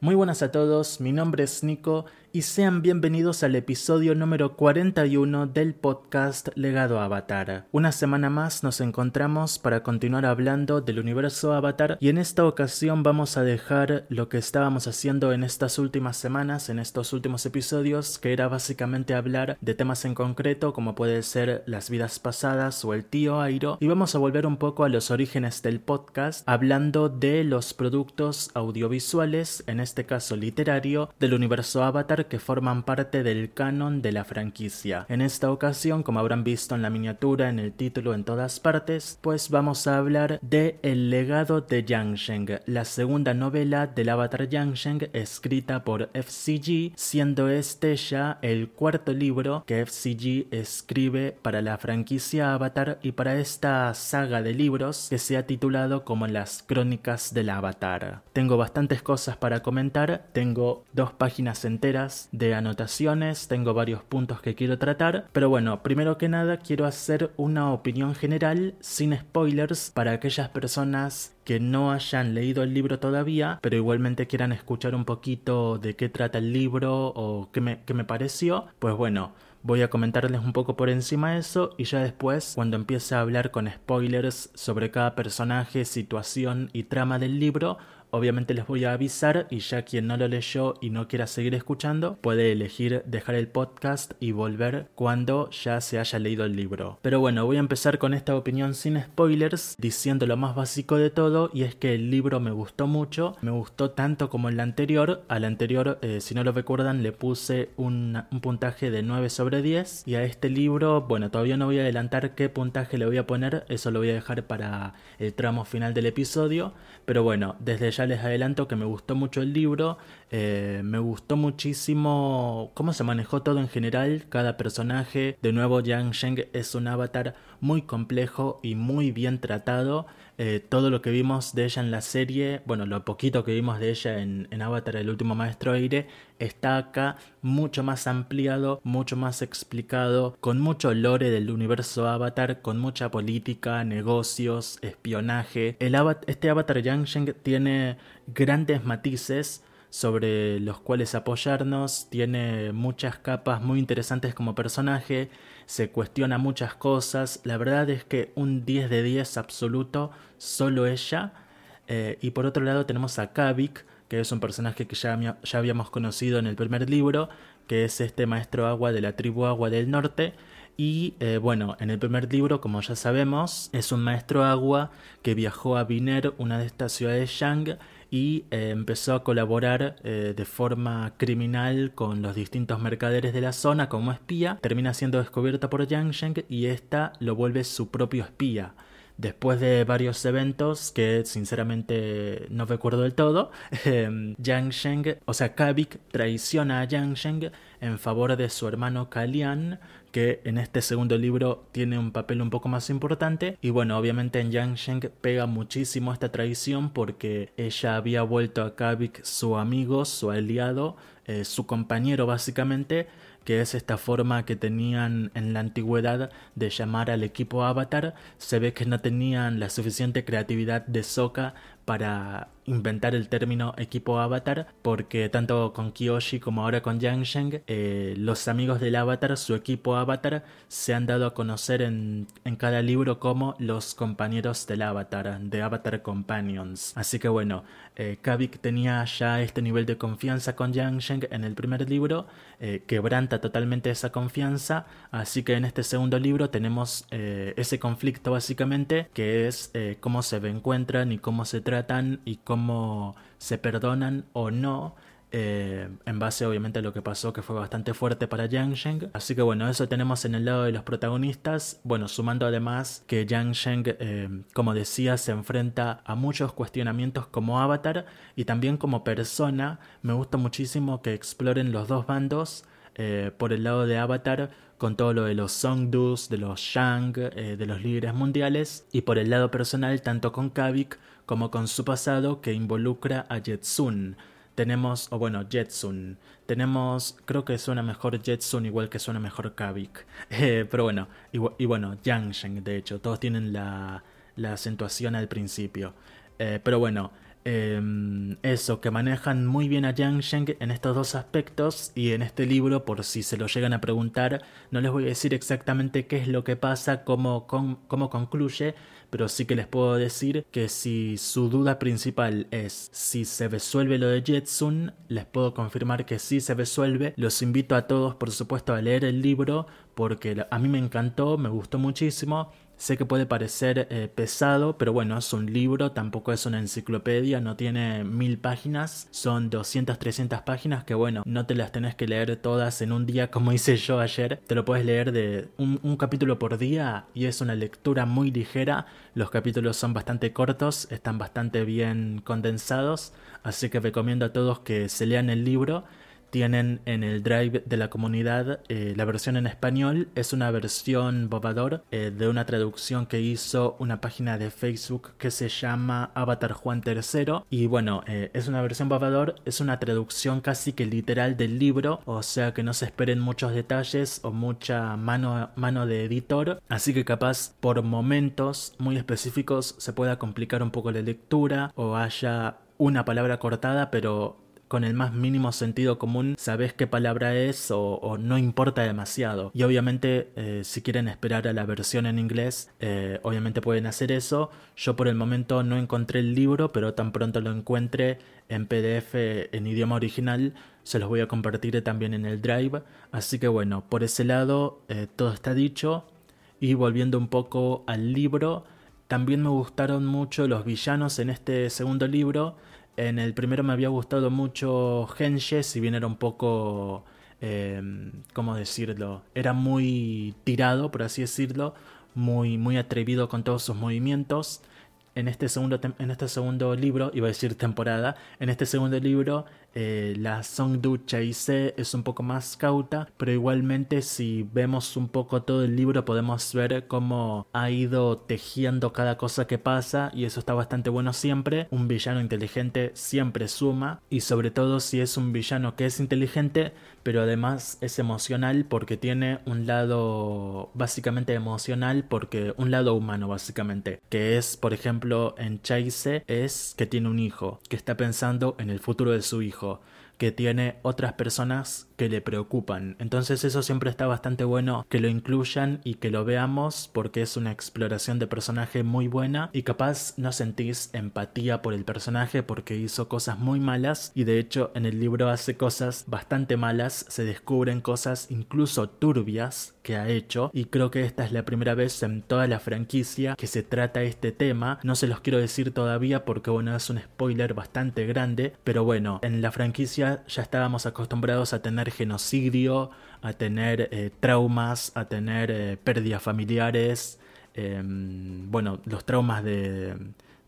Muy buenas a todos, mi nombre es Nico y sean bienvenidos al episodio número 41 del podcast Legado Avatar. Una semana más nos encontramos para continuar hablando del universo Avatar y en esta ocasión vamos a dejar lo que estábamos haciendo en estas últimas semanas, en estos últimos episodios, que era básicamente hablar de temas en concreto como puede ser las vidas pasadas o el tío Airo y vamos a volver un poco a los orígenes del podcast hablando de los productos audiovisuales, en este caso literario, del universo Avatar que forman parte del canon de la franquicia. En esta ocasión, como habrán visto en la miniatura, en el título, en todas partes, pues vamos a hablar de El legado de Yang Sheng, la segunda novela del Avatar Yang Sheng escrita por FCG, siendo este ya el cuarto libro que FCG escribe para la franquicia Avatar y para esta saga de libros que se ha titulado como Las Crónicas del Avatar. Tengo bastantes cosas para comentar, tengo dos páginas enteras de anotaciones, tengo varios puntos que quiero tratar, pero bueno, primero que nada quiero hacer una opinión general sin spoilers para aquellas personas que no hayan leído el libro todavía, pero igualmente quieran escuchar un poquito de qué trata el libro o qué me, qué me pareció, pues bueno, voy a comentarles un poco por encima eso y ya después, cuando empiece a hablar con spoilers sobre cada personaje, situación y trama del libro, Obviamente les voy a avisar y ya quien no lo leyó y no quiera seguir escuchando puede elegir dejar el podcast y volver cuando ya se haya leído el libro. Pero bueno, voy a empezar con esta opinión sin spoilers diciendo lo más básico de todo y es que el libro me gustó mucho, me gustó tanto como el anterior. Al anterior, eh, si no lo recuerdan, le puse un, un puntaje de 9 sobre 10 y a este libro, bueno, todavía no voy a adelantar qué puntaje le voy a poner, eso lo voy a dejar para el tramo final del episodio, pero bueno, desde ya les adelanto que me gustó mucho el libro, eh, me gustó muchísimo cómo se manejó todo en general, cada personaje. De nuevo, Yang Sheng es un avatar muy complejo y muy bien tratado. Eh, todo lo que vimos de ella en la serie, bueno, lo poquito que vimos de ella en, Avatar, el último maestro aire, está acá mucho más ampliado, mucho más explicado, con mucho lore del universo Avatar, con mucha política, negocios, espionaje. El este Avatar Yang tiene grandes matices sobre los cuales apoyarnos, tiene muchas capas muy interesantes como personaje, se cuestiona muchas cosas, la verdad es que un 10 de 10 absoluto, solo ella, eh, y por otro lado tenemos a Kavik, que es un personaje que ya, ya habíamos conocido en el primer libro, que es este maestro agua de la tribu agua del norte, y eh, bueno, en el primer libro, como ya sabemos, es un maestro agua que viajó a Viner, una de estas ciudades Yang, y eh, empezó a colaborar eh, de forma criminal con los distintos mercaderes de la zona como espía. Termina siendo descubierta por Yang Sheng y esta lo vuelve su propio espía. Después de varios eventos que sinceramente no recuerdo del todo, eh, Yang Sheng, o sea, Kavik traiciona a Yang Sheng en favor de su hermano Kalian, que en este segundo libro tiene un papel un poco más importante. Y bueno, obviamente en Yang Sheng pega muchísimo esta traición porque ella había vuelto a Kavik su amigo, su aliado, eh, su compañero básicamente, que es esta forma que tenían en la antigüedad de llamar al equipo Avatar, se ve que no tenían la suficiente creatividad de Sokka para inventar el término equipo avatar porque tanto con Kyoshi como ahora con Yang eh, los amigos del avatar, su equipo avatar se han dado a conocer en, en cada libro como los compañeros del avatar, de Avatar Companions. Así que bueno, eh, Kavik tenía ya este nivel de confianza con Yang Sheng en el primer libro, eh, quebranta totalmente esa confianza, así que en este segundo libro tenemos ese conflicto básicamente que es cómo se encuentran y cómo se trata y cómo se perdonan o no. Eh, en base obviamente a lo que pasó que fue bastante fuerte para Yang Sheng así que bueno eso tenemos en el lado de los protagonistas bueno sumando además que Yang Sheng eh, como decía se enfrenta a muchos cuestionamientos como avatar y también como persona me gusta muchísimo que exploren los dos bandos eh, por el lado de Avatar con todo lo de los Songdus, de los Shang, de los líderes mundiales y por el lado personal tanto con Kavik como con su pasado que involucra a Jetsun. Tenemos, o bueno, Jetsun. Tenemos, creo que suena mejor Jetsun igual que suena mejor Kavik. Eh, pero bueno, y, bueno, Yangshen, de hecho, todos tienen la, la acentuación al principio. Eh, pero bueno, Em, eso, que manejan muy bien a Yang Sheng en estos dos aspectos y en este libro, por si se lo llegan a preguntar, no les voy a decir exactamente qué es lo que pasa, cómo, cómo concluye, pero sí que les puedo decir que si su duda principal es si se resuelve lo de Jetsun, les puedo confirmar que sí se resuelve. Los invito a todos, por supuesto, a leer el libro porque a mí me encantó, me gustó muchísimo Sé que puede parecer eh, pesado, pero bueno, es un libro, tampoco es una enciclopedia, no tiene mil páginas, son 200, 300 páginas que bueno, no te las tenés que leer todas en un día como hice yo ayer, te lo puedes leer de un, un capítulo por día y es una lectura muy ligera, los capítulos son bastante cortos, están bastante bien condensados, así que recomiendo a todos que se lean el libro tienen en el drive de la comunidad eh, la versión en español. Es una versión bobador eh, de una traducción que hizo una página de Facebook que se llama Avatar Juan III. Y bueno, eh, es una versión bobador, es una traducción casi que literal del libro, o sea que no se esperen muchos detalles o mucha mano, mano de editor. Así que capaz por momentos muy específicos se pueda complicar un poco la lectura o haya una palabra cortada, pero con el más mínimo sentido común sabes qué palabra es o, no importa demasiado. Y obviamente eh, si quieren esperar a la versión en inglés, eh, obviamente pueden hacer eso. Yo por el momento no encontré el libro, pero tan pronto lo encuentre en PDF en idioma original, se los voy a compartir también en el Drive. Así que bueno, por ese lado eh, todo está dicho. Y volviendo un poco al libro, también me gustaron mucho los villanos en este segundo libro. En el primero me había gustado mucho Genshe, si bien era un poco... Eh, ¿Cómo decirlo? Era muy tirado, por así decirlo, muy, muy atrevido con todos sus movimientos. En este, segundo, en este segundo libro, iba a decir temporada, en este segundo libro eh, la Songdu Chaise es un poco más cauta, pero igualmente si vemos un poco todo el libro podemos ver cómo ha ido tejiendo cada cosa que pasa y eso está bastante bueno siempre. Un villano inteligente siempre suma y sobre todo si es un villano que es inteligente pero además es emocional porque tiene un lado básicamente emocional porque un lado humano básicamente que es por ejemplo en Chaise es que tiene un hijo que está pensando en el futuro de su hijo que tiene otras personas que le preocupan. Entonces eso siempre está bastante bueno que lo incluyan y que lo veamos porque es una exploración de personaje muy buena y capaz no sentís empatía por el personaje porque hizo cosas muy malas y de hecho en el libro hace cosas bastante malas, se descubren cosas incluso turbias que ha hecho y creo que esta es la primera vez en toda la franquicia que se trata este tema. No se los quiero decir todavía porque bueno es un spoiler bastante grande, pero bueno, en la franquicia ya estábamos acostumbrados a tener genocidio, a tener eh, traumas, a tener eh, pérdidas familiares, em, bueno, los traumas de,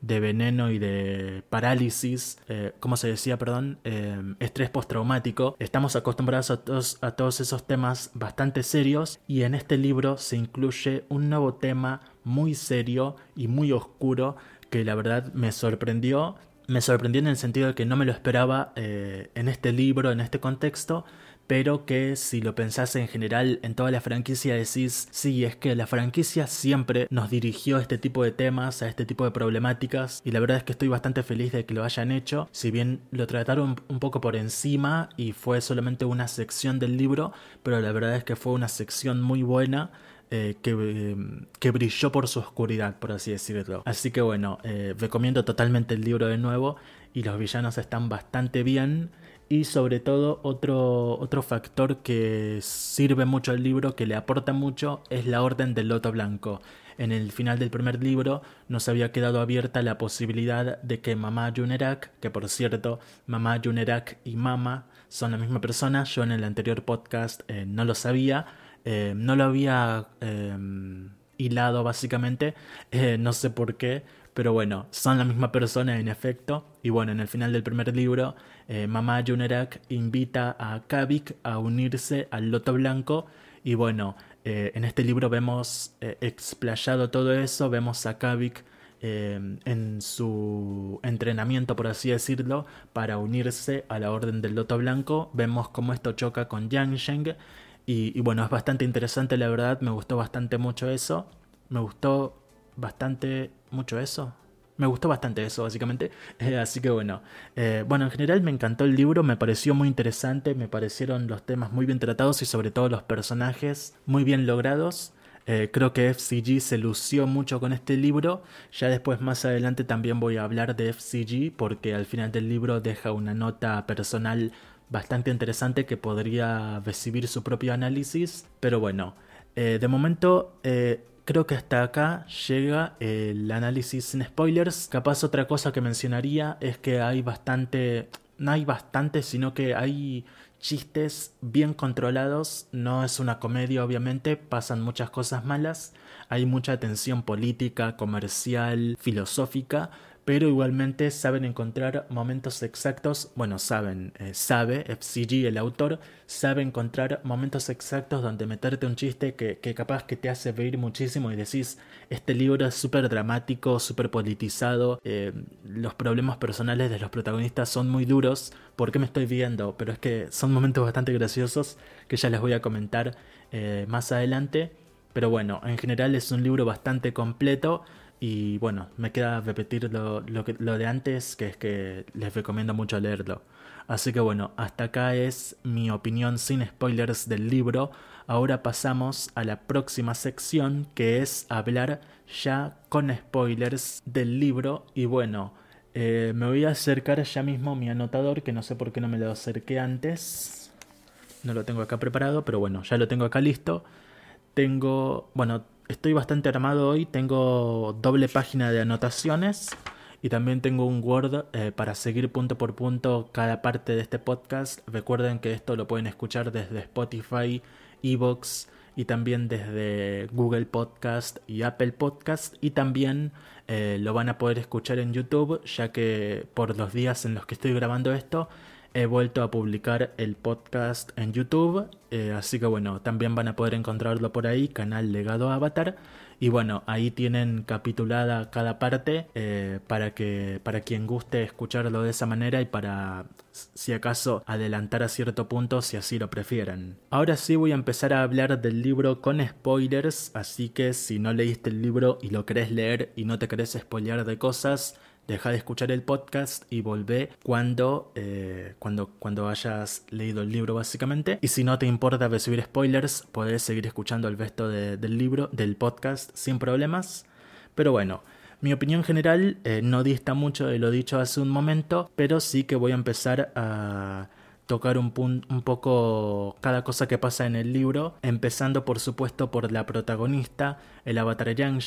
de, veneno y de parálisis, eh, ¿cómo se decía, perdón? Em, estrés postraumático. Estamos acostumbrados a a todos esos temas bastante serios y en este libro se incluye un nuevo tema muy serio y muy oscuro que la verdad me sorprendió. Me sorprendió en el sentido de que no me lo esperaba en este libro, en este contexto, pero que si lo pensás en general en toda la franquicia decís, sí, es que la franquicia siempre nos dirigió a este tipo de temas, a este tipo de problemáticas, y la verdad es que estoy bastante feliz de que lo hayan hecho, si bien lo trataron un poco por encima y fue solamente una sección del libro, pero la verdad es que fue una sección muy buena. Eh, que, que, brilló por su oscuridad, por así decirlo. Así que bueno, eh, recomiendo totalmente el libro de nuevo y los villanos están bastante bien. Y sobre todo otro, otro factor que sirve mucho al libro, que le aporta mucho, es la Orden del Loto Blanco. En el final del primer libro nos había quedado abierta la posibilidad de que Mamá Yunerak, que por cierto, Mamá Yunerak y Mama son la misma persona, yo en el anterior podcast eh, no lo sabía, eh, no lo había em, hilado básicamente, eh, no sé por qué, pero bueno, son la misma persona en efecto. Y bueno, en el final del primer libro, eh, Mamá Junerak invita a Kavik a unirse al Loto Blanco. Y bueno, eh, en este libro vemos eh, explayado todo eso, vemos a Kavik en su entrenamiento, por así decirlo, para unirse a la Orden del Loto Blanco. Vemos cómo esto choca con Yang Sheng. Y, y bueno, es bastante interesante, la verdad, me gustó bastante mucho eso. Me gustó bastante mucho eso. me gustó bastante eso, básicamente. Eh, así que bueno. Eh, bueno, en general me encantó el libro, me pareció muy interesante, me parecieron los temas muy bien tratados y sobre todo los personajes muy bien logrados. Eh, creo que FCG se lució mucho con este libro. Ya después más adelante también voy a hablar de FCG porque al final del libro deja una nota personal bastante interesante que podría recibir su propio análisis. Pero bueno, de momento Creo que hasta acá llega el análisis sin spoilers. Capaz otra cosa que mencionaría es que hay bastante... No hay bastante, sino que hay chistes bien controlados. No es una comedia, obviamente. Pasan muchas cosas malas. Hay mucha tensión política, comercial, filosófica pero igualmente saben encontrar momentos exactos, bueno, saben, eh, sabe, FCG, el autor, sabe encontrar momentos exactos donde meterte un chiste que, capaz que te hace reír muchísimo y decís, este libro es súper dramático, súper politizado, eh, los problemas personales de los protagonistas son muy duros, ¿por qué me estoy viendo? Pero es que son momentos bastante graciosos que ya les voy a comentar eh, más adelante. Pero bueno, en general es un libro bastante completo y bueno, me queda repetir lo, lo, de antes, que es que les recomiendo mucho leerlo. Así que bueno, hasta acá es mi opinión sin spoilers del libro. Ahora pasamos a la próxima sección, que es hablar ya con spoilers del libro. Y bueno, eh, me voy a acercar ya mismo mi anotador, que no sé por qué no me lo acerqué antes. No lo tengo acá preparado, pero bueno, ya lo tengo acá listo. Tengo, bueno, estoy bastante armado hoy. Tengo doble página de anotaciones y también tengo un Word eh, para seguir punto por punto cada parte de este podcast. Recuerden que esto lo pueden escuchar desde Spotify, Evox y también desde Google Podcast y Apple Podcast y también eh, lo van a poder escuchar en YouTube ya que por los días en los que estoy grabando esto he vuelto a publicar el podcast en YouTube, eh, así que bueno, también van a poder encontrarlo por ahí, canal Legado Avatar. Y bueno, ahí tienen capitulada cada parte eh, para que para quien guste escucharlo de esa manera y para si acaso adelantar a cierto punto si así lo prefieren. Ahora sí voy a empezar a hablar del libro con spoilers, así que si no leíste el libro y lo querés leer y no te querés spoilear de cosas, deja de escuchar el podcast y volvé cuando, eh, cuando, cuando hayas leído el libro básicamente. Y si no te importa recibir spoilers, podés seguir escuchando el resto del libro, del podcast sin problemas. Pero bueno, mi opinión general eh, no dista mucho de lo dicho hace un momento, pero sí que voy a empezar a tocar un, un poco cada cosa que pasa en el libro, empezando por supuesto por la protagonista, el avatar Yang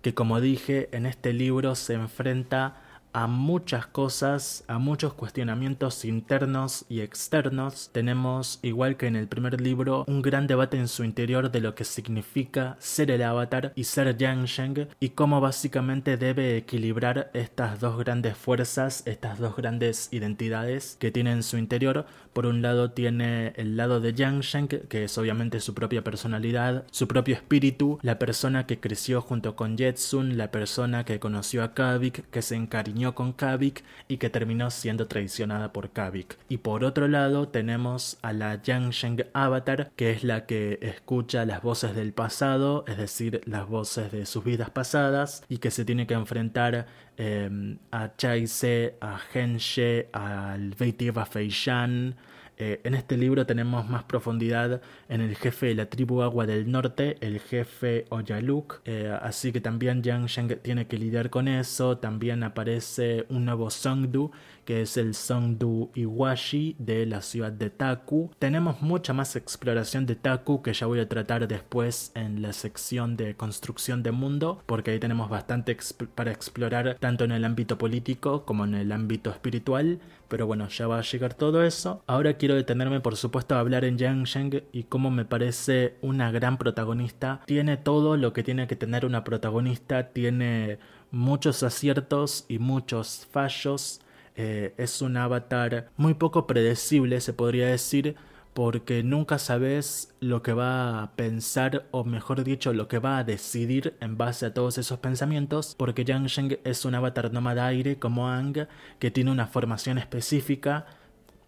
que como dije en este libro se enfrenta a muchas cosas, a muchos cuestionamientos internos y externos. Tenemos, igual que en el primer libro, un gran debate en su interior de lo que significa ser el avatar y ser Yang Sheng y cómo básicamente debe equilibrar estas dos grandes fuerzas, estas dos grandes identidades que tiene en su interior. Por un lado tiene el lado de Yang Sheng, que es obviamente su propia personalidad, su propio espíritu, la persona que creció junto con Jetsun, la persona que conoció a Kavik, que se encariñó con Kavik y que terminó siendo traicionada por Kavik. Y por otro lado tenemos a la Yang Sheng Avatar, que es la que escucha las voces del pasado, es decir, las voces de sus vidas pasadas, y que se tiene que enfrentar eh, a Chaise, a Henshe, al Veitiva Feishan, eh, en este libro tenemos más profundidad en el jefe de la tribu Agua del Norte, el jefe Oyaluk, eh, así que también Yang Sheng tiene que lidiar con eso. También aparece un nuevo Songdu, que es el Songdu Iwashi de la ciudad de Taku. Tenemos mucha más exploración de Taku que ya voy a tratar después en la sección de construcción de mundo, porque ahí tenemos bastante para explorar tanto en el ámbito político como en el ámbito espiritual. Pero bueno, ya va a llegar todo eso. Ahora quiero detenerme, por supuesto, a hablar en Yang Sheng y cómo me parece una gran protagonista. Tiene todo lo que tiene que tener una protagonista, tiene muchos aciertos y muchos fallos. Eh, es un avatar muy poco predecible, se podría decir, porque nunca sabes lo que va a pensar o mejor dicho lo que va a decidir en base a todos esos pensamientos porque Yang Sheng es un avatar nómada aire como Ang que tiene una formación específica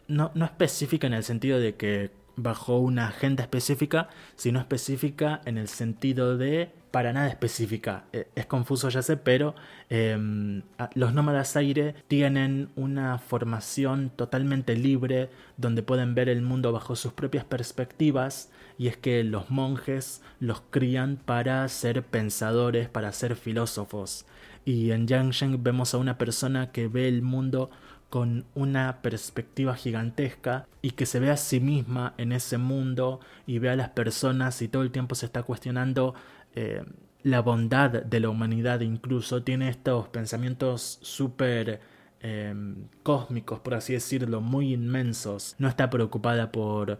no, no específica en el sentido de que bajo una agenda específica, sino específica en el sentido de para nada específica. Eh, es confuso, ya sé, pero em, los nómadas aire tienen una formación totalmente libre donde pueden ver el mundo bajo sus propias perspectivas y es que los monjes los crían para ser pensadores, para ser filósofos. Y en Yangshen vemos a una persona que ve el mundo con una perspectiva gigantesca y que se ve a sí misma en ese mundo y ve a las personas y todo el tiempo se está cuestionando eh, la bondad de la humanidad incluso. Tiene estos pensamientos súper em, cósmicos por así decirlo muy inmensos. No está preocupada por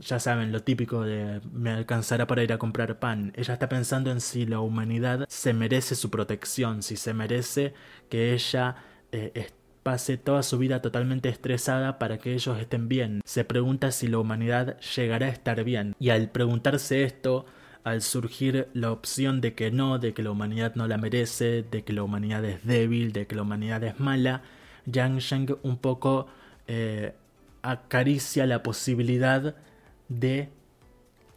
ya saben lo típico de me alcanzará para ir a comprar pan. Ella está pensando en si la humanidad se merece su protección si se merece que ella eh, pase toda su vida totalmente estresada para que ellos estén bien. Se pregunta si la humanidad llegará a estar bien. Y al preguntarse esto, al surgir la opción de que no, de que la humanidad no la merece, de que la humanidad es débil, de que la humanidad es mala, Yang Sheng un poco eh, acaricia la posibilidad de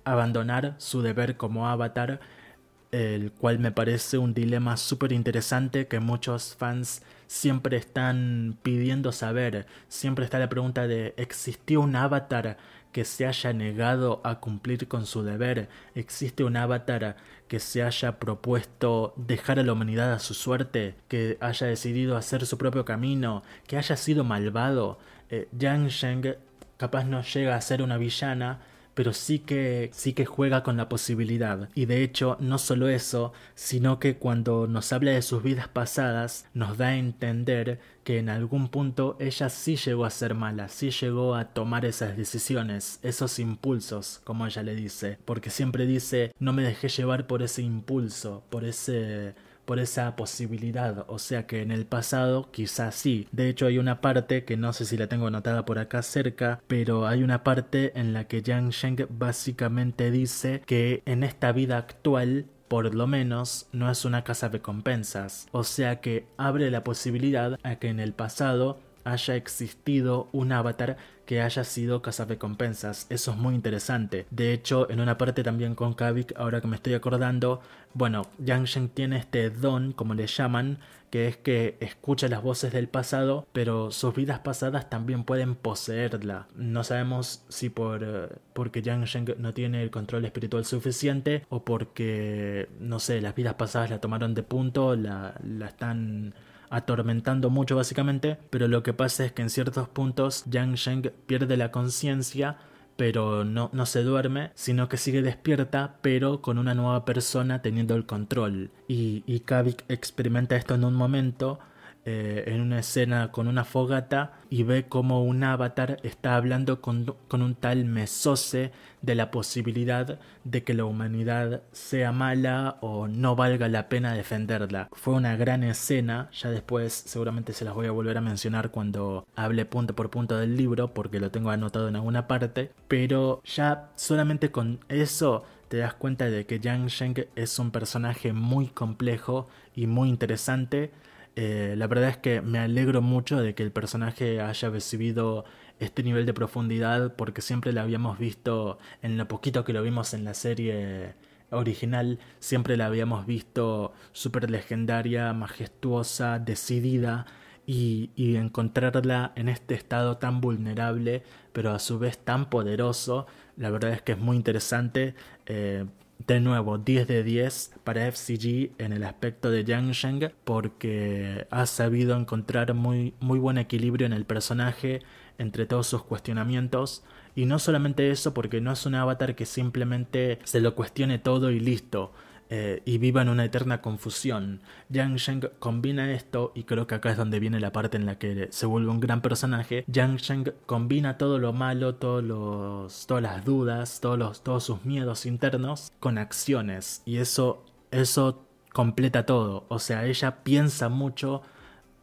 abandonar su deber como avatar, el cual me parece un dilema súper interesante que muchos fans siempre están pidiendo saber. Siempre está la pregunta de ¿existió un avatar que se haya negado a cumplir con su deber? ¿Existe un avatar que se haya propuesto dejar a la humanidad a su suerte? ¿Que haya decidido hacer su propio camino? ¿Que haya sido malvado? Eh, Yang Sheng capaz no llega a ser una villana, pero sí que, sí que juega con la posibilidad. Y de hecho, no solo eso, sino que cuando nos habla de sus vidas pasadas, nos da a entender que en algún punto ella sí llegó a ser mala, sí llegó a tomar esas decisiones, esos impulsos, como ella le dice, porque siempre dice, no me dejé llevar por ese impulso, por ese por esa posibilidad, o sea que en el pasado quizás sí. De hecho hay una parte que no sé si la tengo anotada por acá cerca, pero hay una parte en la que Yang Sheng básicamente dice que en esta vida actual por lo menos no es una casa de compensas, o sea que abre la posibilidad a que en el pasado haya existido un avatar que haya sido cazarecompensas. Eso es muy interesante. De hecho, en una parte también con Kavik, ahora que me estoy acordando, bueno, Yang Shen tiene este don, como le llaman, que es que escucha las voces del pasado, pero sus vidas pasadas también pueden poseerla. No sabemos si por eh, porque Yang Shen no tiene el control espiritual suficiente o porque, no sé, las vidas pasadas la tomaron de punto, la, la están atormentando mucho básicamente, pero lo que pasa es que en ciertos puntos Yang Sheng pierde la conciencia pero no, no se duerme, sino que sigue despierta, pero con una nueva persona teniendo el control. Y, y Kavik experimenta esto en un momento eh, en una escena con una fogata y ve como un avatar está hablando con, un tal Mesose de la posibilidad de que la humanidad sea mala o no valga la pena defenderla. Fue una gran escena, ya después seguramente se las voy a volver a mencionar cuando hable punto por punto del libro porque lo tengo anotado en alguna parte, pero ya solamente con eso te das cuenta de que Yang Sheng es un personaje muy complejo y muy interesante eh, la verdad es que me alegro mucho de que el personaje haya recibido este nivel de profundidad porque siempre lo habíamos visto en lo poquito que lo vimos en la serie original, siempre la habíamos visto súper legendaria, majestuosa, decidida y, encontrarla en este estado tan vulnerable pero a su vez tan poderoso, la verdad es que es muy interesante. Eh, de nuevo, 10 de 10 para FCG en el aspecto de Yang porque ha sabido encontrar muy, muy buen equilibrio en el personaje entre todos sus cuestionamientos. Y no solamente eso porque no es un avatar que simplemente se lo cuestione todo y listo eh, y viva en una eterna confusión. Yang Sheng combina esto, y creo que acá es donde viene la parte en la que se vuelve un gran personaje. Yang Sheng combina todo lo malo, todos los, todas las dudas, todos, todos sus miedos internos con acciones, y eso, eso completa todo. O sea, ella piensa mucho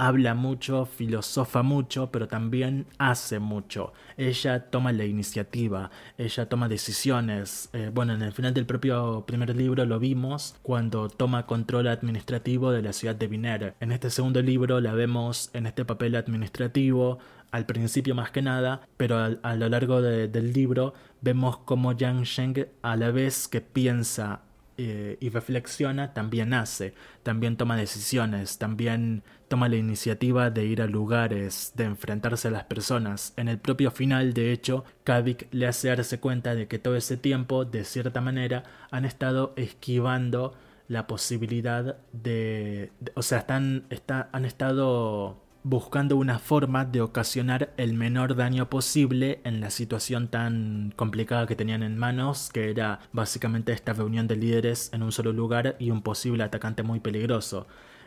habla mucho, filosofa mucho, pero también hace mucho. Ella toma la iniciativa, ella toma decisiones. Eh, bueno, en el final del propio primer libro lo vimos cuando toma control administrativo de la ciudad de Viner. En este segundo libro la vemos en este papel administrativo, al principio más que nada, pero a, lo largo del libro vemos como Yang Sheng a la vez que piensa eh, y reflexiona, también hace, también toma decisiones, también toma la iniciativa de ir a lugares, de enfrentarse a las personas. En el propio final, de hecho, Kavik le hace darse cuenta de que todo ese tiempo, de cierta manera, han estado esquivando la posibilidad de, o sea, están, han estado buscando una forma de ocasionar el menor daño posible en la situación tan complicada que tenían en manos, que era básicamente esta reunión de líderes en un solo lugar y un posible atacante muy peligroso.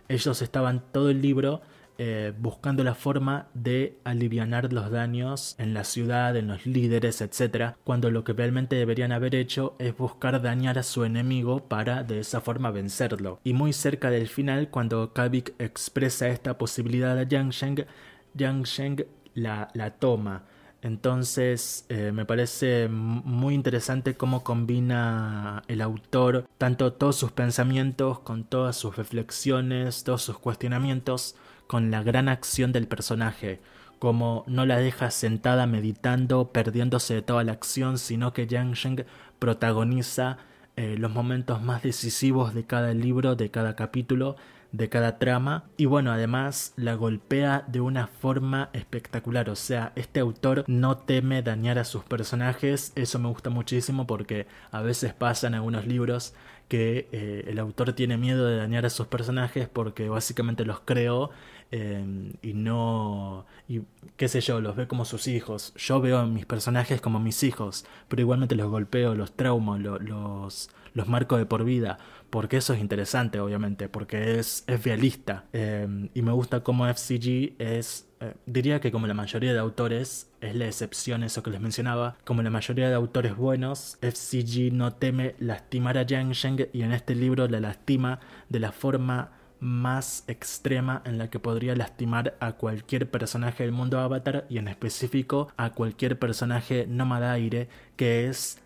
Ellos estaban todo el libro eh, buscando la forma de aliviar los daños en la ciudad, en los líderes, etc. Cuando lo que realmente deberían haber hecho es buscar dañar a su enemigo para de esa forma vencerlo. Y muy cerca del final, cuando Kavik expresa esta posibilidad a Yang Sheng, Yang Sheng la, la toma. Entonces eh, me parece muy interesante cómo combina el autor tanto todos sus pensamientos con todas sus reflexiones, todos sus cuestionamientos con la gran acción del personaje, como no la deja sentada meditando, perdiéndose de toda la acción, sino que Yang Sheng protagoniza eh, los momentos más decisivos de cada libro, de cada capítulo, de cada trama y bueno además la golpea de una forma espectacular. O sea este autor no teme dañar a sus personajes. Eso me gusta muchísimo porque a veces pasan algunos libros que eh, el autor tiene miedo de dañar a sus personajes porque básicamente los creó em, y no y qué sé yo los ve como sus hijos. Yo veo a mis personajes como mis hijos pero igualmente los golpeo los traumo los los marco de por vida porque eso es interesante obviamente porque es, es realista em, y me gusta cómo FCG es eh, diría que como la mayoría de autores, es la excepción eso que les mencionaba, como la mayoría de autores buenos, FCG no teme lastimar a Yang Sheng y en este libro la lastima de la forma más extrema en la que podría lastimar a cualquier personaje del mundo Avatar y en específico a cualquier personaje nómada aire que es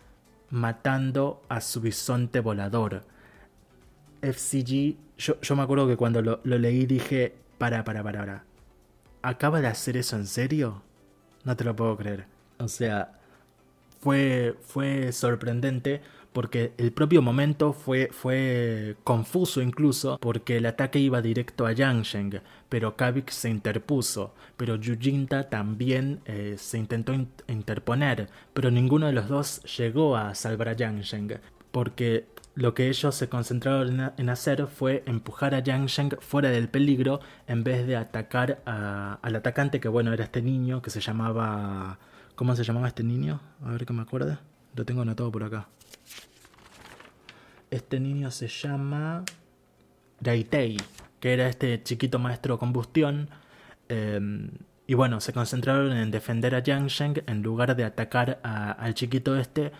matando a su bisonte volador. FCG, yo, yo me acuerdo que cuando lo, leí dije, para, para, para, para ¿acaba de hacer eso en serio? No te lo puedo creer. O sea, fue, fue sorprendente porque el propio momento fue, fue confuso incluso porque el ataque iba directo a Yangsheng, pero Kavik se interpuso, pero Yujinta también eh, se intentó interponer, pero ninguno de los dos llegó a salvar a Yangsheng, porque lo que ellos se concentraron en hacer fue empujar a Yang Sheng fuera del peligro en vez de atacar al atacante, que bueno, era este niño que se llamaba... ¿Cómo se llamaba este niño? A ver que me acuerde. Lo tengo anotado por acá. Este niño se llama Raitei, que era este chiquito maestro combustión. Em, y bueno, se concentraron en defender a Yang Sheng en lugar de atacar al chiquito este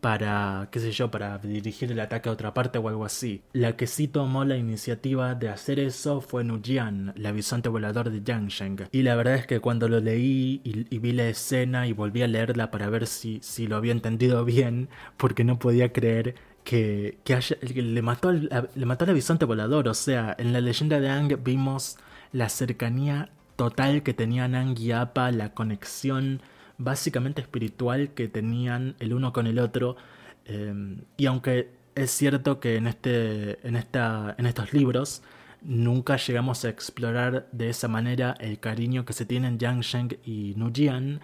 para, qué sé yo, para dirigir el ataque a otra parte o algo así. La que sí tomó la iniciativa de hacer eso fue Nujian, el bisonte volador de Yangsheng. Y la verdad es que cuando lo leí y, vi la escena y volví a leerla para ver si, si lo había entendido bien, porque no podía creer que, que, le, mató al, le mató al bisonte volador. O sea, en la leyenda de Ang vimos la cercanía total que tenían Ang y Appa, la conexión básicamente espiritual que tenían el uno con el otro. Em, y aunque es cierto que en, este, en, esta, en estos libros nunca llegamos a explorar de esa manera el cariño que se tienen Yang Sheng y Nujian,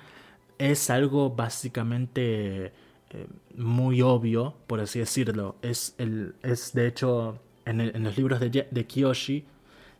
es algo básicamente eh, muy obvio, por así decirlo. Es, el, es de hecho en, en los libros de, de Kiyoshi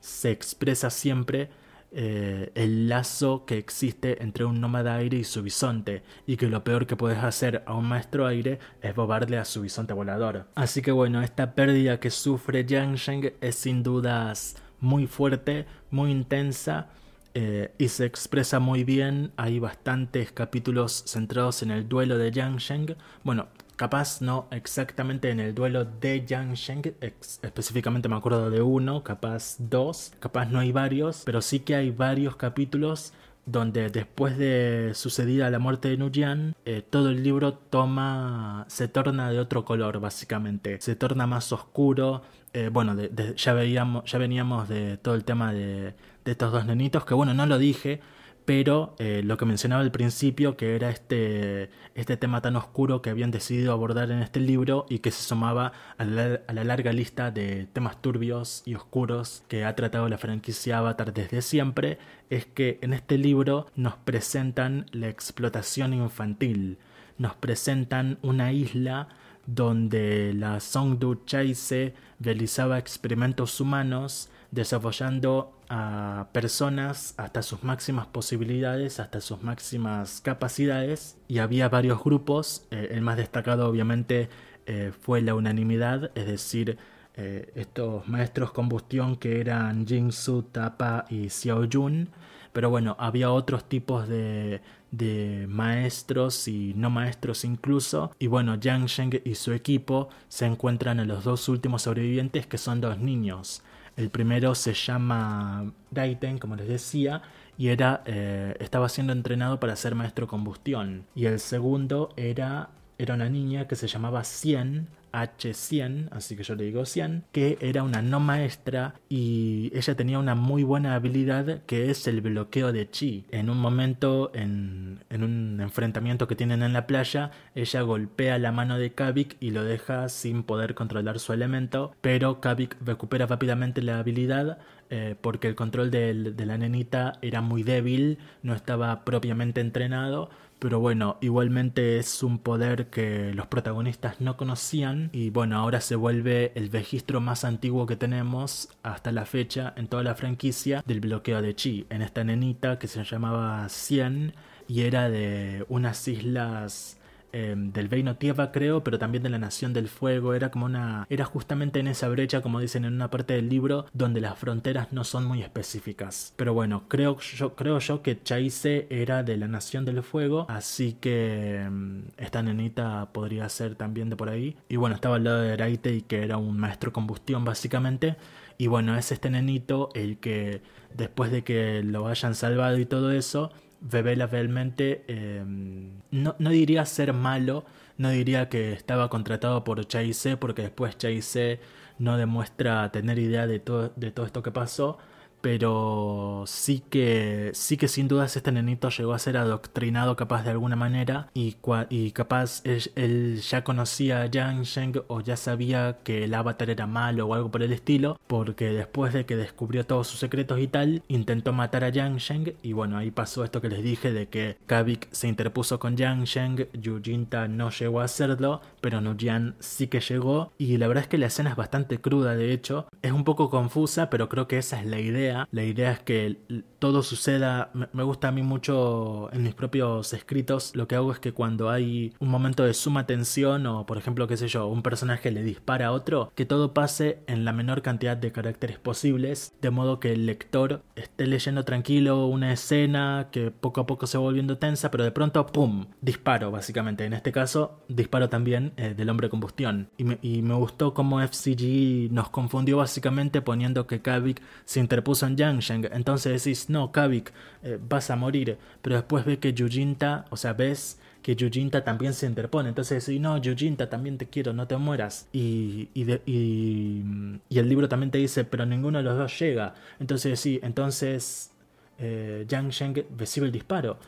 se expresa siempre eh, el lazo que existe entre un nómada aire y su bisonte, y que lo peor que puedes hacer a un maestro aire es bobarle a su bisonte volador. Así que bueno, esta pérdida que sufre Yang Sheng es sin dudas muy fuerte, muy intensa, eh, y se expresa muy bien. Hay bastantes capítulos centrados en el duelo de Yang Sheng. Bueno, capaz no exactamente en el duelo de Yang Sheng, específicamente me acuerdo de uno, capaz dos, capaz no hay varios, pero sí que hay varios capítulos donde después de sucedida la muerte de Nujian, eh, todo el libro toma, se torna de otro color básicamente, se torna más oscuro. Eh, bueno, ya, veíamos, ya veníamos de todo el tema de, de estos dos nenitos, que bueno, no lo dije, pero eh, lo que mencionaba al principio, que era este, este tema tan oscuro que habían decidido abordar en este libro y que se sumaba a la, a la, larga lista de temas turbios y oscuros que ha tratado la franquicia Avatar desde siempre, es que en este libro nos presentan la explotación infantil, nos presentan una isla donde la Songdu Chaise realizaba experimentos humanos desarrollando a personas hasta sus máximas posibilidades, hasta sus máximas capacidades y había varios grupos, eh, el más destacado obviamente eh, fue la unanimidad, es decir, eh, estos maestros combustión que eran Jingsu, Tapa y Xiao Jun, pero bueno, había otros tipos de, de maestros y no maestros incluso. Y bueno, Yang Sheng y su equipo se encuentran en los dos últimos sobrevivientes que son dos niños. El primero se llama Daiten, como les decía, y era, eh, estaba siendo entrenado para ser maestro combustión. Y el segundo era, era una niña que se llamaba Cien, H100, así que yo le digo 100, que era una no maestra y ella tenía una muy buena habilidad que es el bloqueo de chi. En un momento, en, un enfrentamiento que tienen en la playa, ella golpea la mano de Kavik y lo deja sin poder controlar su elemento, pero Kavik recupera rápidamente la habilidad eh, porque el control de la nenita era muy débil, no estaba propiamente entrenado, pero bueno, igualmente es un poder que los protagonistas no conocían y bueno, ahora se vuelve el registro más antiguo que tenemos hasta la fecha en toda la franquicia del bloqueo de chi, en esta nenita que se llamaba Cien y era de unas islas Em, del Reino Tierra creo, pero también de la Nación del Fuego. Era como una. Era justamente en esa brecha, como dicen en una parte del libro, donde las fronteras no son muy específicas. Pero bueno, creo yo, creo yo que Chaise era de la Nación del Fuego, así que em, esta nenita podría ser también de por ahí. Y bueno, estaba al lado de Raite y que era un maestro combustión básicamente. Y bueno, es este nenito el que después de que lo hayan salvado y todo eso, revela realmente, em, no, no, diría ser malo, no diría que estaba contratado por Chase porque después Chase no demuestra tener idea de todo, de todo esto que pasó, pero sí que sí que sin dudas este nenito llegó a ser adoctrinado capaz de alguna manera y, y capaz él, ya conocía a Yang Sheng o ya sabía que el avatar era malo o algo por el estilo porque después de que descubrió todos sus secretos y tal intentó matar a Yang Sheng y bueno ahí pasó esto que les dije de que Kavik se interpuso con Yang Sheng Yujinta no llegó a hacerlo pero Nujian sí que llegó y la verdad es que la escena es bastante cruda de hecho. Es un poco confusa pero creo que esa es la idea la idea es que todo suceda. Me gusta a mí mucho en mis propios escritos. Lo que hago es que cuando hay un momento de suma tensión o, por ejemplo, qué sé yo, un personaje le dispara a otro, que todo pase en la menor cantidad de caracteres posibles, de modo que el lector esté leyendo tranquilo una escena que poco a poco se va volviendo tensa, pero de pronto, ¡pum! Disparo, básicamente. En este caso, disparo también eh, del hombre combustión. Y me, gustó cómo FCG nos confundió básicamente poniendo que Kavik se interpuso en Yang entonces decís, no, Kavik, eh, vas a morir, pero después ve que Yujinta, o sea, ves que Yujinta también se interpone, entonces decís, no, Yujinta, también te quiero, no te mueras, y, y, y, el libro también te dice, pero ninguno de los dos llega, entonces sí, entonces eh, Yang Sheng recibe el disparo,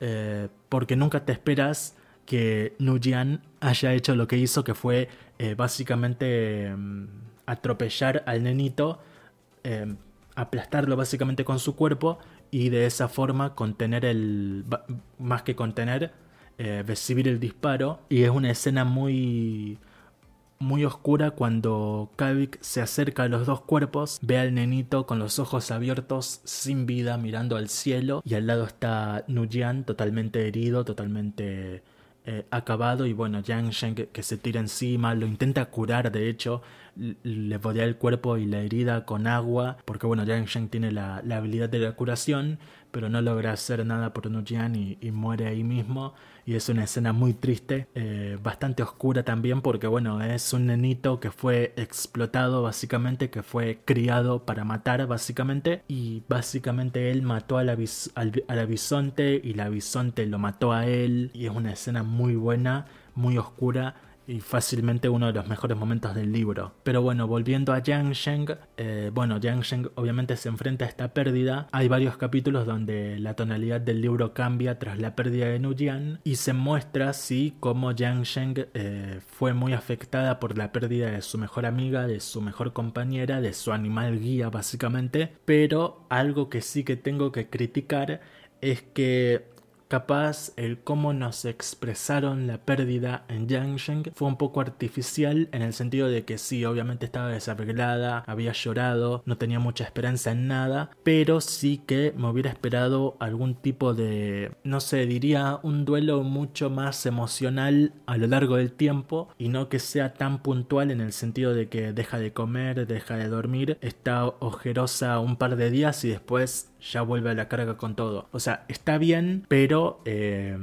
eh, porque nunca te esperas que Nujian haya hecho lo que hizo, que fue básicamente mm, atropellar al nenito aplastarlo básicamente con su cuerpo y de esa forma contener el más que contener eh, recibir el disparo. Y es una escena muy muy oscura cuando Kavik se acerca a los dos cuerpos, ve al nenito con los ojos abiertos, sin vida, mirando al cielo, y al lado está Nujian totalmente herido, totalmente eh, acabado, y bueno, Yang Shen que, se tira encima, lo intenta curar de hecho, le podía el cuerpo y la herida con agua, porque bueno, Yang tiene la, habilidad de la curación, pero no logra hacer nada por Nujian y, y muere ahí mismo. Y es una escena muy triste, eh, bastante oscura también, porque bueno, es un nenito que fue explotado básicamente, que fue criado para matar básicamente, y básicamente él mató a la, al, a la bisonte y la bisonte lo mató a él, y es una escena muy buena, muy oscura y fácilmente uno de los mejores momentos del libro. Pero bueno, volviendo a Yang Sheng, eh, bueno, Yang Sheng obviamente se enfrenta a esta pérdida. Hay varios capítulos donde la tonalidad del libro cambia tras la pérdida de Nujian y se muestra así cómo Yang Sheng eh, fue muy afectada por la pérdida de su mejor amiga, de su mejor compañera, de su animal guía básicamente. Pero algo que sí que tengo que criticar es que Capaz el cómo nos expresaron la pérdida en Yangsheng fue un poco artificial en el sentido de que sí, obviamente estaba desarreglada, había llorado, no tenía mucha esperanza en nada, pero sí que me hubiera esperado algún tipo de, no sé, diría un duelo mucho más emocional a lo largo del tiempo y no que sea tan puntual en el sentido de que deja de comer, deja de dormir, está ojerosa un par de días y después ya vuelve a la carga con todo. O sea, está bien, pero eh,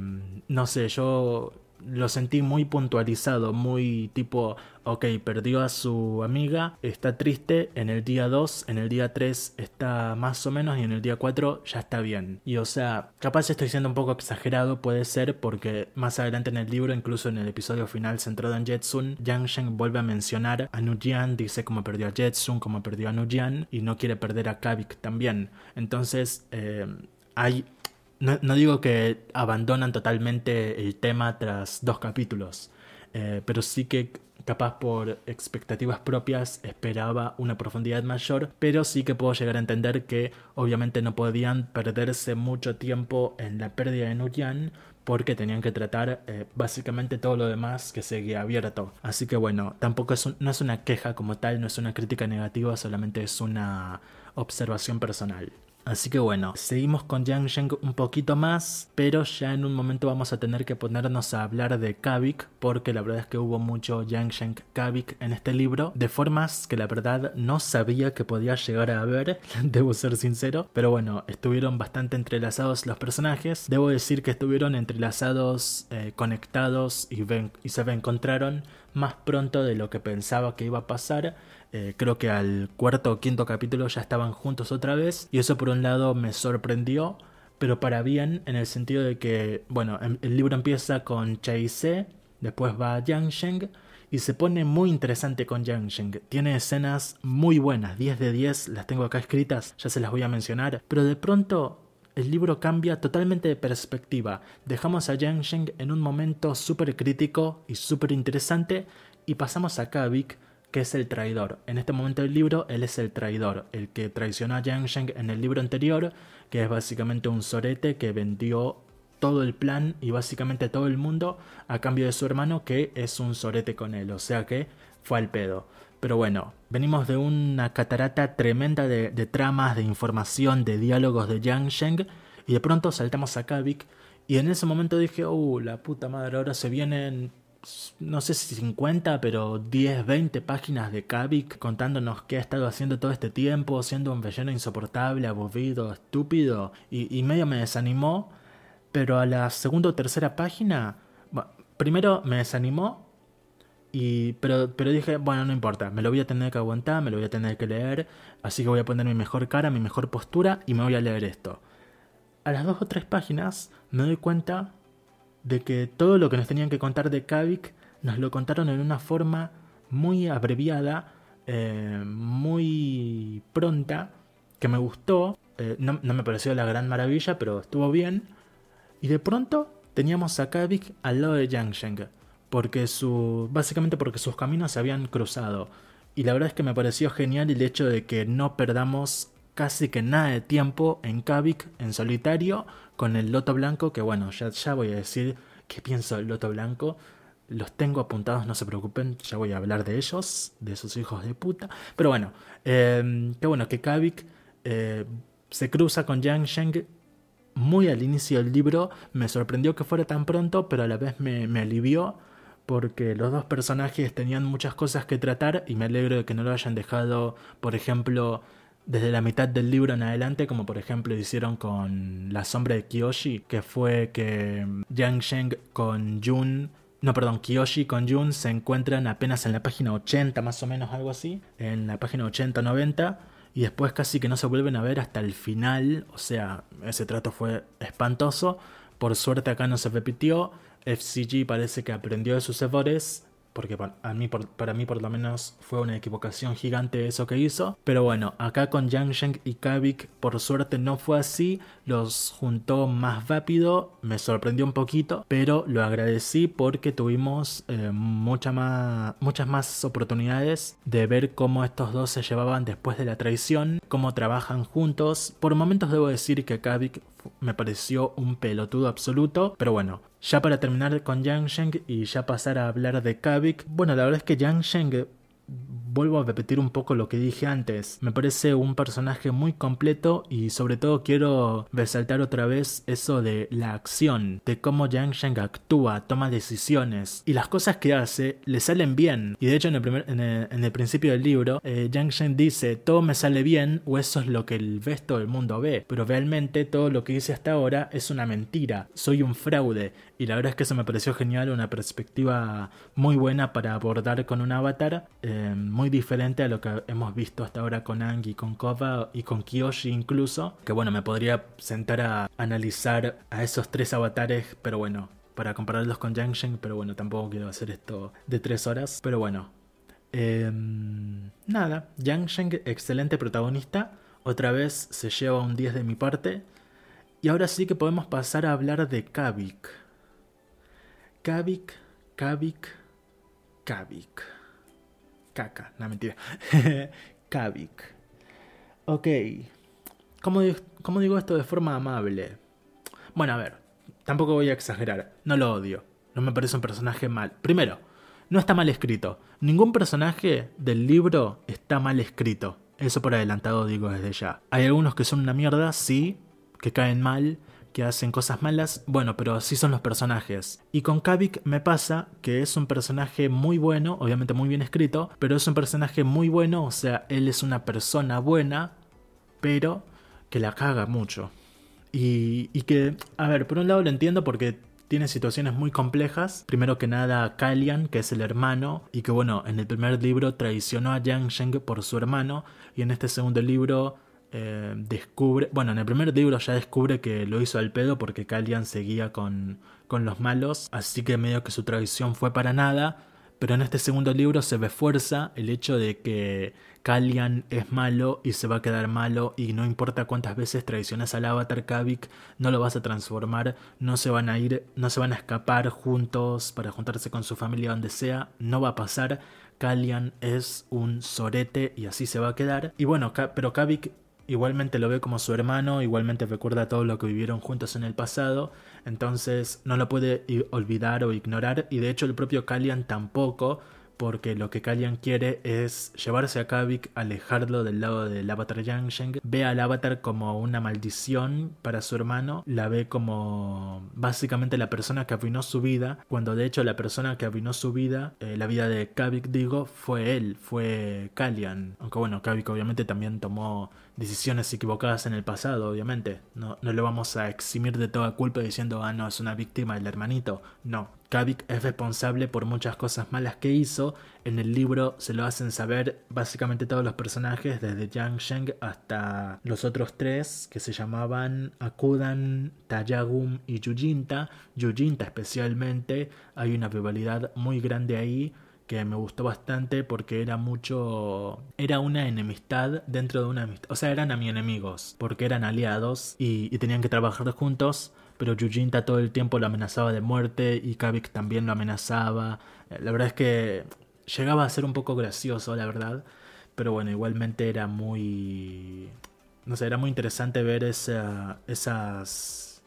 no sé, yo lo sentí muy puntualizado, muy tipo, ok, perdió a su amiga, está triste, en el día 2, en el día 3 está más o menos y en el día 4 ya está bien. Y o sea, capaz estoy siendo un poco exagerado, puede ser, porque más adelante en el libro, incluso en el episodio final centrado en Jetsun, Yang Shen vuelve a mencionar a Nujian, dice cómo perdió a Jetsun, cómo perdió a Nujian y no quiere perder a Kavik también. Entonces, eh, hay no, digo que abandonan totalmente el tema tras dos capítulos, eh, pero sí que capaz por expectativas propias esperaba una profundidad mayor, pero sí que puedo llegar a entender que obviamente no podían perderse mucho tiempo en la pérdida de Nuyan porque tenían que tratar eh, básicamente todo lo demás que seguía abierto. Así que bueno, tampoco es no es una queja como tal, no es una crítica negativa, solamente es una observación personal. Así que bueno, seguimos con Yang Sheng un poquito más, pero ya en un momento vamos a tener que ponernos a hablar de Kavik, porque la verdad es que hubo mucho Yang Sheng Kavik en este libro, de formas que la verdad no sabía que podía llegar a haber, debo ser sincero, pero bueno, estuvieron bastante entrelazados los personajes, debo decir que estuvieron entrelazados, eh, conectados y, y se encontraron más pronto de lo que pensaba que iba a pasar eh, creo que al cuarto o quinto capítulo ya estaban juntos otra vez. Y eso por un lado me sorprendió, pero para bien, en el sentido de que, bueno, em, el libro empieza con Se, después va Yang Sheng y se pone muy interesante con Yang Sheng. Tiene escenas muy buenas, 10 de 10, las tengo acá escritas, ya se las voy a mencionar, pero de pronto el libro cambia totalmente de perspectiva. Dejamos a Yang Sheng en un momento súper crítico y súper interesante y pasamos a Kavik que es el traidor. En este momento del libro, él es el traidor, el que traicionó a Yang Sheng en el libro anterior, que es básicamente un sorete que vendió todo el plan y básicamente todo el mundo a cambio de su hermano que es un sorete con él, o sea que fue al pedo. Pero bueno, venimos de una catarata tremenda de, tramas, de información, de diálogos de Yang Sheng y de pronto saltamos a Kavik y en ese momento dije, uh, la puta madre, ahora se vienen no sé si 50, pero 10, 20 páginas de Kavik contándonos qué ha estado haciendo todo este tiempo, siendo un villano insoportable, aburrido, estúpido, y, medio me desanimó, pero a la segunda o tercera página, primero me desanimó, y, pero, pero dije, bueno, no importa, me lo voy a tener que aguantar, me lo voy a tener que leer, así que voy a poner mi mejor cara, mi mejor postura, y me voy a leer esto. A las dos o tres páginas me doy cuenta de que todo lo que nos tenían que contar de Kavik nos lo contaron en una forma muy abreviada, eh, muy pronta, que me gustó. Eh, no, me pareció la gran maravilla, pero estuvo bien. Y de pronto teníamos a Kavik al lado de Yang porque su, básicamente porque sus caminos se habían cruzado. Y la verdad es que me pareció genial el hecho de que no perdamos casi que nada de tiempo en Kavik en solitario con el Loto Blanco, que bueno, ya, ya voy a decir qué pienso del Loto Blanco. Los tengo apuntados, no se preocupen, ya voy a hablar de ellos, de sus hijos de puta. Pero bueno, eh, qué bueno que Kavik eh, se cruza con Yang Sheng muy al inicio del libro. Me sorprendió que fuera tan pronto, pero a la vez me, me alivió porque los dos personajes tenían muchas cosas que tratar y me alegro de que no lo hayan dejado, por ejemplo, desde la mitad del libro en adelante, como por ejemplo hicieron con La sombra de Kiyoshi, que fue que Yang Sheng con Jun, no perdón, Kiyoshi con Jun se encuentran apenas en la página 80 más o menos, algo así, en la página 80-90, y después casi que no se vuelven a ver hasta el final, o sea, ese trato fue espantoso, por suerte acá no se repitió, FCG parece que aprendió de sus errores porque para mí, para mí por lo menos fue una equivocación gigante eso que hizo. Pero bueno, acá con Yang y Kavik por suerte no fue así, los juntó más rápido, me sorprendió un poquito, pero lo agradecí porque tuvimos eh, mucha más, muchas más oportunidades de ver cómo estos dos se llevaban después de la traición, cómo trabajan juntos. Por momentos debo decir que Kavik me pareció un pelotudo absoluto, pero bueno, ya para terminar con Yang Sheng y ya pasar a hablar de Kavik, bueno, la verdad es que Yang Sheng vuelvo a repetir un poco lo que dije antes. Me parece un personaje muy completo y sobre todo quiero resaltar otra vez eso de la acción, de cómo Yang Sheng actúa, toma decisiones y las cosas que hace le salen bien. Y de hecho en el, primer, en el, principio del libro, eh, Yang Sheng dice, todo me sale bien o eso es lo que el resto del mundo ve, pero realmente todo lo que hice hasta ahora es una mentira, soy un fraude. Y la verdad es que eso me pareció genial, una perspectiva muy buena para abordar con un avatar. Eh, muy diferente a lo que hemos visto hasta ahora con Ang y con Kova y con Kiyoshi incluso. Que bueno, me podría sentar a analizar a esos tres avatares, pero bueno, para compararlos con Yang pero bueno, tampoco quiero hacer esto de tres horas. Pero bueno, em, nada, Yang Sheng, excelente protagonista. Otra vez se lleva un 10 de mi parte. Y ahora sí que podemos pasar a hablar de Kavik. Kavik, Kavik, Kavik. Caca, no mentira. Kavik. Ok. ¿Cómo, ¿Cómo digo esto de forma amable? Bueno, a ver, tampoco voy a exagerar. No lo odio. No me parece un personaje mal. Primero, no está mal escrito. Ningún personaje del libro está mal escrito. Eso por adelantado digo desde ya. Hay algunos que son una mierda, sí, que caen mal, que hacen cosas malas, bueno, pero así son los personajes. Y con Kavik me pasa que es un personaje muy bueno, obviamente muy bien escrito, pero es un personaje muy bueno, o sea, él es una persona buena, pero que la caga mucho. Y, y que, a ver, por un lado lo entiendo porque tiene situaciones muy complejas. Primero que nada, Kalian, que es el hermano, y que bueno, en el primer libro traicionó a Yang Sheng por su hermano, y en este segundo libro eh, descubre, bueno, en el primer libro ya descubre que lo hizo al pedo porque Kalian seguía con, con los malos, así que medio que su traición fue para nada, pero en este segundo libro se refuerza el hecho de que Kalian es malo y se va a quedar malo y no importa cuántas veces traiciones al avatar Kavik, no lo vas a transformar, no se van a ir, no se van a escapar juntos para juntarse con su familia donde sea, no va a pasar. Kalian es un sorete y así se va a quedar. Y bueno, pero Kavik igualmente lo ve como su hermano, igualmente recuerda todo lo que vivieron juntos en el pasado, entonces no lo puede olvidar o ignorar y de hecho el propio Kalian tampoco, porque lo que Kalian quiere es llevarse a Kavik, alejarlo del lado del avatar Yang ve al avatar como una maldición para su hermano, la ve como básicamente la persona que arruinó su vida, cuando de hecho la persona que arruinó su vida, eh, la vida de Kavik digo, fue él, fue Kalian, aunque bueno, Kavik obviamente también tomó decisiones equivocadas en el pasado, obviamente. No, no le vamos a eximir de toda culpa diciendo, ah, no, es una víctima el hermanito. No. Kavik es responsable por muchas cosas malas que hizo. En el libro se lo hacen saber básicamente todos los personajes, desde Yang Sheng hasta los otros tres, que se llamaban Akudan, Tayagum y Yujinta. Yujinta especialmente, hay una rivalidad muy grande ahí que me gustó bastante porque era mucho. Era una enemistad dentro de una amistad. O sea, eran a mi enemigos porque eran aliados y, tenían que trabajar juntos. Pero Yujinta todo el tiempo lo amenazaba de muerte y Kavik también lo amenazaba. Eh, la verdad es que llegaba a ser un poco gracioso, la verdad. Pero bueno, igualmente era muy. No sé, era muy interesante ver esa, esas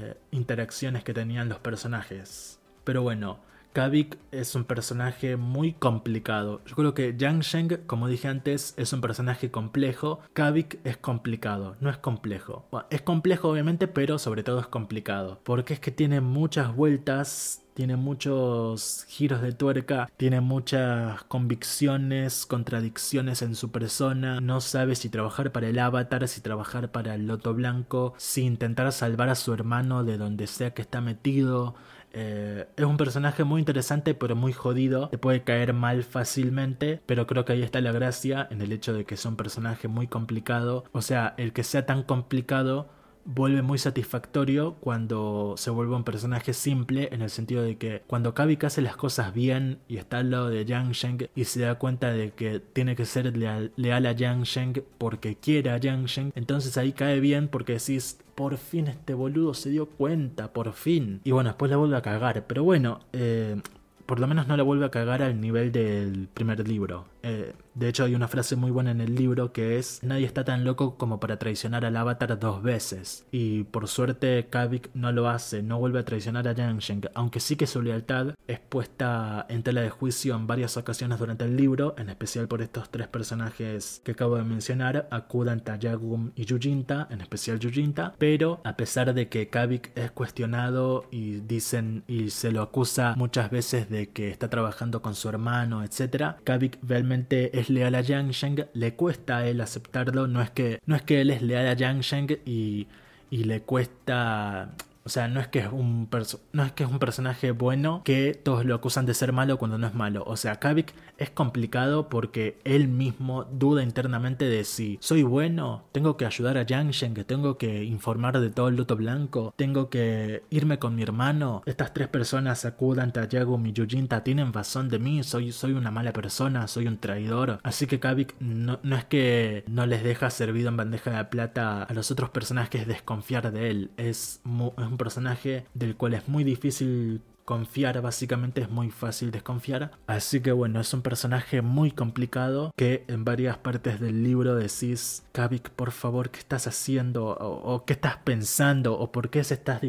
eh, interacciones que tenían los personajes. Pero bueno, Kavik es un personaje muy complicado. Yo creo que Yang Sheng, como dije antes, es un personaje complejo. Kavik es complicado, no es complejo. es complejo obviamente, pero sobre todo es complicado. Porque es que tiene muchas vueltas tiene muchos giros de tuerca, tiene muchas convicciones, contradicciones en su persona, no sabe si trabajar para el avatar, si trabajar para el loto blanco, si intentar salvar a su hermano de donde sea que está metido. Eh, es un personaje muy interesante pero muy jodido, te puede caer mal fácilmente, pero creo que ahí está la gracia en el hecho de que es un personaje muy complicado, o sea, el que sea tan complicado vuelve muy satisfactorio cuando se vuelve un personaje simple en el sentido de que cuando Kavik hace las cosas bien y está al lado de Yang Sheng y se da cuenta de que tiene que ser leal, a Yang Sheng porque quiere a Yang Sheng, entonces ahí cae bien porque decís por fin este boludo se dio cuenta, por fin. Y bueno, después la vuelve a cagar. Pero bueno, eh, por lo menos no la vuelve a cagar al nivel del primer libro. Eh, de hecho, hay una frase muy buena en el libro que es: Nadie está tan loco como para traicionar al avatar dos veces. Y por suerte, Kavik no lo hace, no vuelve a traicionar a Yang aunque sí que su lealtad es puesta en tela de juicio en varias ocasiones durante el libro, en especial por estos tres personajes que acabo de mencionar: Akudan, Tayagum y Yujinta, en especial Yujinta. Pero a pesar de que Kavik es cuestionado y dicen y se lo acusa muchas veces de que está trabajando con su hermano, etc., Kavik realmente es leal a Yang le cuesta a él aceptarlo, no es que, no es que él es leal a Yang y, y le cuesta o sea, no es que es un no es que es un personaje bueno que todos lo acusan de ser malo cuando no es malo. O sea, Kavik es complicado porque él mismo duda internamente de si soy bueno, tengo que ayudar a Yang que tengo que informar de todo el luto blanco, tengo que irme con mi hermano. Estas tres personas, Akudan, Tayagum y Yujinta, tienen razón de mí, soy, soy una mala persona, soy un traidor. Así que Kavik no, no es que no les deja servido en bandeja de plata a los otros personajes desconfiar de él, es, muy, un personaje del cual es muy difícil confiar, básicamente es muy fácil desconfiar. Así que bueno, es un personaje muy complicado que en varias partes del libro decís, Kavik, por favor, ¿qué estás haciendo? O, qué estás pensando? ¿O por qué se estás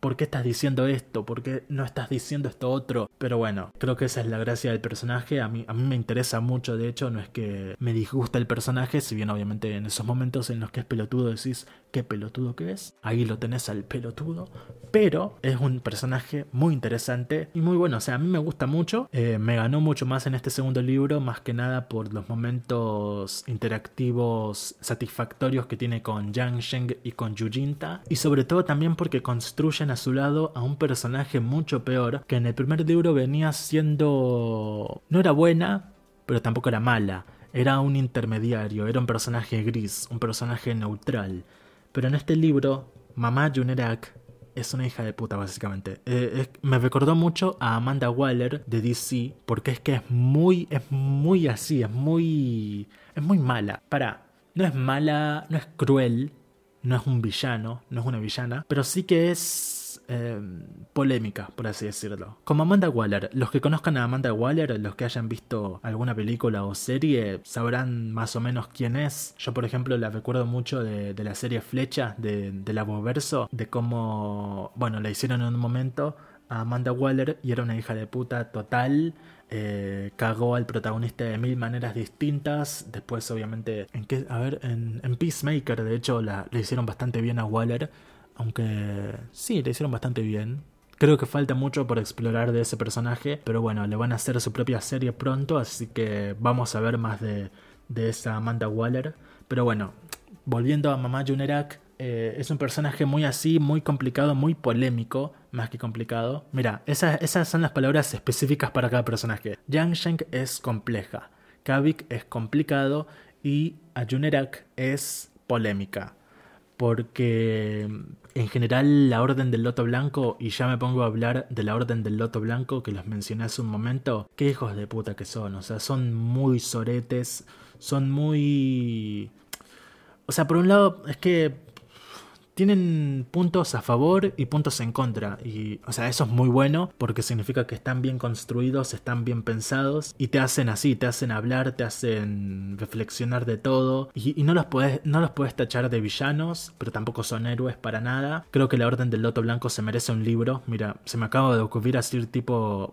¿por qué estás diciendo esto? ¿Por qué no estás diciendo esto otro? Pero bueno, creo que esa es la gracia del personaje. A mí, a mí me interesa mucho, de hecho, no es que me disgusta el personaje, si bien obviamente en esos momentos en los que es pelotudo decís, ¿qué pelotudo que es? Ahí lo tenés al pelotudo. Pero es un personaje muy interesante y muy bueno. O sea, a mí me gusta mucho. Eh, me ganó mucho más en este segundo libro, más que nada por los momentos interactivos satisfactorios que tiene con Yang Sheng y con Yujinta. Y sobre todo también porque construyen a su lado a un personaje mucho peor, que en el primer libro venía siendo... no era buena, pero tampoco era mala. Era un intermediario, era un personaje gris, un personaje neutral. Pero en este libro, Mamá Junerak es una hija de puta, básicamente. Eh, me recordó mucho a Amanda Waller de DC, porque es que es muy, es muy así, es muy, es muy mala. Para, no es mala, no es cruel, no es un villano, no es una villana, pero sí que es eh, polémica, por así decirlo. Como Amanda Waller, los que conozcan a Amanda Waller, los que hayan visto alguna película o serie, sabrán más o menos quién es. Yo, por ejemplo, la recuerdo mucho de, la serie Flecha de, de la Verso, de cómo, bueno, la hicieron en un momento a Amanda Waller y era una hija de puta total. Eh, cagó al protagonista de mil maneras distintas. Después, obviamente, en a ver, en, Peacemaker, de hecho, le hicieron bastante bien a Waller. Aunque sí, le hicieron bastante bien. Creo que falta mucho por explorar de ese personaje, pero bueno, le van a hacer su propia serie pronto, así que vamos a ver más de, de esa Amanda Waller. Pero bueno, volviendo a Mamá Junerak, eh, es un personaje muy así, muy complicado, muy polémico, más que complicado. Mira, esas, esas son las palabras específicas para cada personaje. Yang Sheng es compleja, Kavik es complicado y Ajunerak es polémica. Porque en general la Orden del Loto Blanco, y ya me pongo a hablar de la Orden del Loto Blanco que los mencioné hace un momento, qué hijos de puta que son, o sea, son muy soretes, son muy... O sea, por un lado es que tienen puntos a favor y puntos en contra. Y, o sea, eso es muy bueno porque significa que están bien construidos, están bien pensados y te hacen así, te hacen hablar, te hacen reflexionar de todo. Y, no, los puedes, no los puedes tachar de villanos, pero tampoco son héroes para nada. Creo que la Orden del Loto Blanco se merece un libro. Mira, se me acaba de ocurrir así tipo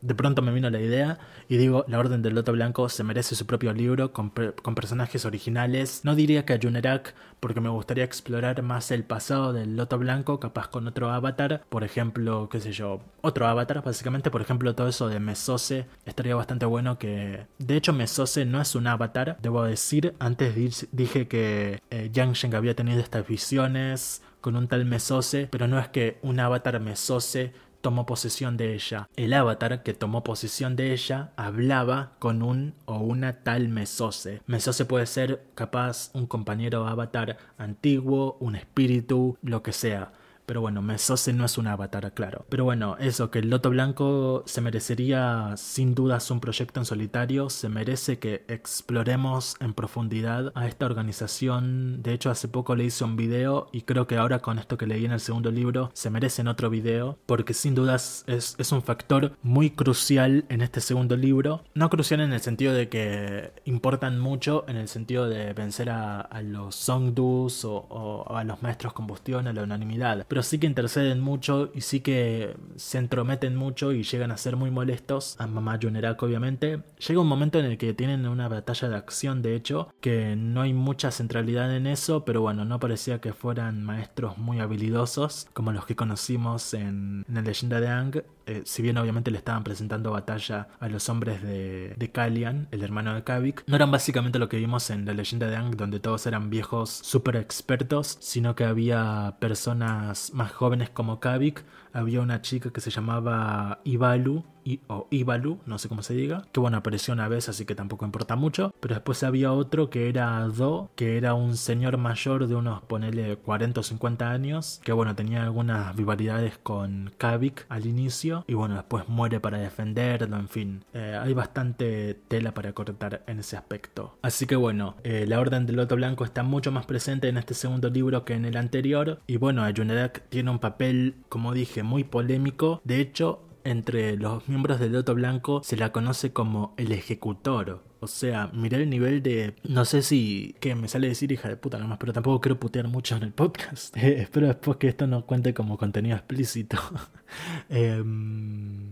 de pronto me vino la idea y digo, la Orden del Loto Blanco se merece su propio libro con, personajes originales. No diría que a Junerak, porque me gustaría explorar más el pasado del Loto Blanco, capaz con otro avatar, por ejemplo, qué sé yo, otro avatar, básicamente, por ejemplo, todo eso de Mesose, estaría bastante bueno que... De hecho, Mesose no es un avatar, debo decir, antes dije que eh, Yang Sheng había tenido estas visiones con un tal Mesose, pero no es que un avatar Mesose tomó posesión de ella. El avatar que tomó posesión de ella hablaba con un o una tal Mesose. Mesose puede ser capaz un compañero avatar antiguo, un espíritu, lo que sea. Pero bueno, Mesose no es un avatar, claro. Pero bueno, eso, que el Loto Blanco se merecería sin dudas un proyecto en solitario, se merece que exploremos en profundidad a esta organización. De hecho, hace poco le hice un video y creo que ahora con esto que leí en el segundo libro se merecen otro video, porque sin dudas es, un factor muy crucial en este segundo libro. No crucial en el sentido de que importan mucho, en el sentido de vencer a, los Songdus o, a los maestros combustión, a la unanimidad sí que interceden mucho y sí que se entrometen mucho y llegan a ser muy molestos a Mamá Junerak obviamente. Llega un momento en el que tienen una batalla de acción de hecho, que no hay mucha centralidad en eso, pero bueno, no parecía que fueran maestros muy habilidosos como los que conocimos en, en la leyenda de Ang eh, si bien obviamente le estaban presentando batalla a los hombres de, de Kalian, el hermano de Kavik, no eran básicamente lo que vimos en la leyenda de Ang, donde todos eran viejos super expertos, sino que había personas más jóvenes como Kavik, había una chica que se llamaba O Ibalu, no sé cómo se diga, que bueno, apareció una vez, así que tampoco importa mucho, pero después había otro que era Do, que era un señor mayor de unos, ponele, 40 o 50 años, que bueno, tenía algunas rivalidades con Kavik al inicio, y bueno, después muere para defenderlo, en fin, eh, hay bastante tela para cortar en ese aspecto. Así que bueno, eh, la Orden del Loto Blanco está mucho más presente en este segundo libro que en el anterior, y bueno, Ayunedak tiene un papel, como dije, muy polémico, de hecho, entre los miembros del Loto Blanco se la conoce como el ejecutor. O sea, miré el nivel de. No sé si. que me sale decir hija de puta nomás, pero tampoco quiero putear mucho en el podcast. Eh, espero después que esto no cuente como contenido explícito. Em,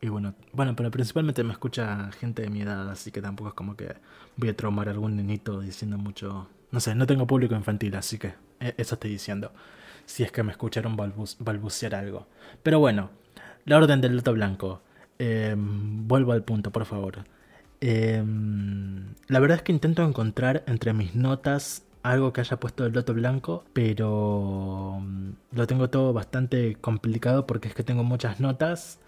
y bueno, bueno, pero principalmente me escucha gente de mi edad, así que tampoco es como que voy a traumar a algún nenito diciendo mucho. No sé, no tengo público infantil, así que eh, eso estoy diciendo. Si es que me escucharon balbucear algo. Pero bueno, la orden del loto blanco. Em, vuelvo al punto, por favor. Em, la verdad es que intento encontrar entre mis notas algo que haya puesto el loto blanco, pero mm, lo tengo todo bastante complicado porque es que tengo muchas notas.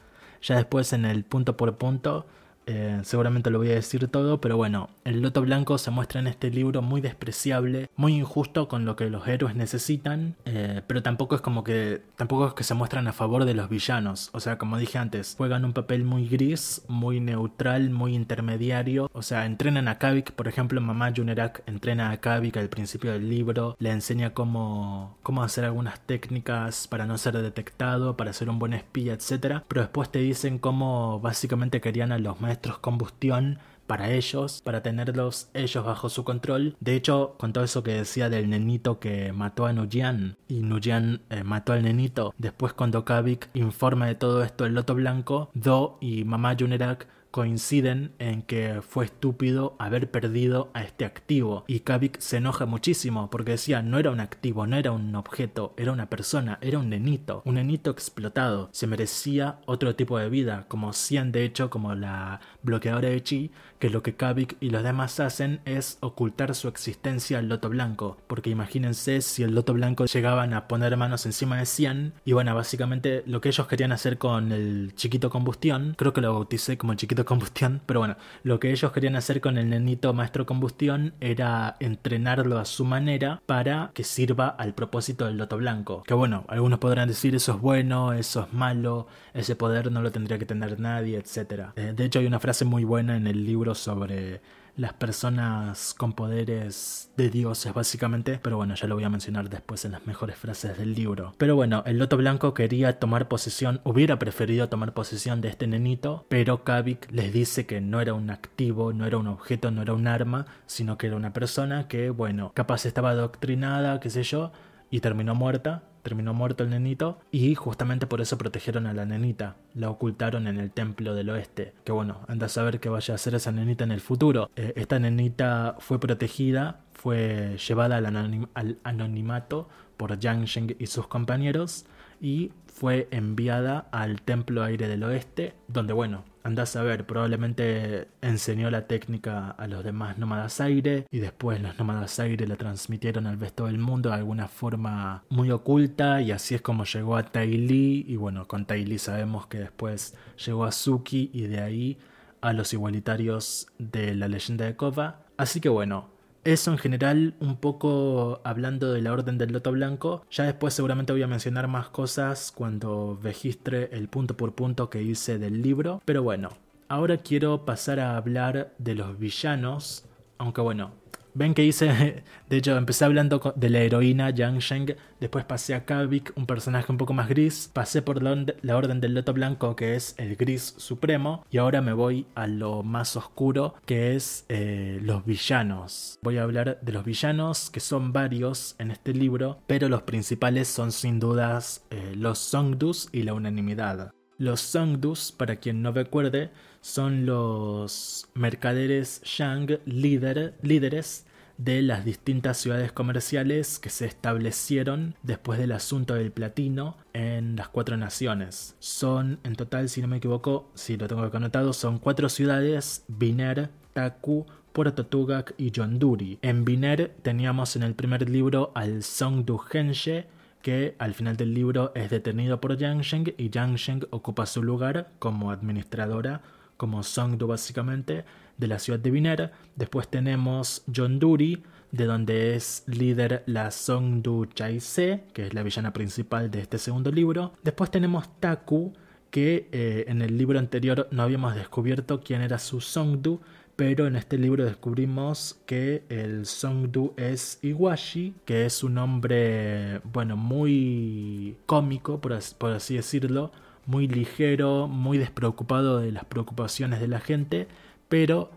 Ya después en el punto por punto eh, seguramente lo voy a decir todo, pero bueno, el Loto Blanco se muestra en este libro muy despreciable, muy injusto con lo que los héroes necesitan, eh, pero tampoco es como que tampoco es que se muestran a favor de los villanos, o sea, como dije antes, juegan un papel muy gris, muy neutral, muy intermediario, o sea, entrenan a Kavik, por ejemplo, mamá Junerak entrena a Kavik al principio del libro, le enseña cómo, cómo hacer algunas técnicas para no ser detectado, para ser un buen espía, etc. Pero después te dicen cómo básicamente querían a los maestros combustión para ellos, para tenerlos ellos bajo su control. De hecho, con todo eso que decía del nenito que mató a Nujian y Nujian eh, mató al nenito, después cuando Kavik informa de todo esto el Loto Blanco, Do y Mamá Junerak coinciden en que fue estúpido haber perdido a este activo. Y Kavik se enoja muchísimo porque decía no era un activo, no era un objeto, era una persona, era un nenito, un nenito explotado, se merecía otro tipo de vida, como Cian de hecho, como la bloqueadora de Chi, que lo que Kavik y los demás hacen es ocultar su existencia al Loto Blanco, porque imagínense si el Loto Blanco llegaban a poner manos encima de Cian, y bueno, básicamente lo que ellos querían hacer con el chiquito combustión, creo que lo bauticé como el chiquito combustión, pero bueno, lo que ellos querían hacer con el nenito maestro combustión era entrenarlo a su manera para que sirva al propósito del Loto Blanco. Que bueno, algunos podrán decir eso es bueno, eso es malo, ese poder no lo tendría que tener nadie, etc. Eh, de hecho hay una frase muy buena en el libro sobre las personas con poderes de dioses básicamente, pero bueno, ya lo voy a mencionar después en las mejores frases del libro. Pero bueno, el Loto Blanco quería tomar posesión, hubiera preferido tomar posesión de este nenito, pero Kavik les dice que no era un activo, no era un objeto, no era un arma, sino que era una persona que, bueno, capaz estaba adoctrinada, qué sé yo, y terminó muerta, terminó muerto el nenito y justamente por eso protegieron a la nenita, la ocultaron en el templo del oeste, que bueno, anda a saber qué vaya a hacer esa nenita en el futuro. Eh, esta nenita fue protegida, fue llevada al, al anonimato por Yang Sheng y sus compañeros y fue enviada al Templo Aire del Oeste, donde bueno, andás a ver, probablemente enseñó la técnica a los demás nómadas aire y después los nómadas aire la transmitieron al resto del mundo de alguna forma muy oculta y así es como llegó a Tai Li y bueno, con Tai Li sabemos que después llegó a Suki y de ahí a los igualitarios de la leyenda de Kova. Así que bueno, eso en general, un poco hablando de la Orden del Loto Blanco. Ya después seguramente voy a mencionar más cosas cuando registre el punto por punto que hice del libro. Pero bueno, ahora quiero pasar a hablar de los villanos. Aunque bueno, Ven que hice, de hecho, empecé hablando de la heroína Yang Sheng, después pasé a Kavik, un personaje un poco más gris, pasé por la Orden del Loto Blanco, que es el gris supremo, y ahora me voy a lo más oscuro, que es eh, los villanos. Voy a hablar de los villanos, que son varios en este libro, pero los principales son sin dudas eh, los Songdus y la unanimidad. Los Songdus, para quien no recuerde, son los mercaderes Yang líderes de las distintas ciudades comerciales que se establecieron después del asunto del platino en las cuatro naciones. Son, en total, si no me equivoco, si lo tengo anotado, son cuatro ciudades, Biner, Taku, Puerto Tugak y Yonduri. En Biner teníamos en el primer libro al Songdu Henshe, que al final del libro es detenido por Yang Sheng y Yang Sheng ocupa su lugar como administradora, como Songdu básicamente, de la ciudad de Biner. Después tenemos Yonduri, de donde es líder la Songdu Chaise, que es la villana principal de este segundo libro. Después tenemos Taku, que eh, en el libro anterior no habíamos descubierto quién era su Songdu, pero en este libro descubrimos que el Songdu es Iwashi, que es un hombre, bueno, muy cómico, por así, decirlo, muy ligero, muy despreocupado de las preocupaciones de la gente, pero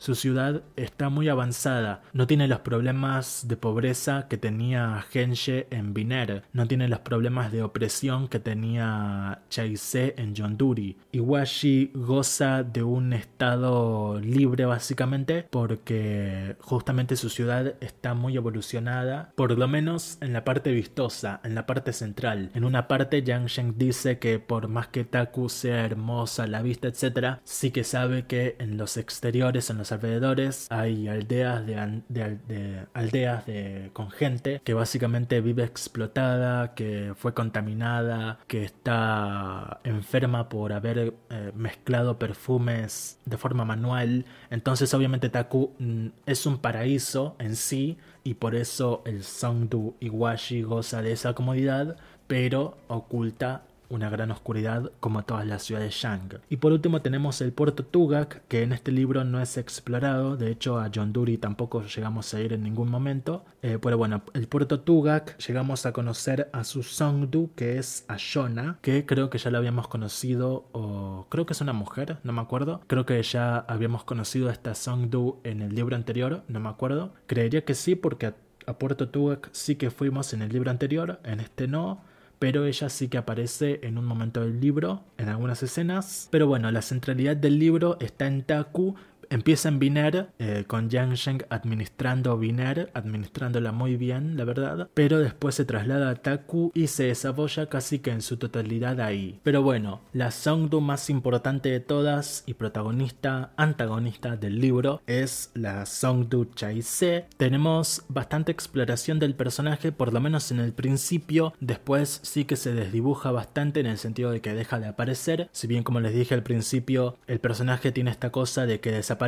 su ciudad está muy avanzada, no tiene los problemas de pobreza que tenía Genshe en Biner, no tiene los problemas de opresión que tenía Chaise en Yonduri. Iwashi goza de un estado libre básicamente porque justamente su ciudad está muy evolucionada, por lo menos en la parte vistosa, en la parte central. En una parte Yang Sheng dice que por más que Taku sea hermosa, la vista, etc., sí que sabe que en los exteriores, en los alrededores hay aldeas de, aldeas de, con gente que básicamente vive explotada, que fue contaminada, que está enferma por haber eh, mezclado perfumes de forma manual. Entonces obviamente Taku mm, es un paraíso en sí y por eso el Songdu Iwashi goza de esa comodidad, pero oculta una gran oscuridad como todas las ciudades Yang. Y por último tenemos el puerto Tugak, que en este libro no es explorado, de hecho a Yonduri tampoco llegamos a ir en ningún momento, eh, pero bueno, el puerto Tugak llegamos a conocer a su Songdu, que es Ashona, que creo que ya la habíamos conocido, o creo que es una mujer, no me acuerdo, creo que ya habíamos conocido a esta Songdu en el libro anterior, no me acuerdo, creería que sí porque a, a Puerto Tugak sí que fuimos en el libro anterior, en este no, pero ella sí que aparece en un momento del libro, en algunas escenas. Pero bueno, la centralidad del libro está en Taku Empieza en Biner, eh, con Yang Sheng administrando Biner, administrándola muy bien, la verdad, pero después se traslada a Taku y se desarrolla casi que en su totalidad ahí. Pero bueno, la Songdu más importante de todas y protagonista, antagonista del libro es la Songdu Chaise. Tenemos bastante exploración del personaje, por lo menos en el principio, después sí que se desdibuja bastante en el sentido de que deja de aparecer, si bien como les dije al principio, el personaje tiene esta cosa de que desaparece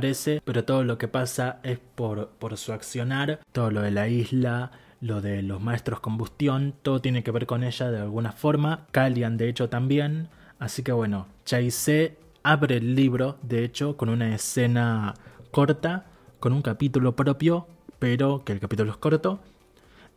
pero todo lo que pasa es por, por su accionar, todo lo de la isla, lo de los maestros combustión, todo tiene que ver con ella de alguna forma, Kalian de hecho también, así que bueno, Chaise abre el libro, de hecho, con una escena corta, con un capítulo propio, pero que el capítulo es corto,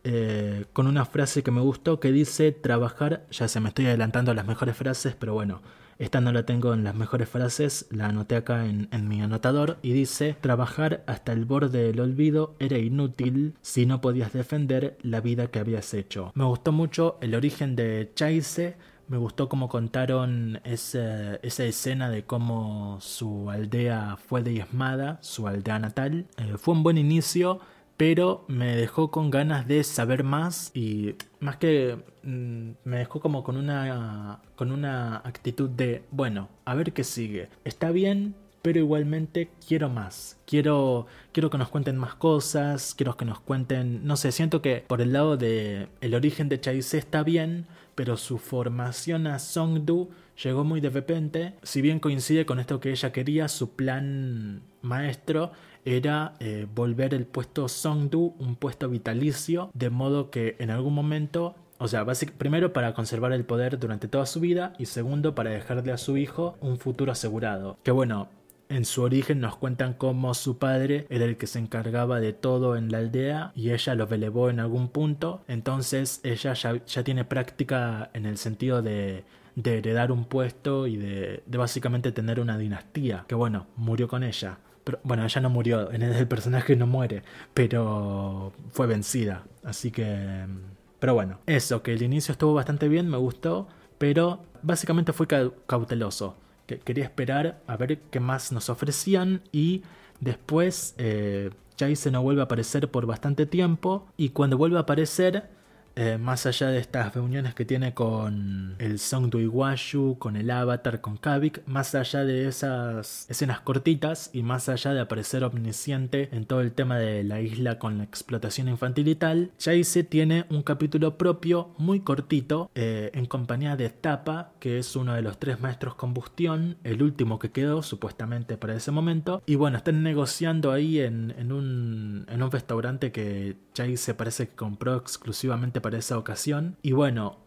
eh, con una frase que me gustó que dice trabajar, ya se me estoy adelantando las mejores frases, pero bueno, esta no la tengo en las mejores frases, la anoté acá en, mi anotador y dice, trabajar hasta el borde del olvido era inútil si no podías defender la vida que habías hecho. Me gustó mucho el origen de Chaise, me gustó cómo contaron esa, esa escena de cómo su aldea fue diezmada, su aldea natal. Eh, fue un buen inicio pero me dejó con ganas de saber más y más que mm, me dejó como con una con una actitud de bueno a ver qué sigue. Está bien pero igualmente quiero más. Quiero quiero que nos cuenten más cosas quiero que nos cuenten no sé siento que por el lado de el origen de Chaise está bien pero su formación a Songdu llegó muy de repente. Si bien coincide con esto que ella quería su plan maestro era eh, volver el puesto Songdu un puesto vitalicio, de modo que en algún momento, o sea, primero para conservar el poder durante toda su vida y segundo para dejarle a su hijo un futuro asegurado. Que bueno, en su origen nos cuentan cómo su padre era el que se encargaba de todo en la aldea y ella lo velevó en algún punto, entonces ella ya, ya tiene práctica en el sentido de de heredar un puesto y de, de, básicamente tener una dinastía, que bueno, murió con ella bueno, ella no murió, en el personaje no muere, pero fue vencida. Así que... Pero bueno, eso, que el inicio estuvo bastante bien, me gustó, pero básicamente fue cauteloso. Que quería esperar a ver qué más nos ofrecían y después eh, se no vuelve a aparecer por bastante tiempo y cuando vuelve a aparecer eh, más allá de estas reuniones que tiene con el Song Iguayu, con el Avatar, con Kavik, más allá de esas escenas cortitas y más allá de aparecer omnisciente en todo el tema de la isla con la explotación infantil y tal, Jace tiene un capítulo propio muy cortito eh, en compañía de Tapa, que es uno de los tres maestros combustión, el último que quedó supuestamente para ese momento, y bueno, están negociando ahí en, en, un, en un restaurante que Jace parece que compró exclusivamente para esa ocasión. Y bueno,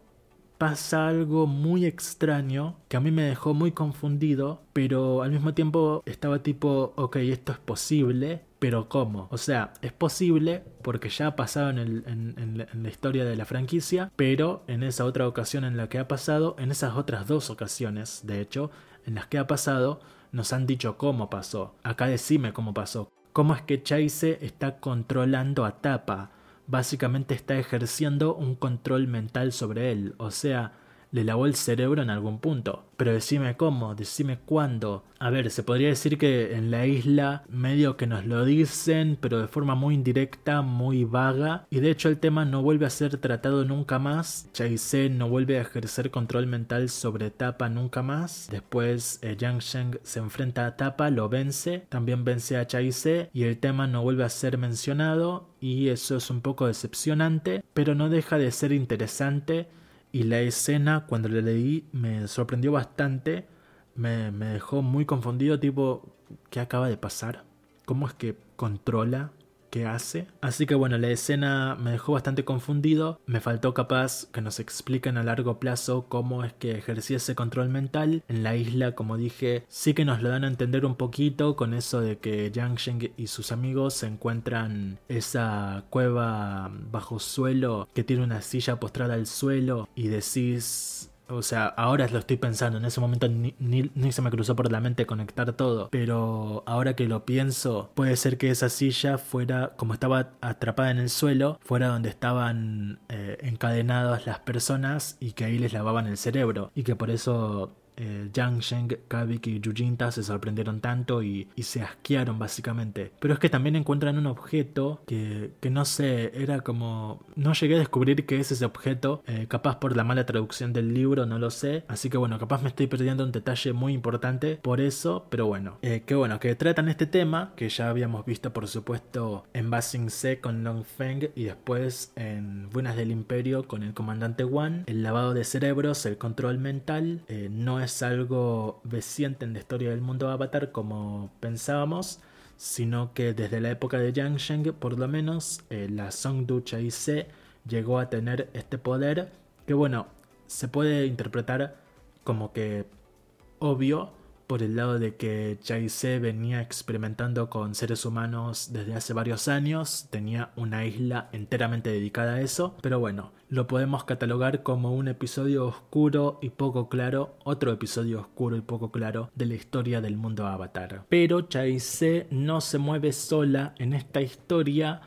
pasa algo muy extraño que a mí me dejó muy confundido, pero al mismo tiempo estaba tipo, ok, esto es posible, pero ¿cómo? O sea, es posible porque ya ha pasado en, el, en, la historia de la franquicia, pero en esa otra ocasión en la que ha pasado, en esas otras dos ocasiones, de hecho, en las que ha pasado, nos han dicho cómo pasó. Acá decime cómo pasó. ¿Cómo es que Chase está controlando a Tapa? Básicamente está ejerciendo un control mental sobre él, o sea, le lavó el cerebro en algún punto. Pero decime cómo, decime cuándo. A ver, se podría decir que en la isla medio que nos lo dicen, pero de forma muy indirecta, muy vaga. Y de hecho el tema no vuelve a ser tratado nunca más. Chaise no vuelve a ejercer control mental sobre Tapa nunca más. Después eh, Yang Sheng se enfrenta a Tapa, lo vence, también vence a Chaise y el tema no vuelve a ser mencionado. Y eso es un poco decepcionante, pero no deja de ser interesante y la escena, cuando la leí, me sorprendió bastante. Me, me dejó muy confundido, tipo, ¿qué acaba de pasar? ¿Cómo es que controla que hace. Así que bueno, la escena me dejó bastante confundido. Me faltó capaz que nos expliquen a largo plazo cómo es que ejercía ese control mental. En la isla, como dije, sí que nos lo dan a entender un poquito con eso de que Yang Sheng y sus amigos se encuentran esa cueva bajo suelo que tiene una silla postrada al suelo y decís o sea, ahora lo estoy pensando, en ese momento ni, se me cruzó por la mente conectar todo, pero ahora que lo pienso, puede ser que esa silla fuera, como estaba atrapada en el suelo, fuera donde estaban eh, encadenadas las personas y que ahí les lavaban el cerebro y que por eso eh, Yang Sheng, Kavik y Yujinta se sorprendieron tanto y, se asquearon básicamente. Pero es que también encuentran un objeto que, que, no sé, era como... No llegué a descubrir qué es ese objeto, eh, capaz por la mala traducción del libro, no lo sé. Así que bueno, capaz me estoy perdiendo un detalle muy importante por eso, pero bueno. Eh, que bueno, que tratan este tema, que ya habíamos visto por supuesto en Basing Se con Long Feng y después en Buenas del Imperio con el comandante Wan. El lavado de cerebros, el control mental, no es algo reciente en la historia del mundo Avatar como pensábamos, sino que desde la época de Yang por lo menos, eh, la Songdu Se llegó a tener este poder que, bueno, se puede interpretar como que obvio, por el lado de que Chaise venía experimentando con seres humanos desde hace varios años, tenía una isla enteramente dedicada a eso, pero bueno, lo podemos catalogar como un episodio oscuro y poco claro, otro episodio oscuro y poco claro de la historia del mundo Avatar. Pero Chaise no se mueve sola en esta historia,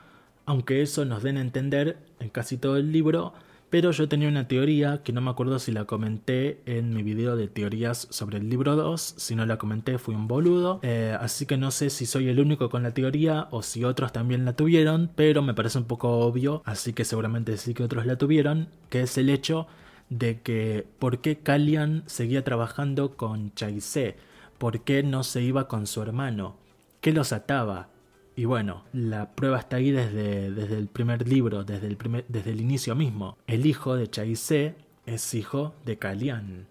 aunque eso nos den a entender en casi todo el libro, pero yo tenía una teoría que no me acuerdo si la comenté en mi video de teorías sobre el libro 2. Si no la comenté fui un boludo. Eh, así que no sé si soy el único con la teoría o si otros también la tuvieron. Pero me parece un poco obvio. Así que seguramente sí que otros la tuvieron. Que es el hecho de que por qué Kalian seguía trabajando con Chaise. ¿Por qué no se iba con su hermano? ¿Qué los ataba? Y bueno, la prueba está ahí desde, desde el primer libro, desde el, primer, desde el inicio mismo. El hijo de Chaise es hijo de Kalian.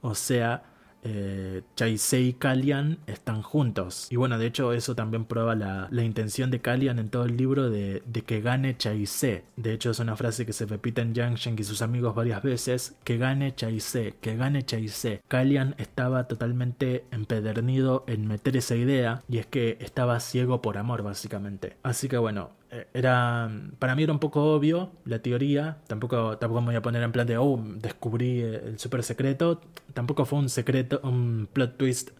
O sea, eh, Chaise y Kalian están juntos. Y bueno, de hecho eso también prueba la, intención de Kalian en todo el libro de, que gane Chaise. De hecho es una frase que se repite en Yang Sheng y sus amigos varias veces, que gane Chaise, que gane Chaise. Kalian estaba totalmente empedernido en meter esa idea y es que estaba ciego por amor básicamente. Así que bueno, era para mí era un poco obvio la teoría tampoco tampoco me voy a poner en plan de oh descubrí el super secreto tampoco fue un secreto un plot twist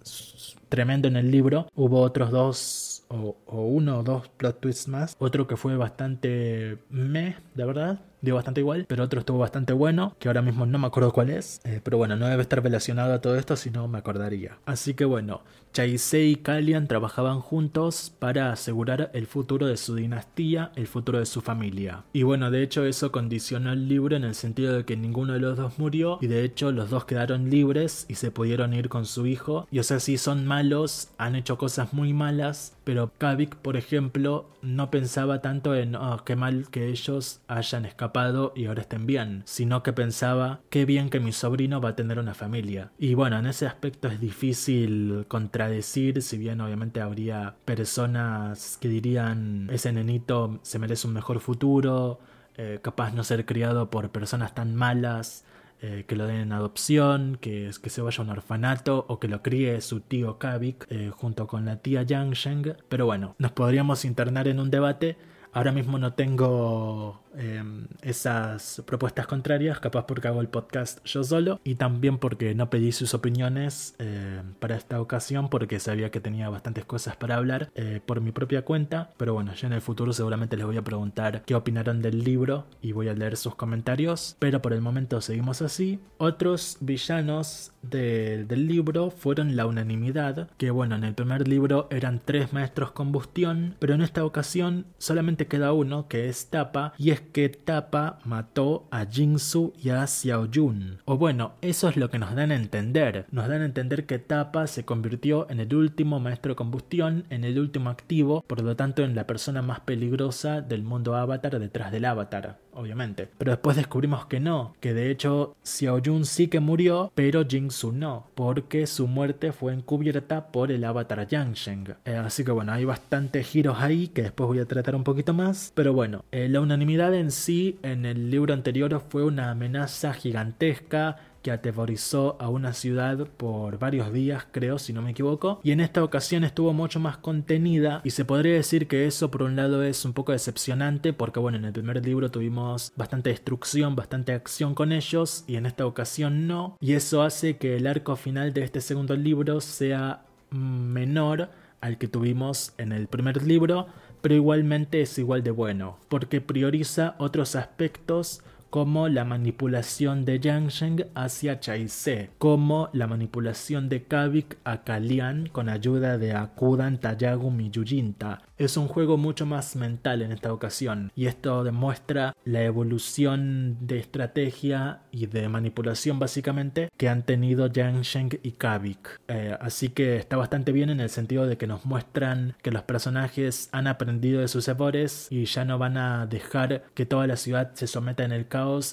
tremendo en el libro. Hubo otros dos o, o uno o dos plot twists más. Otro que fue bastante me de verdad dio bastante igual, pero otro estuvo bastante bueno, que ahora mismo no me acuerdo cuál es, eh, pero bueno, no debe estar relacionado a todo esto, si no me acordaría. Así que bueno, Chaise y Kalian trabajaban juntos para asegurar el futuro de su dinastía, el futuro de su familia. Y bueno, de hecho eso condicionó el libro en el sentido de que ninguno de los dos murió y de hecho los dos quedaron libres y se pudieron ir con su hijo. Y o sea, si son malos, han hecho cosas muy malas, pero Kavik, por ejemplo, no pensaba tanto en, oh, qué mal que ellos hayan escapado y ahora estén bien, sino que pensaba qué bien que mi sobrino va a tener una familia. Y bueno, en ese aspecto es difícil contradecir, si bien obviamente habría personas que dirían ese nenito se merece un mejor futuro, eh, capaz no ser criado por personas tan malas. Eh, que lo den en adopción, que, que se vaya a un orfanato o que lo críe su tío Kavik eh, junto con la tía Yang Sheng. Pero bueno, nos podríamos internar en un debate. Ahora mismo no tengo Em, esas propuestas contrarias, capaz porque hago el podcast yo solo y también porque no pedí sus opiniones em, para esta ocasión porque sabía que tenía bastantes cosas para hablar eh, por mi propia cuenta, pero bueno, ya en el futuro seguramente les voy a preguntar qué opinaron del libro y voy a leer sus comentarios, pero por el momento seguimos así. Otros villanos del libro fueron la unanimidad, que bueno, en el primer libro eran tres maestros combustión, pero en esta ocasión solamente queda uno, que es Tapa, y es que Tapa mató a Jinsu y a Xiaojun. O bueno, eso es lo que nos dan a entender. Nos dan a entender que Tapa se convirtió en el último maestro de combustión, en el último activo, por lo tanto en la persona más peligrosa del mundo avatar detrás del avatar, obviamente. Pero después descubrimos que no, que de hecho Xiaojun sí que murió, pero Jinsu no, porque su muerte fue encubierta por el avatar Yangsheng. Eh, así que bueno, hay bastantes giros ahí que después voy a tratar un poquito más. Pero bueno, eh, la unanimidad en sí en el libro anterior fue una amenaza gigantesca que aterrorizó a una ciudad por varios días, creo, si no me equivoco, y en esta ocasión estuvo mucho más contenida y se podría decir que eso por un lado es un poco decepcionante porque bueno, en el primer libro tuvimos bastante destrucción, bastante acción con ellos y en esta ocasión no, y eso hace que el arco final de este segundo libro sea menor al que tuvimos en el primer libro, pero igualmente es igual de bueno, porque prioriza otros aspectos como la manipulación de Yang hacia Chaise, como la manipulación de Kavik a Kalian con ayuda de Akudan Tayagum y Yujinta. Es un juego mucho más mental en esta ocasión y esto demuestra la evolución de estrategia y de manipulación básicamente que han tenido Yang y Kavik. Eh, así que está bastante bien en el sentido de que nos muestran que los personajes han aprendido de sus errores y ya no van a dejar que toda la ciudad se someta en el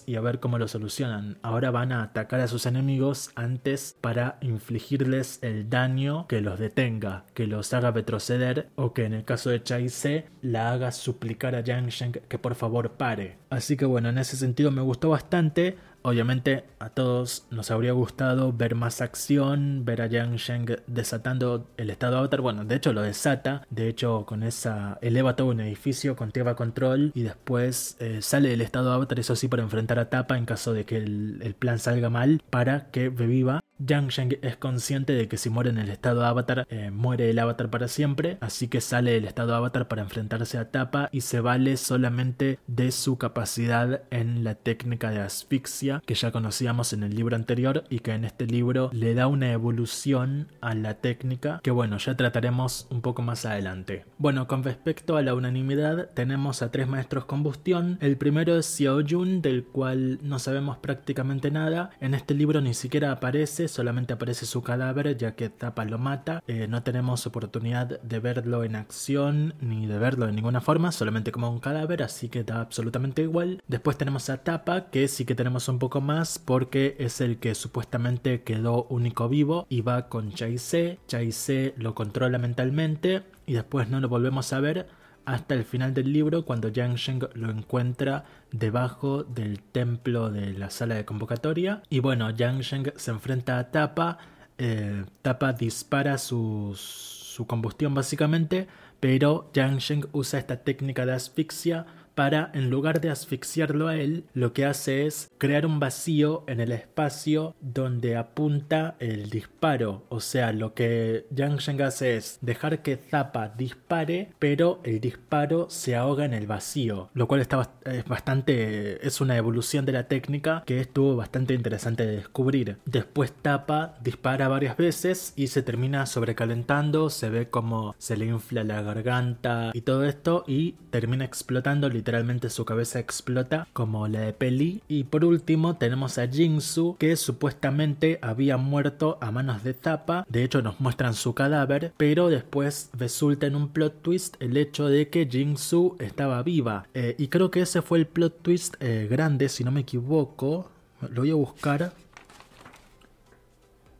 y a ver cómo lo solucionan. Ahora van a atacar a sus enemigos antes para infligirles el daño que los detenga, que los haga retroceder o que en el caso de Chai Se la haga suplicar a Yang Sheng que por favor pare. Así que bueno, en ese sentido me gustó bastante obviamente a todos nos habría gustado ver más acción, ver a Yang Sheng desatando el estado avatar. Bueno, de hecho lo desata. De hecho, con esa eleva todo un edificio con tierra control y después eh, sale del estado avatar, eso sí, para enfrentar a Tapa en caso de que el, el plan salga mal para que reviva Yang Sheng es consciente de que si muere en el estado avatar, eh, muere el avatar para siempre, así que sale del estado avatar para enfrentarse a Tapa y se vale solamente de su capacidad en la técnica de asfixia que ya conocíamos en el libro anterior y que en este libro le da una evolución a la técnica que bueno, ya trataremos un poco más adelante. Bueno, con respecto a la unanimidad, tenemos a tres maestros combustión. El primero es Xiao Jun, del cual no sabemos prácticamente nada. En este libro ni siquiera aparece solamente aparece su cadáver ya que Tapa lo mata. Eh, no tenemos oportunidad de verlo en acción ni de verlo de ninguna forma, solamente como un cadáver, así que da absolutamente igual. Después tenemos a Tapa, que sí que tenemos un poco más porque es el que supuestamente quedó único vivo y va con Chai-Se. Chai-Se lo controla mentalmente y después no lo volvemos a ver hasta el final del libro cuando Yang Sheng lo encuentra debajo del templo de la sala de convocatoria y bueno Yang Sheng se enfrenta a Tapa eh, Tapa dispara su, su combustión básicamente pero Yang Sheng usa esta técnica de asfixia para, en lugar de asfixiarlo a él, lo que hace es crear un vacío en el espacio donde apunta el disparo. O sea, lo que Yang Sheng hace es dejar que Zappa dispare, pero el disparo se ahoga en el vacío, lo cual está es bastante es una evolución de la técnica que estuvo bastante interesante de descubrir. Después Tapa dispara varias veces y se termina sobrecalentando, se ve como se le infla la garganta y todo esto y termina explotando literalmente su cabeza explota como la de Peli. Y por último tenemos a Jinsu que supuestamente había muerto a manos de Zappa. De hecho nos muestran su cadáver, pero después resulta en un plot twist el hecho de que Jinsu estaba viva. Eh, y creo que ese fue el plot twist eh, grande, si no me equivoco. Lo voy a buscar.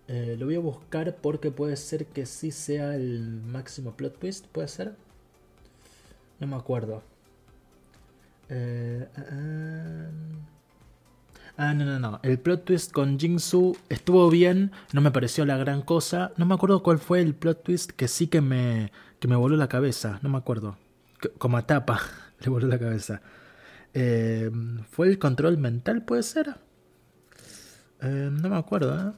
Eh, lo voy a buscar porque puede ser que sí sea el máximo plot twist, puede ser. No me acuerdo. Eh, eh, ah, no, no, no. El plot twist con Jingsu estuvo bien, no me pareció la gran cosa. No me acuerdo cuál fue el plot twist que sí que me, que me voló la cabeza. No me acuerdo. como a tapa, le voló la cabeza. Eh, ¿Fue el control mental, puede ser? no me acuerdo,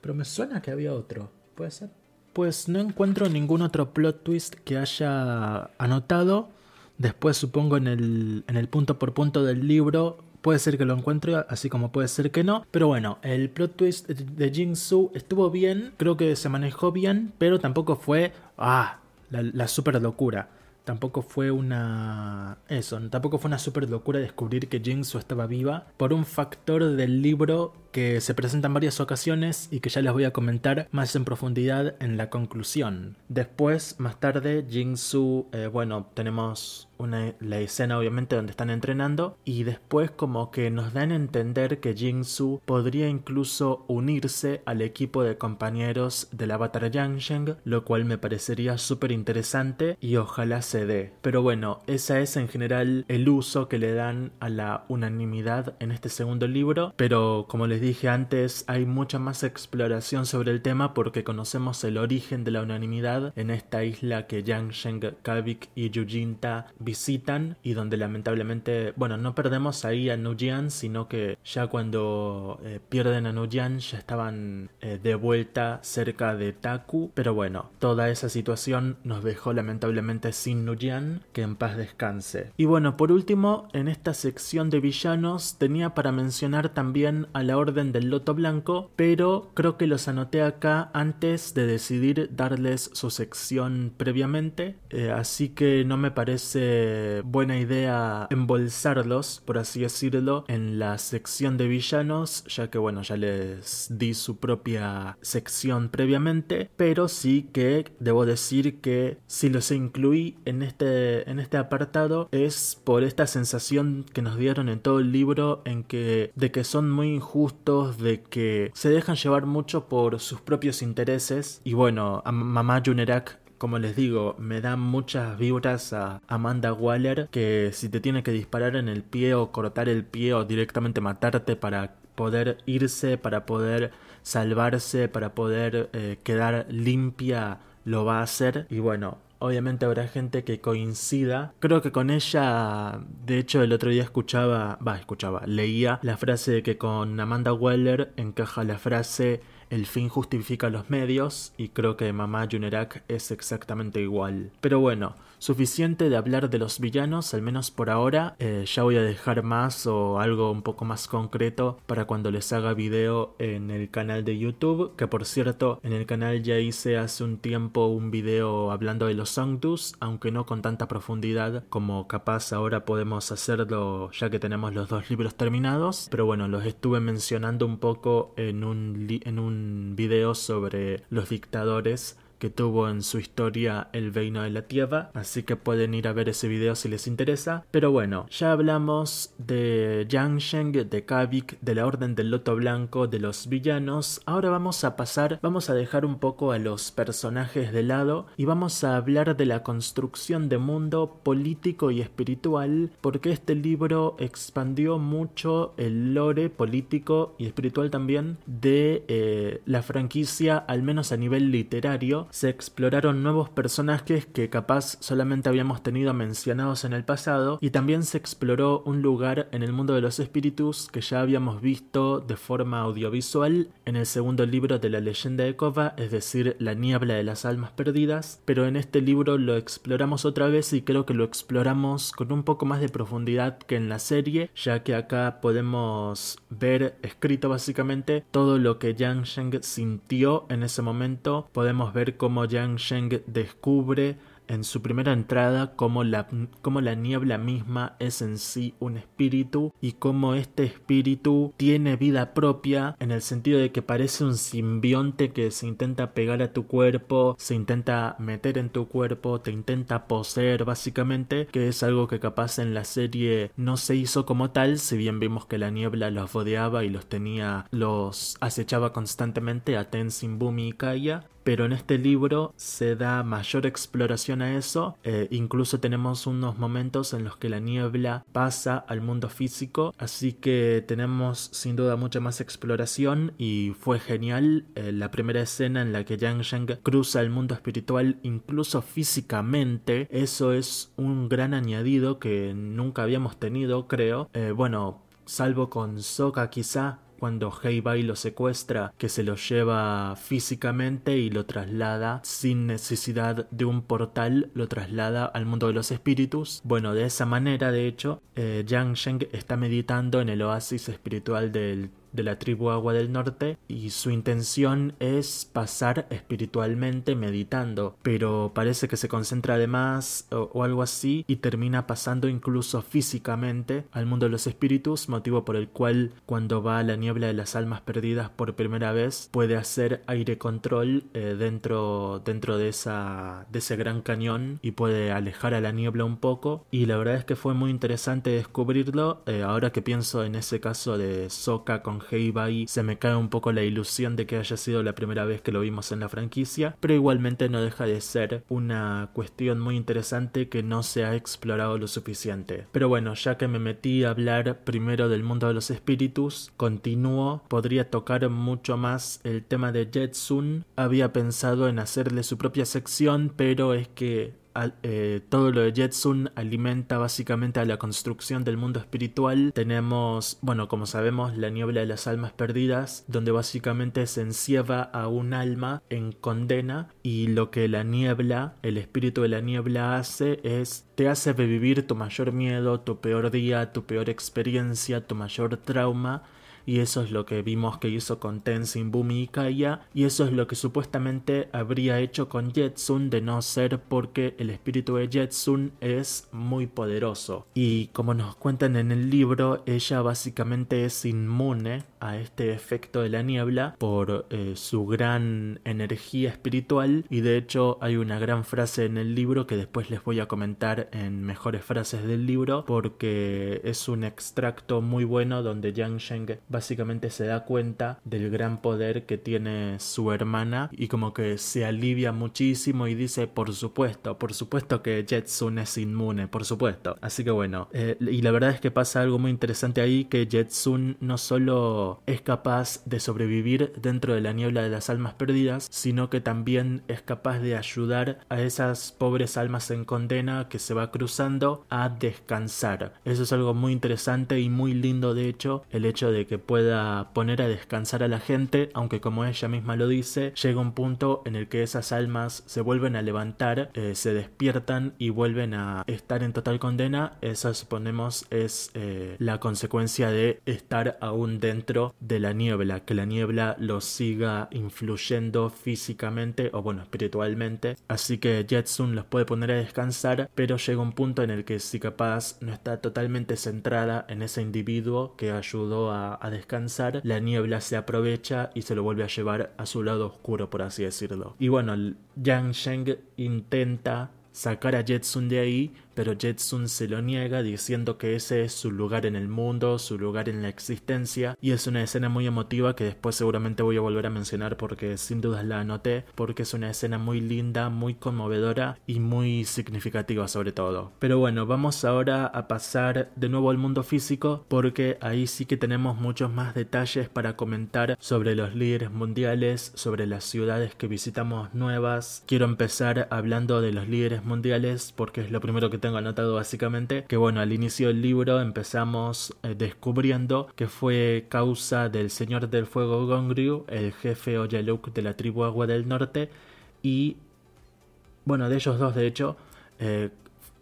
Pero me suena que había otro. ¿Puede ser? Pues no encuentro ningún otro plot twist que haya anotado. Después supongo en el, en el punto por punto del libro Puede ser que lo encuentre, así como puede ser que no. Pero bueno, el plot twist de Jingsu estuvo bien, creo que se manejó bien, pero tampoco fue, ah, la, super locura. Tampoco fue una... Eso, tampoco fue una super locura descubrir que Jingsu estaba viva por un factor del libro que se presenta en varias ocasiones y que ya les voy a comentar más en profundidad en la conclusión. Después, más tarde, Jingsu, eh, bueno, tenemos una, la escena obviamente donde están entrenando y después como que nos dan a entender que Jingsu podría incluso unirse al equipo de compañeros del avatar Yangsheng, lo cual me parecería súper interesante y ojalá se dé. Pero bueno, esa es en general el uso que le dan a la unanimidad en este segundo libro, pero como les dije antes, hay mucha más exploración sobre el tema porque conocemos el origen de la unanimidad en esta isla que Yang Sheng, Kavik y Yujinta visitan y donde lamentablemente, bueno, no perdemos ahí a Nujian, sino que ya cuando eh, pierden a Nujian ya estaban eh, de vuelta cerca de Taku, pero bueno, toda esa situación nos dejó lamentablemente sin Nujian, que en paz descanse. Y bueno, por último, en esta sección de villanos tenía para mencionar también a la Orden del Loto Blanco, pero creo que los anoté acá antes de decidir darles su sección previamente, eh, así que no me parece buena idea embolsarlos, por así decirlo, en la sección de villanos, ya que bueno, ya les di su propia sección previamente, pero sí que debo decir que si los incluí en este, en este apartado es por esta sensación que nos dieron en todo el libro en que de que son muy injustos de que se dejan llevar mucho por sus propios intereses y bueno, a mamá Junerak como les digo, me da muchas vibras a Amanda Waller que si te tiene que disparar en el pie o cortar el pie o directamente matarte para poder irse, para poder salvarse, para poder eh, quedar limpia, lo va a hacer. Y bueno, obviamente habrá gente que coincida. Creo que con ella, de hecho, el otro día escuchaba, va, escuchaba, leía la frase de que con Amanda Weller encaja la frase el fin justifica los medios y creo que Mamá Junerak es exactamente igual. Pero bueno, suficiente de hablar de los villanos, al menos por ahora. Eh, ya voy a dejar más o algo un poco más concreto para cuando les haga video en el canal de YouTube. Que por cierto, en el canal ya hice hace un tiempo un video hablando de los Sanctus, aunque no con tanta profundidad como capaz ahora podemos hacerlo ya que tenemos los dos libros terminados. Pero bueno, los estuve mencionando un poco en un, en un video sobre los dictadores que tuvo en su historia el Reino de la Tierra, así que pueden ir a ver ese video si les interesa. Pero bueno, ya hablamos de Yang Sheng, de Kavik, de la Orden del Loto Blanco, de los villanos. Ahora vamos a pasar, vamos a dejar un poco a los personajes de lado y vamos a hablar de la construcción de mundo político y espiritual, porque este libro expandió mucho el lore político y espiritual también de eh, la franquicia, al menos a nivel literario se exploraron nuevos personajes que capaz solamente habíamos tenido mencionados en el pasado y también se exploró un lugar en el mundo de los espíritus que ya habíamos visto de forma audiovisual en el segundo libro de la leyenda de Kova, es decir, La niebla de las almas perdidas, pero en este libro lo exploramos otra vez y creo que lo exploramos con un poco más de profundidad que en la serie, ya que acá podemos ver escrito básicamente todo lo que Yang Sheng sintió en ese momento, podemos ver cómo Yang Sheng descubre en su primera entrada cómo la, la niebla misma es en sí un espíritu y cómo este espíritu tiene vida propia en el sentido de que parece un simbionte que se intenta pegar a tu cuerpo, se intenta meter en tu cuerpo, te intenta poseer básicamente, que es algo que capaz en la serie no se hizo como tal, si bien vimos que la niebla los rodeaba y los tenía, los acechaba constantemente a Tenzin, Bumi y Kaya, pero en este libro se da mayor exploración a eso, eh, incluso tenemos unos momentos en los que la niebla pasa al mundo físico, así que tenemos sin duda mucha más exploración y fue genial eh, la primera escena en la que Yang Sheng cruza el mundo espiritual incluso físicamente, eso es un gran añadido que nunca habíamos tenido creo, eh, bueno, salvo con Soka quizá, cuando Heibai lo secuestra, que se lo lleva físicamente y lo traslada sin necesidad de un portal, lo traslada al mundo de los espíritus. Bueno, de esa manera, de hecho, eh, Yang Sheng está meditando en el oasis espiritual del de la tribu Agua del Norte y su intención es pasar espiritualmente meditando, pero parece que se concentra además o, algo así y termina pasando incluso físicamente al mundo de los espíritus, motivo por el cual cuando va a la niebla de las almas perdidas por primera vez puede hacer aire control eh, dentro, dentro de, esa, de ese gran cañón y puede alejar a la niebla un poco. Y la verdad es que fue muy interesante descubrirlo eh, ahora que pienso en ese caso de Soka con Heibai se me cae un poco la ilusión de que haya sido la primera vez que lo vimos en la franquicia, pero igualmente no deja de ser una cuestión muy interesante que no se ha explorado lo suficiente. Pero bueno, ya que me metí a hablar primero del mundo de los espíritus, continúo, podría tocar mucho más el tema de Jetsun. Había pensado en hacerle su propia sección, pero es que eh, todo lo de Jetsun alimenta básicamente a la construcción del mundo espiritual. Tenemos, bueno, como sabemos, la niebla de las almas perdidas, donde básicamente se encierra a un alma en condena y lo que la niebla, el espíritu de la niebla hace es te hace revivir tu mayor miedo, tu peor día, tu peor experiencia, tu mayor trauma y eso es lo que vimos que hizo con Tenzin, Bumi y Kaya y eso es lo que supuestamente habría hecho con Jetsun de no ser porque el espíritu de Jetsun es muy poderoso. Y como nos cuentan en el libro ella básicamente es inmune a este efecto de la niebla por eh, su gran energía espiritual y de hecho hay una gran frase en el libro que después les voy a comentar en mejores frases del libro porque es un extracto muy bueno donde Yang Sheng básicamente se da cuenta del gran poder que tiene su hermana y como que se alivia muchísimo y dice por supuesto, por supuesto que Jetsun es inmune, por supuesto. Así que bueno, eh, y la verdad es que pasa algo muy interesante ahí que Jetsun no solo es capaz de sobrevivir dentro de la niebla de las almas perdidas, sino que también es capaz de ayudar a esas pobres almas en condena que se va cruzando a descansar. Eso es algo muy interesante y muy lindo de hecho, el hecho de que pueda poner a descansar a la gente, aunque como ella misma lo dice, llega un punto en el que esas almas se vuelven a levantar, eh, se despiertan y vuelven a estar en total condena. Eso suponemos es eh, la consecuencia de estar aún dentro de la niebla, que la niebla los siga influyendo físicamente o bueno, espiritualmente. Así que Jetsun los puede poner a descansar, pero llega un punto en el que si capaz no está totalmente centrada en ese individuo que ayudó a, a descansar, la niebla se aprovecha y se lo vuelve a llevar a su lado oscuro, por así decirlo. Y bueno, Yang Sheng intenta sacar a Jetsun de ahí pero Jetsun se lo niega diciendo que ese es su lugar en el mundo, su lugar en la existencia, y es una escena muy emotiva que después seguramente voy a volver a mencionar porque sin dudas la anoté, porque es una escena muy linda, muy conmovedora y muy significativa sobre todo. Pero bueno, vamos ahora a pasar de nuevo al mundo físico porque ahí sí que tenemos muchos más detalles para comentar sobre los líderes mundiales, sobre las ciudades que visitamos nuevas. Quiero empezar hablando de los líderes mundiales porque es lo primero que tengo anotado básicamente, que bueno, al inicio del libro empezamos eh, descubriendo que fue causa del Señor del Fuego Gongryu, el jefe Oyaluk de la tribu Agua del Norte, y bueno, de ellos dos de hecho, eh,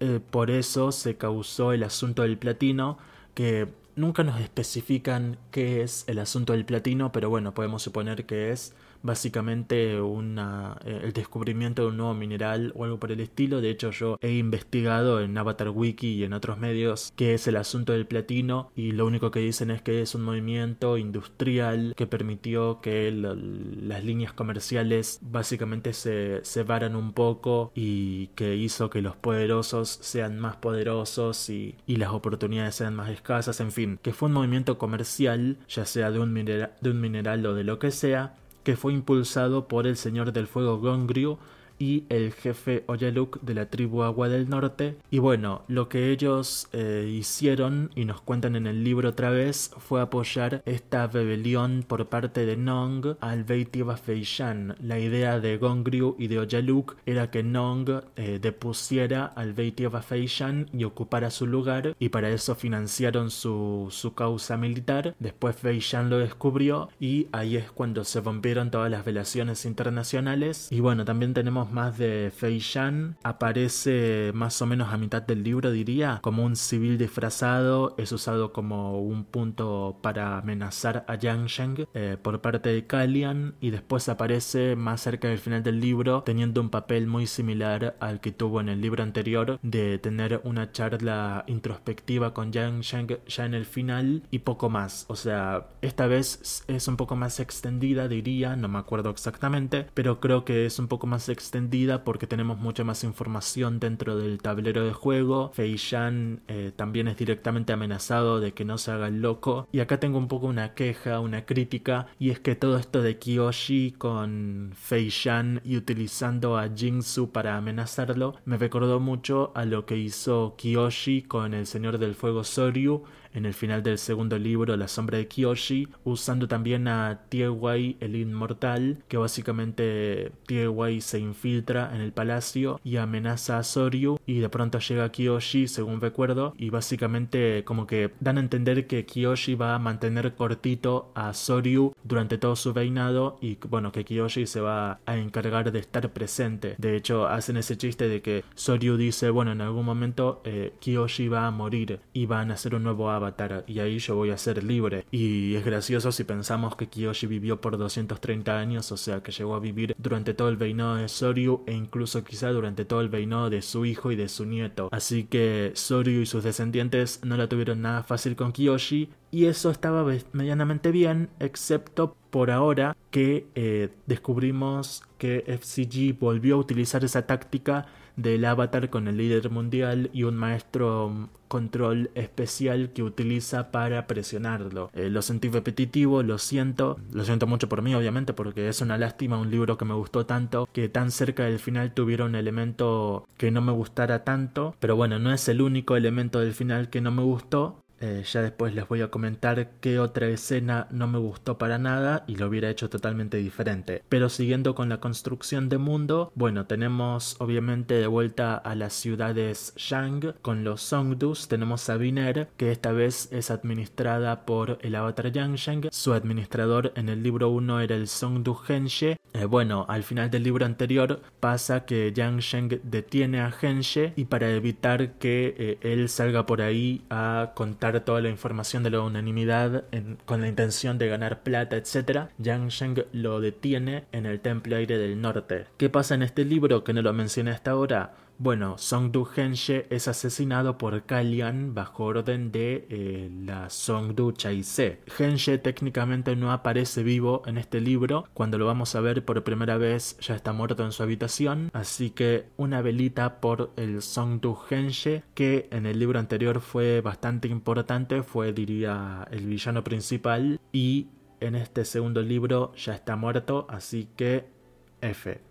eh, por eso se causó el asunto del platino, que nunca nos especifican qué es el asunto del platino, pero bueno, podemos suponer que es básicamente eh, el descubrimiento de un nuevo mineral o algo por el estilo. De hecho, yo he investigado en Avatar Wiki y en otros medios qué es el asunto del platino y lo único que dicen es que es un movimiento industrial que permitió que las líneas comerciales básicamente se separan un poco y que hizo que los poderosos sean más poderosos y, y las oportunidades sean más escasas. En fin, que fue un movimiento comercial, ya sea de un, de un mineral o de lo que sea, que fue impulsado por el Señor del Fuego Gongryu y el jefe Oyaluk de la tribu Agua del Norte. Y bueno, lo que ellos eh, hicieron y nos cuentan en el libro otra vez fue apoyar esta rebelión por parte de Nong al Beitiva Feishan. La idea de Gongryu y de Oyaluk era que Nong eh, depusiera al Beitiva Feishan y ocupara su lugar y para eso financiaron su, su causa militar. Después Feishan lo descubrió y ahí es cuando se rompieron todas las relaciones internacionales. Y bueno, también tenemos más de Fei Shan. Aparece más o menos a mitad del libro, diría, como un civil disfrazado. Es usado como un punto para amenazar a Yang Sheng eh, por parte de Kalian. Y después aparece más cerca del final del libro, teniendo un papel muy similar al que tuvo en el libro anterior, de tener una charla introspectiva con Yang Sheng ya en el final y poco más. O sea, esta vez es un poco más extendida, diría, no me acuerdo exactamente, pero creo que es un poco más extendida porque tenemos mucha más información dentro del tablero de juego. Fei Shan eh, también es directamente amenazado de que no se haga el loco. Y acá tengo un poco una queja, una crítica, y es que todo esto de Kiyoshi con Fei Shan y utilizando a Jingsu para amenazarlo me recordó mucho a lo que hizo Kiyoshi con el Señor del Fuego Soryu en el final del segundo libro La sombra de Kiyoshi, usando también a Tiewai el inmortal, que básicamente Tiewai se infiltra en el palacio y amenaza a Soryu y de pronto llega Kiyoshi, según recuerdo, y básicamente como que dan a entender que Kiyoshi va a mantener cortito a Soryu durante todo su reinado y bueno, que Kiyoshi se va a encargar de estar presente. De hecho, hacen ese chiste de que Soryu dice, bueno, en algún momento eh, Kiyoshi va a morir y van a hacer un nuevo avatar y ahí yo voy a ser libre. Y es gracioso si pensamos que Kiyoshi vivió por 230 años, o sea que llegó a vivir durante todo el reinado de Soryu e incluso quizá durante todo el reinado de su hijo y de su nieto. Así que Soryu y sus descendientes no la tuvieron nada fácil con Kiyoshi y eso estaba medianamente bien, excepto por ahora que eh, descubrimos que FCG volvió a utilizar esa táctica del avatar con el líder mundial y un maestro control especial que utiliza para presionarlo. Eh, lo sentí repetitivo, lo siento, lo siento mucho por mí obviamente porque es una lástima un libro que me gustó tanto que tan cerca del final tuviera un elemento que no me gustara tanto, pero bueno, no es el único elemento del final que no me gustó, eh, ya después les voy a comentar qué otra escena no me gustó para nada y lo hubiera hecho totalmente diferente. Pero siguiendo con la construcción de mundo, bueno, tenemos obviamente de vuelta a las ciudades Shang con los Songdus. Tenemos a Biner, que esta vez es administrada por el avatar Shang. Su administrador en el libro 1 era el Songdu Henshe. Eh, bueno, al final del libro anterior pasa que Shang detiene a Henshe y para evitar que eh, él salga por ahí a contar toda la información de la unanimidad con la intención de ganar plata, etc., Yang Sheng lo detiene en el Templo Aire del Norte. ¿Qué pasa en este libro que no lo mencioné hasta ahora? Bueno, Songdu Henshe es asesinado por Kalian bajo orden de eh, la Songdu Chaise. Henshe técnicamente no aparece vivo en este libro. Cuando lo vamos a ver por primera vez ya está muerto en su habitación. Así que una velita por el Songdu Henshe que en el libro anterior fue bastante importante. Fue diría el villano principal y en este segundo libro ya está muerto. Así que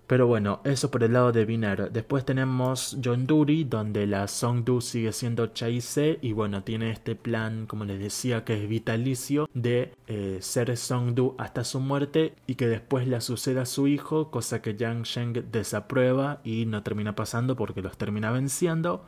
Pero bueno, eso por el lado de Biner. Después tenemos John Dury, donde la Songdu sigue siendo Chaise y bueno, tiene este plan, como les decía, que es vitalicio de eh, ser Songdu hasta su muerte y que después le suceda a su hijo, cosa que Yang Sheng desaprueba y no termina pasando porque los termina venciendo.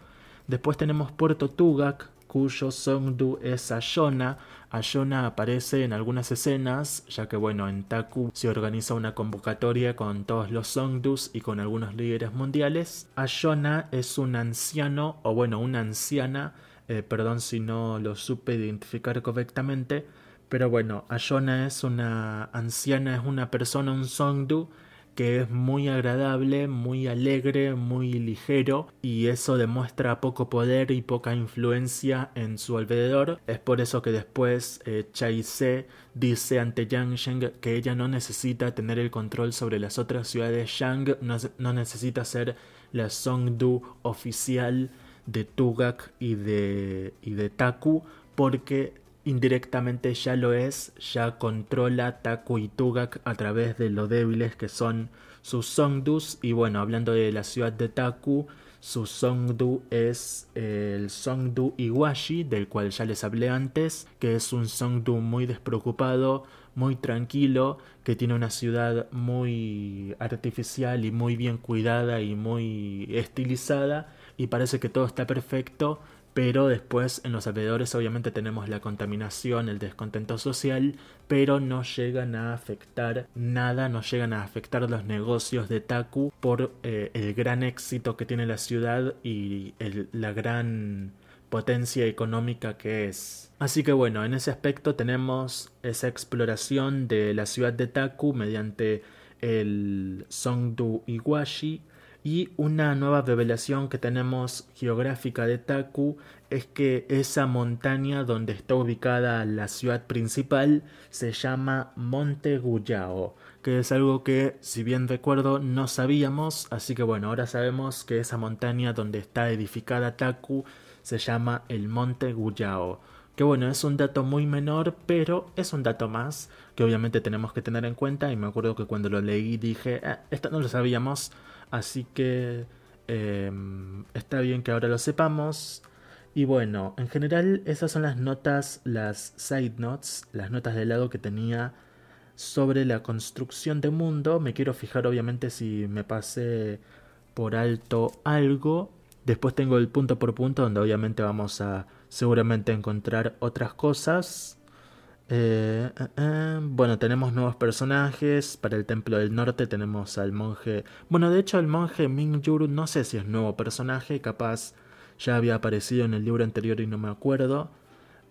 Después tenemos Puerto Tugak, cuyo Songdu es Ayona. Ayona aparece en algunas escenas, ya que bueno, en Taku se organiza una convocatoria con todos los Songdus y con algunos líderes mundiales. Ayona es un anciano, o bueno, una anciana, eh, perdón si no lo supe identificar correctamente, pero bueno, Ayona es una anciana, es una persona, un Songdu que es muy agradable, muy alegre, muy ligero y eso demuestra poco poder y poca influencia en su alrededor. Es por eso que después eh, Chai Se dice ante Yang Sheng que ella no necesita tener el control sobre las otras ciudades Shang, no, no necesita ser la Songdu oficial de Tugak y de, y de Taku porque indirectamente ya lo es, ya controla Taku y Tugak a través de lo débiles que son sus Songdus. Y bueno, hablando de la ciudad de Taku, su Songdu es el Songdu Iwashi, del cual ya les hablé antes, que es un Songdu muy despreocupado, muy tranquilo, que tiene una ciudad muy artificial y muy bien cuidada y muy estilizada, y parece que todo está perfecto, pero después en los alrededores obviamente tenemos la contaminación, el descontento social, pero no llegan a afectar nada, no llegan a afectar los negocios de Taku por eh, el gran éxito que tiene la ciudad y la gran potencia económica que es. Así que bueno, en ese aspecto tenemos esa exploración de la ciudad de Taku mediante el Songdu Iwashi y una nueva revelación que tenemos geográfica de Taku es que esa montaña donde está ubicada la ciudad principal se llama Monte Guyao, que es algo que, si bien recuerdo, no sabíamos, así que bueno, ahora sabemos que esa montaña donde está edificada Taku se llama el Monte Guyao. Que bueno, es un dato muy menor, pero es un dato más que obviamente tenemos que tener en cuenta. Y me acuerdo que cuando lo leí dije, eh, esto no lo sabíamos, Así que em, está bien que ahora lo sepamos. Y bueno, en general esas son las notas, las side notes, las notas de lado que tenía sobre la construcción de mundo. Me quiero fijar obviamente si me pasé por alto algo. Después tengo el punto por punto donde obviamente vamos a seguramente encontrar otras cosas. Eh, eh, eh, bueno, tenemos nuevos personajes. Para el Templo del Norte tenemos al monje. Bueno, de hecho, el monje Mingyuru no sé si es nuevo personaje. Capaz ya había aparecido en el libro anterior y no me acuerdo.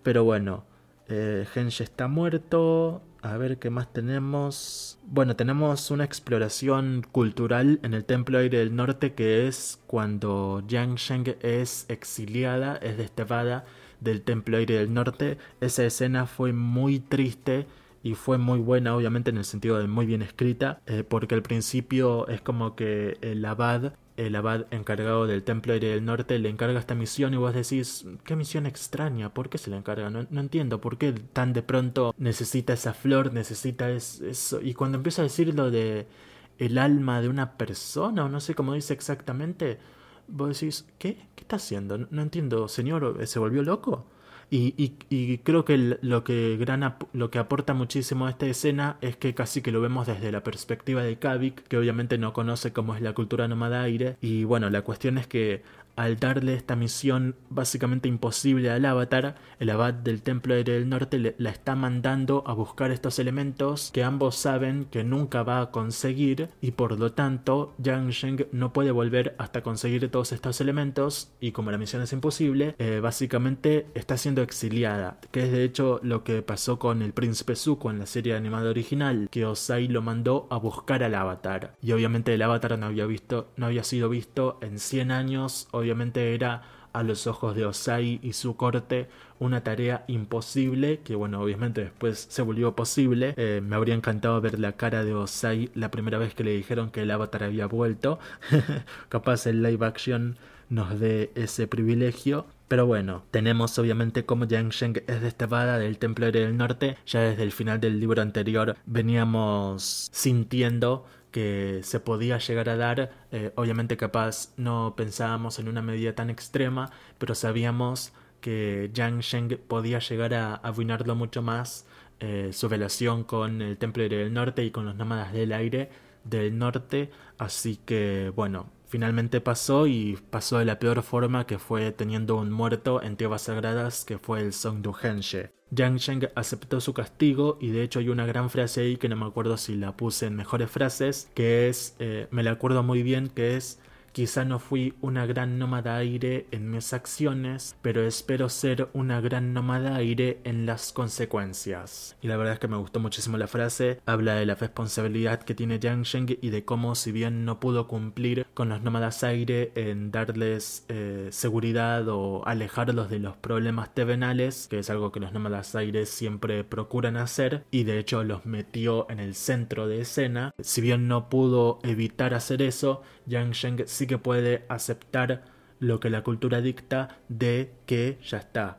Pero bueno, eh, está muerto. A ver qué más tenemos. Bueno, tenemos una exploración cultural en el Templo Aire del Norte que es cuando Yang Sheng es exiliada, es desterrada del Templo Aire del Norte. Esa escena fue muy triste y fue muy buena, obviamente en el sentido de muy bien escrita, eh, porque al principio es como que el abad el abad encargado del Templo Aire del Norte le encarga esta misión y vos decís, qué misión extraña, ¿por qué se le encarga? No, no entiendo, ¿por qué tan de pronto necesita esa flor, necesita eso? Y cuando empieza a decir lo de el alma de una persona, o no sé cómo dice exactamente, vos decís, ¿qué? ¿Qué está haciendo? No, entiendo, señor, ¿se volvió loco? Y, y, y, creo que lo que, gran lo que aporta muchísimo a esta escena es que casi que lo vemos desde la perspectiva de Kavik, que obviamente no conoce cómo es la cultura nómada aire. Y bueno, la cuestión es que al darle esta misión básicamente imposible al avatar, el abad del Templo Aire del Norte la está mandando a buscar estos elementos que ambos saben que nunca va a conseguir y por lo tanto Yang Sheng no puede volver hasta conseguir todos estos elementos y como la misión es imposible, eh, básicamente está siendo exiliada, que es de hecho lo que pasó con el príncipe Zuko en la serie animada original, que Osai lo mandó a buscar al avatar. Y obviamente el avatar no había visto, no había sido visto en 100 años obviamente era a los ojos de Osai y su corte una tarea imposible que bueno obviamente después se volvió posible. Eh, me habría encantado ver la cara de Osai la primera vez que le dijeron que el avatar había vuelto. Capaz el live action nos dé ese privilegio. Pero bueno, tenemos obviamente como Yang Sheng es desterrada del Templo del Norte. Ya desde el final del libro anterior veníamos sintiendo que se podía llegar a dar. Eh, obviamente capaz no pensábamos en una medida tan extrema, pero sabíamos que Yang Sheng podía llegar a arruinarlo mucho más eh, su relación con el Templo del Norte y con los nómadas del aire del norte. Así que bueno, finalmente pasó y pasó de la peor forma que fue teniendo un muerto en tierras sagradas que fue el Song Henshe. Yang Sheng aceptó su castigo y de hecho hay una gran frase ahí que no me acuerdo si la puse en mejores frases, que es, eh, me la acuerdo muy bien, que es Quizá no fui una gran nómada aire en mis acciones, pero espero ser una gran nómada aire en las consecuencias. Y la verdad es que me gustó muchísimo la frase, habla de la responsabilidad que tiene Yang Sheng y de cómo si bien no pudo cumplir con los nómadas aire en darles eh, seguridad o alejarlos de los problemas terrenales, que es algo que los nómadas aire siempre procuran hacer, y de hecho los metió en el centro de escena, si bien no pudo evitar hacer eso, Yang Sheng sí que puede aceptar lo que la cultura dicta de que ya está,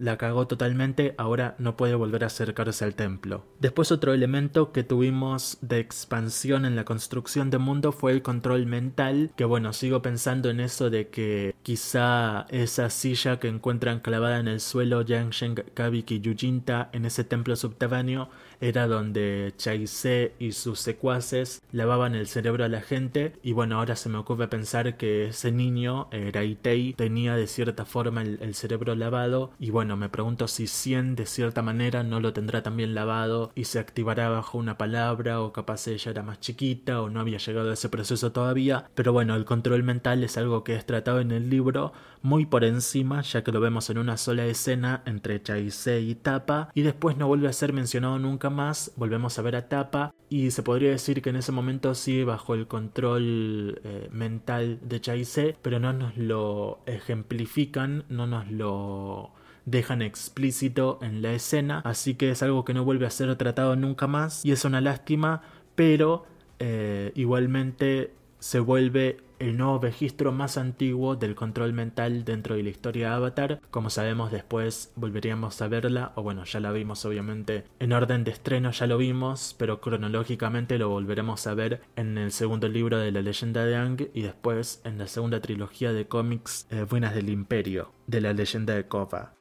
la cagó totalmente, ahora no puede volver a acercarse al templo. Después otro elemento que tuvimos de expansión en la construcción de mundo fue el control mental, que bueno, sigo pensando en eso de que quizá esa silla que encuentran clavada en el suelo Sheng, Kabik y Yujinta en ese templo subterráneo era donde Chaise y sus secuaces lavaban el cerebro a la gente. Y bueno, ahora se me ocurre pensar que ese niño, Raitei, tenía de cierta forma el, el cerebro lavado. Y bueno, me pregunto si Cien de cierta manera no lo tendrá también lavado y se activará bajo una palabra o capaz ella era más chiquita o no había llegado a ese proceso todavía, pero bueno, el control mental es algo que es tratado en el libro muy por encima, ya que lo vemos en una sola escena entre Chaise y Tapa y después no vuelve a ser mencionado nunca más, volvemos a ver a Tapa y se podría decir que en ese momento sí bajo el control eh, mental de Chaise, pero no nos lo ejemplifican, no nos lo dejan explícito en la escena, así que es algo que no vuelve a ser tratado nunca más y es una lástima, pero eh, igualmente se vuelve el nuevo registro más antiguo del control mental dentro de la historia de Avatar. Como sabemos después volveríamos a verla, o bueno, ya la vimos obviamente en orden de estreno, ya lo vimos, pero cronológicamente lo volveremos a ver en el segundo libro de la leyenda de Ang y después en la segunda trilogía de cómics eh, Buenas del Imperio, de la leyenda de Korra.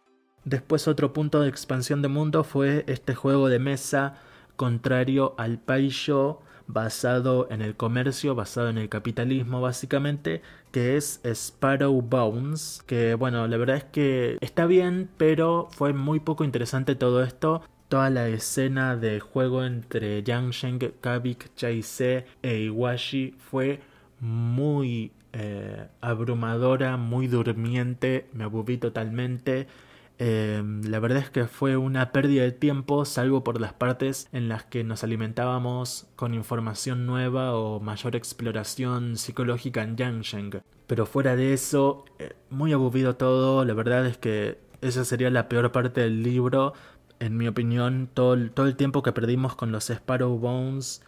Después otro punto de expansión de mundo fue este juego de mesa contrario al paillo basado en el comercio, basado en el capitalismo básicamente, que es Sparrow Bones, que bueno, la verdad es que está bien, pero fue muy poco interesante todo esto. Toda la escena de juego entre Yang Sheng, Kavik, Chaise e Iwashi fue muy eh, abrumadora, muy durmiente, me aburrí totalmente. Em, la verdad es que fue una pérdida de tiempo, salvo por las partes en las que nos alimentábamos con información nueva o mayor exploración psicológica en Yangsheng. Pero fuera de eso, eh, muy aburrido todo, la verdad es que esa sería la peor parte del libro. En mi opinión, todo, todo el tiempo que perdimos con los Sparrow Bones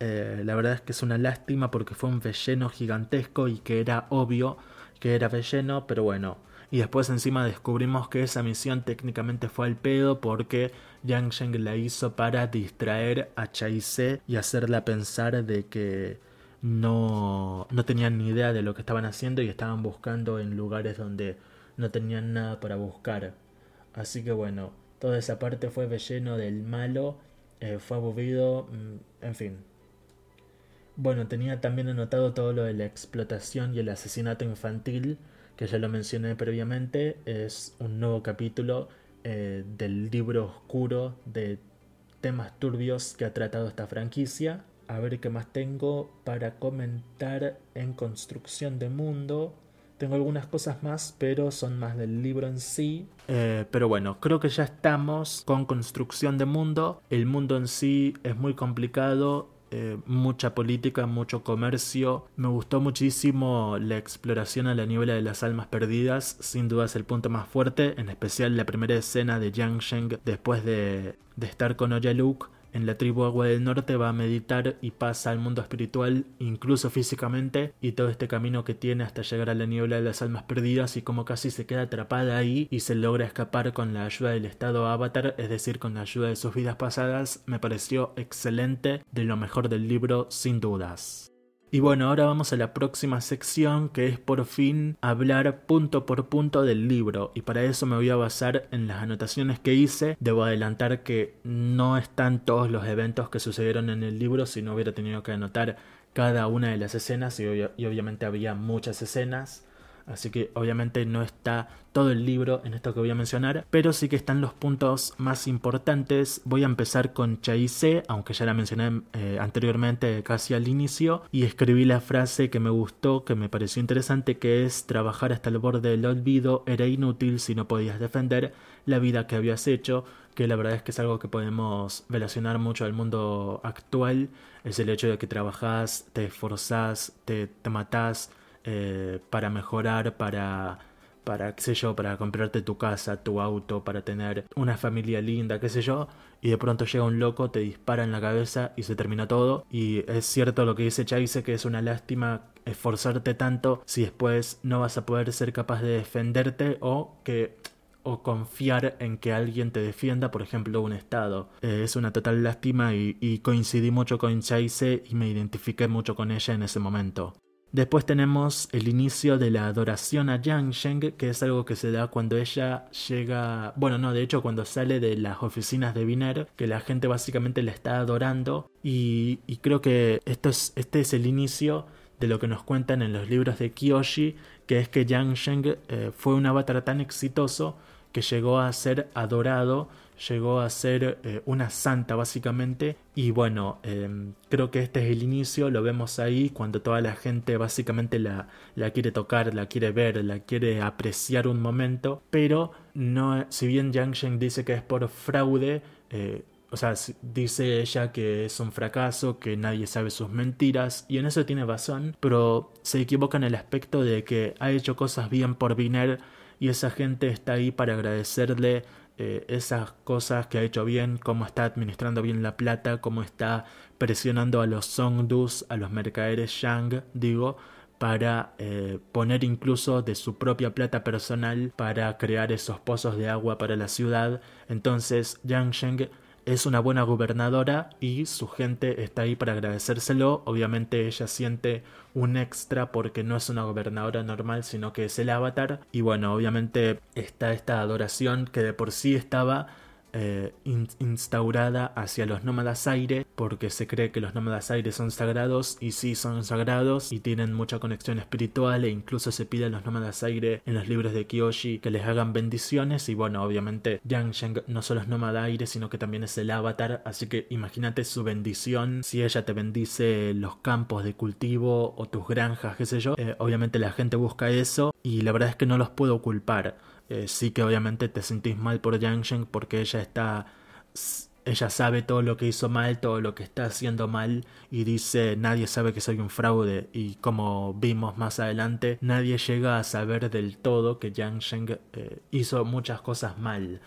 Eh, la verdad es que es una lástima porque fue un relleno gigantesco y que era obvio que era relleno, pero bueno. Y después encima descubrimos que esa misión técnicamente fue al pedo porque Yang Sheng la hizo para distraer a Chaise y hacerla pensar de que no, no tenían ni idea de lo que estaban haciendo y estaban buscando en lugares donde no tenían nada para buscar. Así que bueno, toda esa parte fue relleno del malo, eh, fue aburrido, mm, en fin. Bueno, tenía también anotado todo lo de la explotación y el asesinato infantil, que ya lo mencioné previamente, es un nuevo capítulo eh, del libro oscuro de temas turbios que ha tratado esta franquicia. A ver qué más tengo para comentar en construcción de mundo. Tengo algunas cosas más, pero son más del libro en sí. Eh, pero bueno, creo que ya estamos con construcción de mundo. El mundo en sí es muy complicado. Eh, mucha política, mucho comercio. Me gustó muchísimo la exploración a la niebla de las almas perdidas, sin duda es el punto más fuerte, en especial la primera escena de Yang Sheng después de, de estar con Oyaluk en la tribu Agua del Norte va a meditar y pasa al mundo espiritual, incluso físicamente, y todo este camino que tiene hasta llegar a la niebla de las almas perdidas y como casi se queda atrapada ahí y se logra escapar con la ayuda del estado avatar, es decir, con la ayuda de sus vidas pasadas, me pareció excelente, de lo mejor del libro sin dudas. Y bueno, ahora vamos a la próxima sección que es por fin hablar punto por punto del libro y para eso me voy a basar en las anotaciones que hice. Debo adelantar que no están todos los eventos que sucedieron en el libro si no hubiera tenido que anotar cada una de las escenas y, obviamente había muchas escenas. Así que obviamente no está todo el libro en esto que voy a mencionar, pero sí que están los puntos más importantes. Voy a empezar con Chaise, aunque ya la mencioné eh, anteriormente casi al inicio, y escribí la frase que me gustó, que me pareció interesante, que es trabajar hasta el borde del olvido era inútil si no podías defender la vida que habías hecho, que la verdad es que es algo que podemos relacionar mucho al mundo actual, es el hecho de que trabajas, te esforzás, te, te matás, eh, para mejorar, para, para, qué sé yo, para comprarte tu casa, tu auto, para tener una familia linda, qué sé yo, y de pronto llega un loco, te dispara en la cabeza y se termina todo. Y es cierto lo que dice Chase, que es una lástima esforzarte tanto si después no vas a poder ser capaz de defenderte o que o confiar en que alguien te defienda, por ejemplo, un Estado. Eh, es una total lástima y, coincidí mucho con Chase y me identifiqué mucho con ella en ese momento. Después tenemos el inicio de la adoración a Yang que es algo que se da cuando ella llega, bueno, no, de hecho cuando sale de las oficinas de Biner, que la gente básicamente la está adorando. Y, creo que esto es, este es el inicio de lo que nos cuentan en los libros de Kiyoshi, que es que Yang Sheng eh, fue un avatar tan exitoso que llegó a ser adorado llegó a ser eh, una santa básicamente. Y bueno em, creo que este es el inicio lo vemos ahí cuando toda la gente básicamente la, la quiere tocar la quiere ver la quiere apreciar un momento. Pero no si bien Yang Sheng dice que es por fraude eh, o sea, dice ella que es un fracaso, que nadie sabe sus mentiras, y en eso tiene razón, pero se equivoca en el aspecto de que ha hecho cosas bien por Viner y esa gente está ahí para agradecerle eh, esas cosas que ha hecho bien, cómo está administrando bien la plata, cómo está presionando a los Songdus, a los mercaderes Shang, digo, para eh, poner incluso de su propia plata personal para crear esos pozos de agua para la ciudad. Entonces Yang Sheng es una buena gobernadora y su gente está ahí para agradecérselo. Obviamente ella siente un extra porque no es una gobernadora normal, sino que es el avatar. Y bueno, obviamente está esta adoración que de por sí estaba eh, instaurada hacia los nómadas aire porque se cree que los nómadas aire son sagrados y sí son sagrados y tienen mucha conexión espiritual e incluso se pide a los nómadas aire en los libros de Kyoshi que les hagan bendiciones y bueno obviamente Yang Sheng no solo es nómada aire sino que también es el avatar así que imagínate su bendición si ella te bendice los campos de cultivo o tus granjas qué sé yo eh, obviamente la gente busca eso y la verdad es que no los puedo culpar eh, sí que obviamente te sentís mal por Yang porque ella está ella sabe todo lo que hizo mal, todo lo que está haciendo mal y dice nadie sabe que soy un fraude y como vimos más adelante nadie llega a saber del todo que Yang Sheng eh, hizo muchas cosas mal.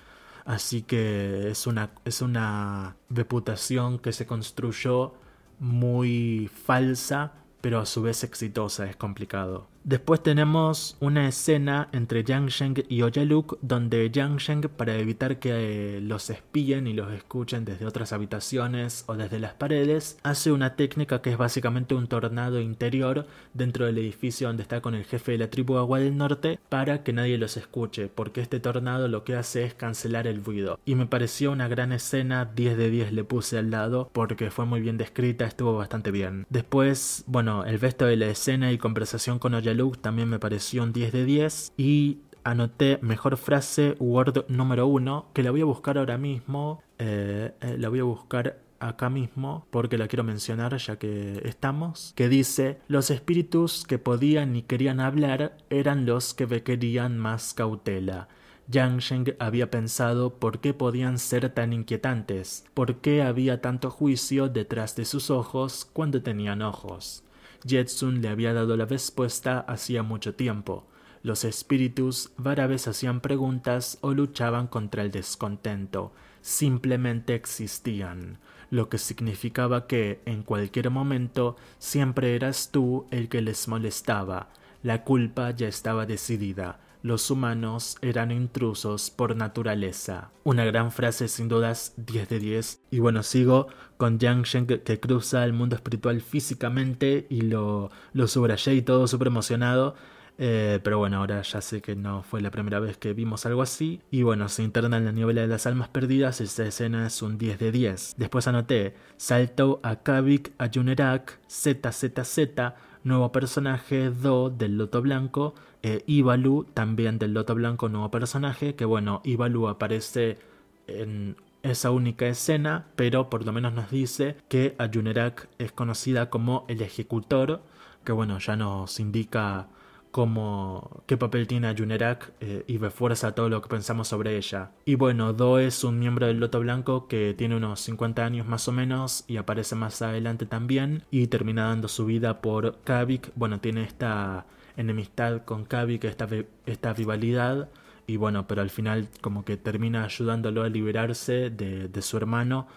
Así que es una, es una reputación que se construyó muy falsa, pero a su vez exitosa, es complicado. Después tenemos una escena entre Yang Sheng y Oyaluk donde Yang Sheng para evitar que los espíen y los escuchen desde otras habitaciones o desde las paredes hace una técnica que es básicamente un tornado interior dentro del edificio donde está con el jefe de la tribu Agua del Norte para que nadie los escuche porque este tornado lo que hace es cancelar el ruido. Y me pareció una gran escena 10 de 10 le puse al lado porque fue muy bien descrita estuvo bastante bien. Después bueno el resto de la escena y conversación con Oyaluk también me pareció un 10 de 10 y anoté mejor frase Word número 1 que la voy a buscar ahora mismo, eh, eh, la voy a buscar acá mismo porque la quiero mencionar ya que estamos, que dice los espíritus que podían y querían hablar eran los que requerían más cautela. Yang Sheng había pensado por qué podían ser tan inquietantes, por qué había tanto juicio detrás de sus ojos cuando tenían ojos. Jetsun le había dado la respuesta hacía mucho tiempo. Los espíritus vez hacían preguntas o luchaban contra el descontento, simplemente existían, lo que significaba que, en cualquier momento, siempre eras tú el que les molestaba. La culpa ya estaba decidida, los humanos eran intrusos por naturaleza. Una gran frase sin dudas 10 de 10. Y bueno, sigo con Yang Shen que, cruza el mundo espiritual físicamente y lo, lo subrayé y todo súper emocionado. Eh, pero bueno, ahora ya sé que no fue la primera vez que vimos algo así. Y bueno, se interna en la novela de las almas perdidas. Esta escena es un 10 de 10. Después anoté: Salto a Kavik, a Junerak, ZZZ, nuevo personaje Do del Loto Blanco eh, Ivalu, también del Loto Blanco, nuevo personaje, que bueno, Ivalu aparece en esa única escena, pero por lo menos nos dice que Ayunerak es conocida como el ejecutor, que bueno, ya nos indica cómo, qué papel tiene Ayunerak eh, y refuerza todo lo que pensamos sobre ella. Y bueno, Do es un miembro del Loto Blanco que tiene unos 50 años más o menos y aparece más adelante también y termina dando su vida por Kavik. Bueno, tiene esta enemistad con Kavik, esta, esta rivalidad, y bueno, pero al final como que termina ayudándolo a liberarse de, de su hermano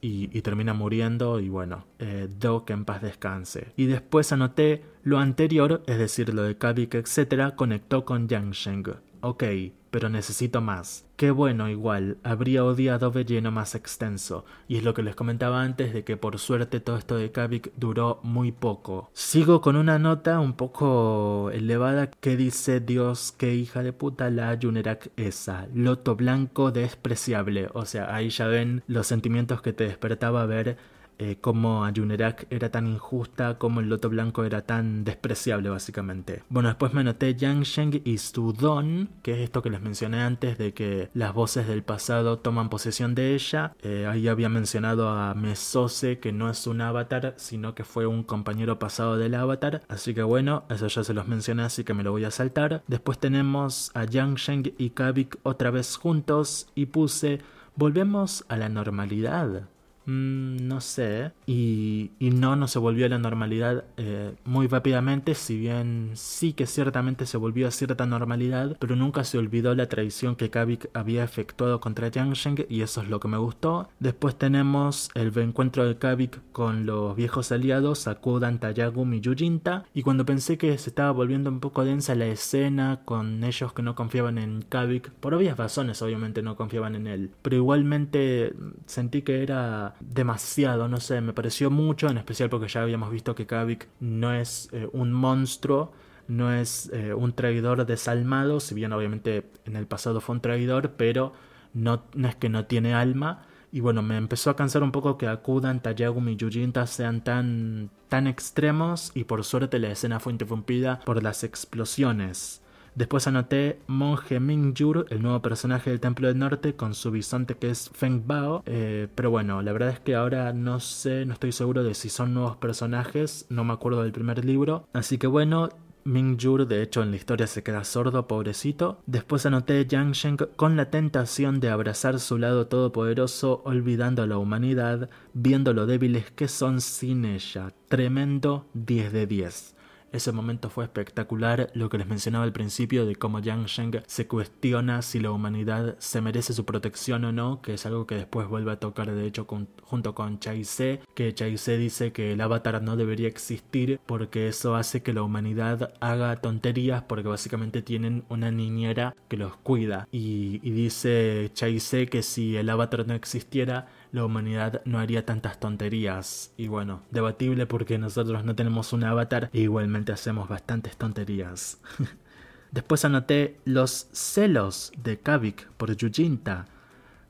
y, termina muriendo y bueno, eh, Do que en paz descanse. Y después anoté lo anterior, es decir, lo de Kavik, etc., conectó con Yang Sheng. Ok, pero necesito más. Qué bueno igual, habría odiado lleno más extenso, y es lo que les comentaba antes de que por suerte todo esto de Kavik duró muy poco. Sigo con una nota un poco elevada que dice Dios, qué hija de puta la Yunerak esa, loto blanco despreciable, o sea, ahí ya ven los sentimientos que te despertaba ver eh, cómo Ayunerak era tan injusta, cómo el Loto Blanco era tan despreciable básicamente. Bueno, después me noté Yang Sheng y Sudon, que es esto que les mencioné antes de que las voces del pasado toman posesión de ella. Eh, ahí había mencionado a Mesose, que no es un avatar, sino que fue un compañero pasado del avatar. Así que bueno, eso ya se los mencioné, así que me lo voy a saltar. Después tenemos a Yang Sheng y Kavik otra vez juntos y puse volvemos a la normalidad. Mm, no sé. Y, y, no, no se volvió a la normalidad eh, muy rápidamente, si bien sí que ciertamente se volvió a cierta normalidad, pero nunca se olvidó la traición que Kavik había efectuado contra Sheng y eso es lo que me gustó. Después tenemos el reencuentro de Kavik con los viejos aliados Akudan, Tayagum y Yujinta, y cuando pensé que se estaba volviendo un poco densa la escena con ellos que no confiaban en Kavik, por obvias razones obviamente no confiaban en él, pero igualmente sentí que era demasiado, no sé, me pareció mucho, en especial porque ya habíamos visto que Kavik no es eh, un monstruo, no es eh, un traidor desalmado, si bien obviamente en el pasado fue un traidor, pero no, no es que no tiene alma. Y bueno, me empezó a cansar un poco que Akudan, Tayagum y Yujinta sean tan, tan extremos y por suerte la escena fue interrumpida por las explosiones. Después anoté Monje Mingjur, el nuevo personaje del Templo del Norte, con su bisonte que es Feng Bao. Eh, pero bueno, la verdad es que ahora no sé, no estoy seguro de si son nuevos personajes, no me acuerdo del primer libro. Así que bueno, Mingjur, de hecho, en la historia se queda sordo, pobrecito. Después anoté Yang Sheng con la tentación de abrazar su lado todopoderoso, olvidando a la humanidad, viendo lo débiles que son sin ella. Tremendo 10 de 10. Ese momento fue espectacular, lo que les mencionaba al principio de cómo Yang Sheng se cuestiona si la humanidad se merece su protección o no, que es algo que después vuelve a tocar de hecho junto con Chai Se, que Chai Se dice que el avatar no debería existir porque eso hace que la humanidad haga tonterías porque básicamente tienen una niñera que los cuida. Y, dice Chai Se que si el avatar no existiera la humanidad no haría tantas tonterías. Y bueno, debatible porque nosotros no tenemos un avatar e igualmente hacemos bastantes tonterías. Después anoté los celos de Kavik por Yujinta.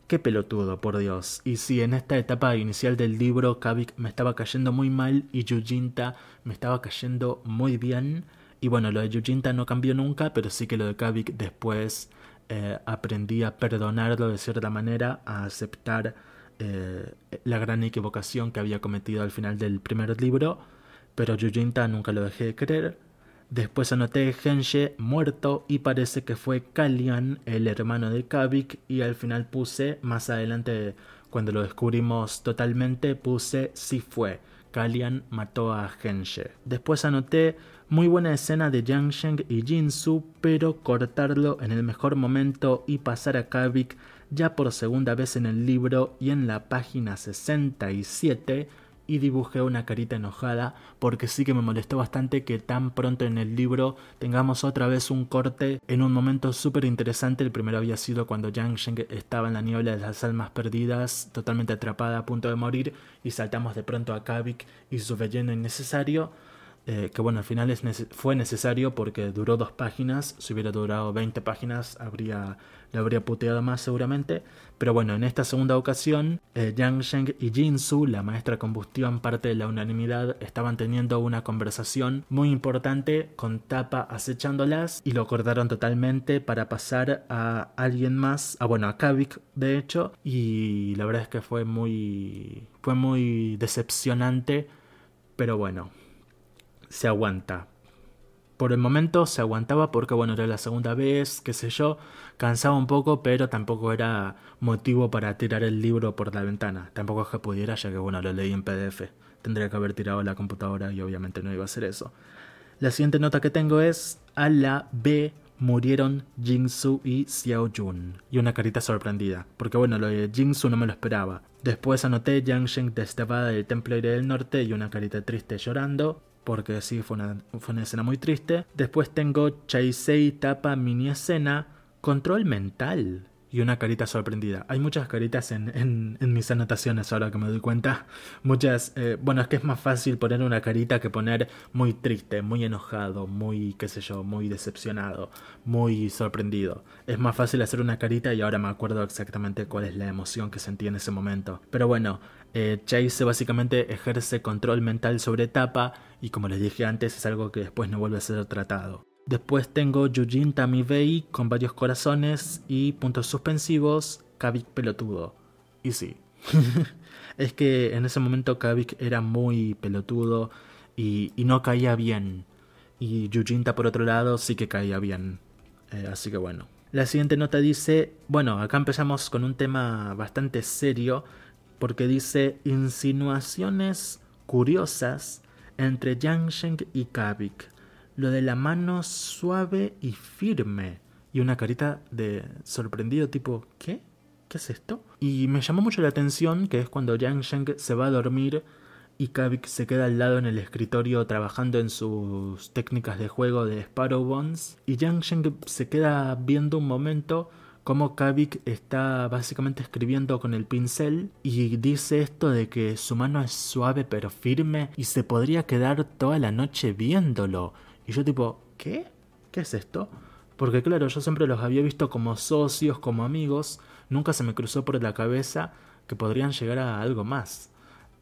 Qué pelotudo, por Dios. Y si en esta etapa inicial del libro Kavik me estaba cayendo muy mal y Yujinta me estaba cayendo muy bien. Y bueno, lo de Yujinta no cambió nunca, pero sí que lo de Kavik después eh, aprendí a perdonarlo de cierta manera, a aceptar eh, la gran equivocación que había cometido al final del primer libro, pero Yujinta nunca lo dejé de creer. Después anoté Genshe muerto y parece que fue Kalian, el hermano de Kavik, y al final puse, más adelante cuando lo descubrimos totalmente, puse si fue. Kalian mató a Genshe. Después anoté muy buena escena de Yang Sheng y Jinsu, pero cortarlo en el mejor momento y pasar a Kavik ya por segunda vez en el libro y en la página 67 y dibujé una carita enojada porque sí que me molestó bastante que tan pronto en el libro tengamos otra vez un corte en un momento súper interesante. El primero había sido cuando Yang Sheng estaba en la niebla de las almas perdidas, totalmente atrapada a punto de morir, y saltamos de pronto a Kavik y su relleno innecesario. Eh, que bueno, al final fue necesario porque duró dos páginas, si hubiera durado 20 páginas habría, le habría puteado más seguramente, pero bueno, en esta segunda ocasión, eh, Yang Sheng y Jinsu, la maestra combustión, parte de la unanimidad, estaban teniendo una conversación muy importante con Tapa acechándolas y lo cortaron totalmente para pasar a alguien más, a bueno, a Kavik de hecho, y la verdad es que fue muy, fue muy decepcionante, pero bueno se aguanta. Por el momento se aguantaba porque, bueno, era la segunda vez, qué sé yo, cansaba un poco, pero tampoco era motivo para tirar el libro por la ventana. Tampoco es que pudiera, ya que, bueno, lo leí en PDF. Tendría que haber tirado la computadora y obviamente no iba a hacer eso. La siguiente nota que tengo es a la B murieron Jingsu y Xiao Jun. Y una carita sorprendida, porque bueno, lo de Jingsu no me lo esperaba. Después anoté Yang Sheng desterrada del Templo Aire del Norte y una carita triste llorando porque sí, fue una, fue una escena muy triste. Después tengo Chaisei tapa mini escena, control mental y una carita sorprendida. Hay muchas caritas en, en, mis anotaciones ahora que me doy cuenta. Muchas, eh, bueno, es que es más fácil poner una carita que poner muy triste, muy enojado, muy, qué sé yo, muy decepcionado, muy sorprendido. Es más fácil hacer una carita y ahora me acuerdo exactamente cuál es la emoción que sentí en ese momento. Pero bueno, eh, Chase básicamente ejerce control mental sobre Tapa y como les dije antes es algo que después no vuelve a ser tratado. Después tengo Yujin Tamibei con varios corazones y puntos suspensivos, Kavik pelotudo. Y sí, es que en ese momento Kavik era muy pelotudo y, no caía bien. Y Yujinta por otro lado sí que caía bien. Eh, así que bueno. La siguiente nota dice, bueno, acá empezamos con un tema bastante serio porque dice insinuaciones curiosas entre Yang y Kavik. Lo de la mano suave y firme. Y una carita de sorprendido tipo, ¿qué? ¿Qué es esto? Y me llamó mucho la atención que es cuando Yang Sheng se va a dormir y Kavik se queda al lado en el escritorio trabajando en sus técnicas de juego de Sparrow Bones. Y Yang Sheng se queda viendo un momento como Kavik está básicamente escribiendo con el pincel y dice esto de que su mano es suave pero firme y se podría quedar toda la noche viéndolo. Y yo tipo, ¿qué? ¿Qué es esto? Porque claro, yo siempre los había visto como socios, como amigos, nunca se me cruzó por la cabeza que podrían llegar a algo más.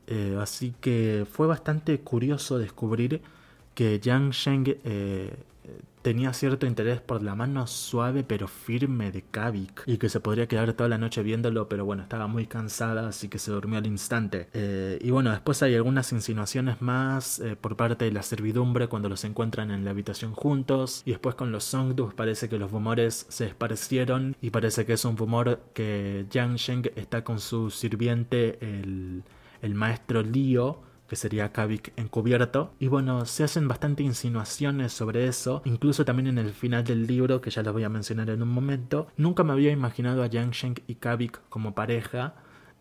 Eh, así que fue bastante curioso descubrir que Yang Sheng eh, tenía cierto interés por la mano suave pero firme de Kavik y que se podría quedar toda la noche viéndolo, pero bueno, estaba muy cansada, así que se durmió al instante. Eh, y bueno, después hay algunas insinuaciones más eh, por parte de la servidumbre cuando los encuentran en la habitación juntos, y después con los Songdus parece que los rumores se esparcieron y parece que es un rumor que Yang Sheng está con su sirviente, el, el maestro Lio que sería Kavik encubierto. Y bueno, se hacen bastante insinuaciones sobre eso, incluso también en el final del libro, que ya lo voy a mencionar en un momento. Nunca me había imaginado a Yang y Kavik como pareja.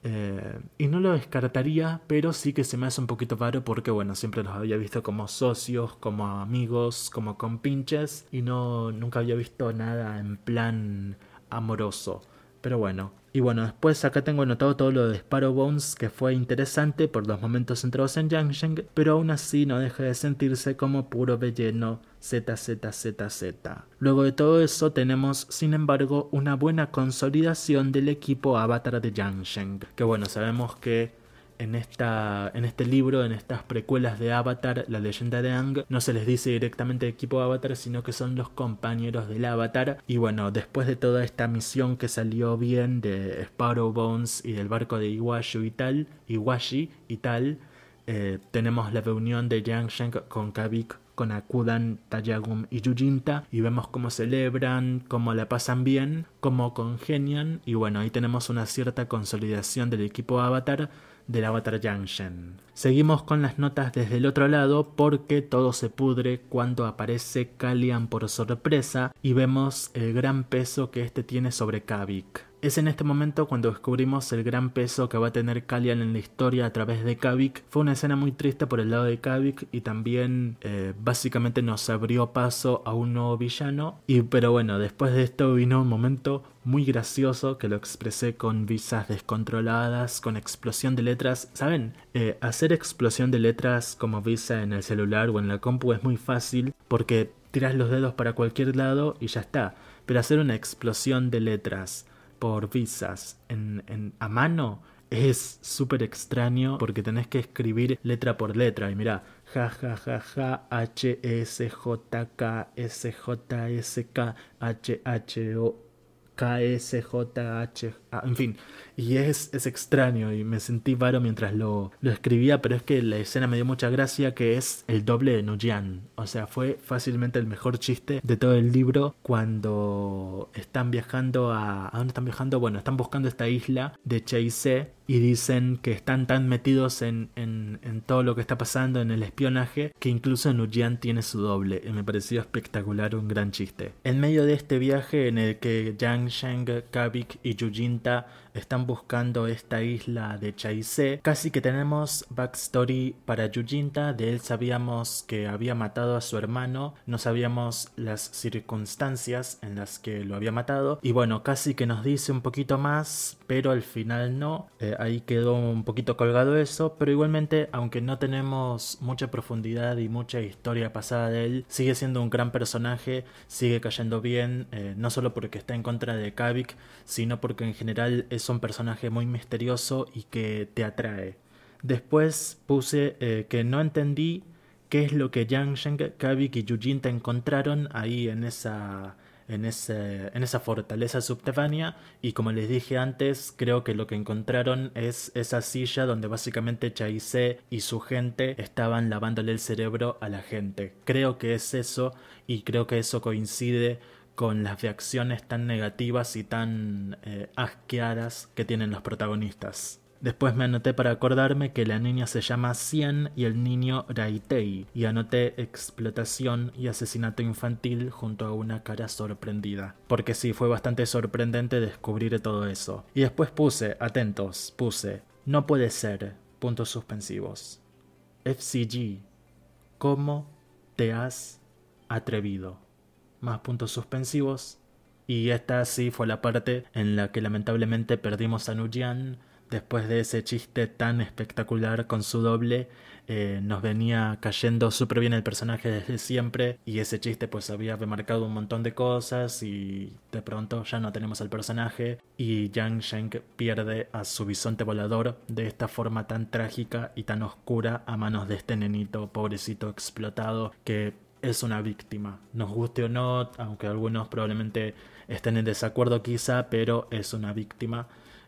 Eh, y no lo descartaría, pero sí que se me hace un poquito raro porque, bueno, siempre los había visto como socios, como amigos, como compinches, y no, nunca había visto nada en plan amoroso. Pero bueno, y bueno, después acá tengo anotado todo lo de Sparrow Bones, que fue interesante por los momentos centrados en Yang pero aún así no deja de sentirse como puro relleno ZZZZ. Luego de todo eso tenemos, sin embargo, una buena consolidación del equipo avatar de Yang que bueno, sabemos que en, esta, en este libro, en estas precuelas de Avatar, la leyenda de Ang, no se les dice directamente equipo Avatar, sino que son los compañeros del Avatar. Y bueno, después de toda esta misión que salió bien de Sparrow Bones y del barco de Iwashu y tal, Iwashi y tal, eh, tenemos la reunión de Yang Sheng con Kavik con Akudan, Tayagum y Yujinta y vemos cómo celebran, cómo la pasan bien, cómo congenian y bueno, ahí tenemos una cierta consolidación del equipo Avatar del Avatar Junction. Seguimos con las notas desde el otro lado porque todo se pudre cuando aparece Kalian por sorpresa y vemos el gran peso que este tiene sobre Kavik. Es en este momento cuando descubrimos el gran peso que va a tener Kalian en la historia a través de Kavik. Fue una escena muy triste por el lado de Kavik y también eh, básicamente nos abrió paso a un nuevo villano. Y pero bueno, después de esto vino un momento muy gracioso que lo expresé con visas descontroladas, con explosión de letras. ¿Saben? Eh, hacer explosión de letras como visa en el celular o en la compu es muy fácil porque tiras los dedos para cualquier lado y ya está. Pero hacer una explosión de letras por visas en, a mano es súper extraño porque tenés que escribir letra por letra. Y mira, ja ja ja ja, H S J K S J S K H H O K S J H, en fin, y es, es extraño y me sentí varo mientras lo, lo escribía, pero es que la escena me dio mucha gracia que es el doble de Nujian. O sea, fue fácilmente el mejor chiste de todo el libro cuando están viajando a... ¿A dónde están viajando? Bueno, están buscando esta isla de Cheise y dicen que están tan metidos en, en, todo lo que está pasando en el espionaje que incluso Nujian tiene su doble y me pareció espectacular un gran chiste. En medio de este viaje en el que Yang Sheng, Kavik y Yujinta están buscando esta isla de Chaise. Casi que tenemos backstory para Yujinta, de él sabíamos que había matado a su hermano, no sabíamos las circunstancias en las que lo había matado. Y bueno, casi que nos dice un poquito más, pero al final no, eh, ahí quedó un poquito colgado eso, pero igualmente aunque no tenemos mucha profundidad y mucha historia pasada de él, sigue siendo un gran personaje, sigue cayendo bien, eh, no solo porque está en contra de Kavik, sino porque en general es un personaje muy misterioso y que te atrae. Después puse eh, que no entendí qué es lo que Yang Sheng, Kavik y Yujinta encontraron ahí en esa, en, ese, en esa fortaleza subterránea y como les dije antes creo que lo que encontraron es esa silla donde básicamente Chaise y su gente estaban lavándole el cerebro a la gente. Creo que es eso y creo que eso coincide con las reacciones tan negativas y tan eh, asqueadas que tienen los protagonistas. Después me anoté para acordarme que la niña se llama Cien y el niño Raitei, y anoté explotación y asesinato infantil junto a una cara sorprendida. Porque sí, fue bastante sorprendente descubrir todo eso. Y después puse, atentos, puse, no puede ser, puntos suspensivos. FCG, ¿cómo te has atrevido? Más puntos suspensivos. Y esta sí fue la parte en la que lamentablemente perdimos a Nujian. Después de ese chiste tan espectacular con su doble, eh, nos venía cayendo súper bien el personaje desde siempre. Y ese chiste pues había remarcado un montón de cosas y de pronto ya no tenemos al personaje. Y Yang Sheng pierde a su bisonte volador de esta forma tan trágica y tan oscura a manos de este nenito pobrecito explotado que es una víctima. Nos guste o no, aunque algunos probablemente estén en desacuerdo quizá, pero es una víctima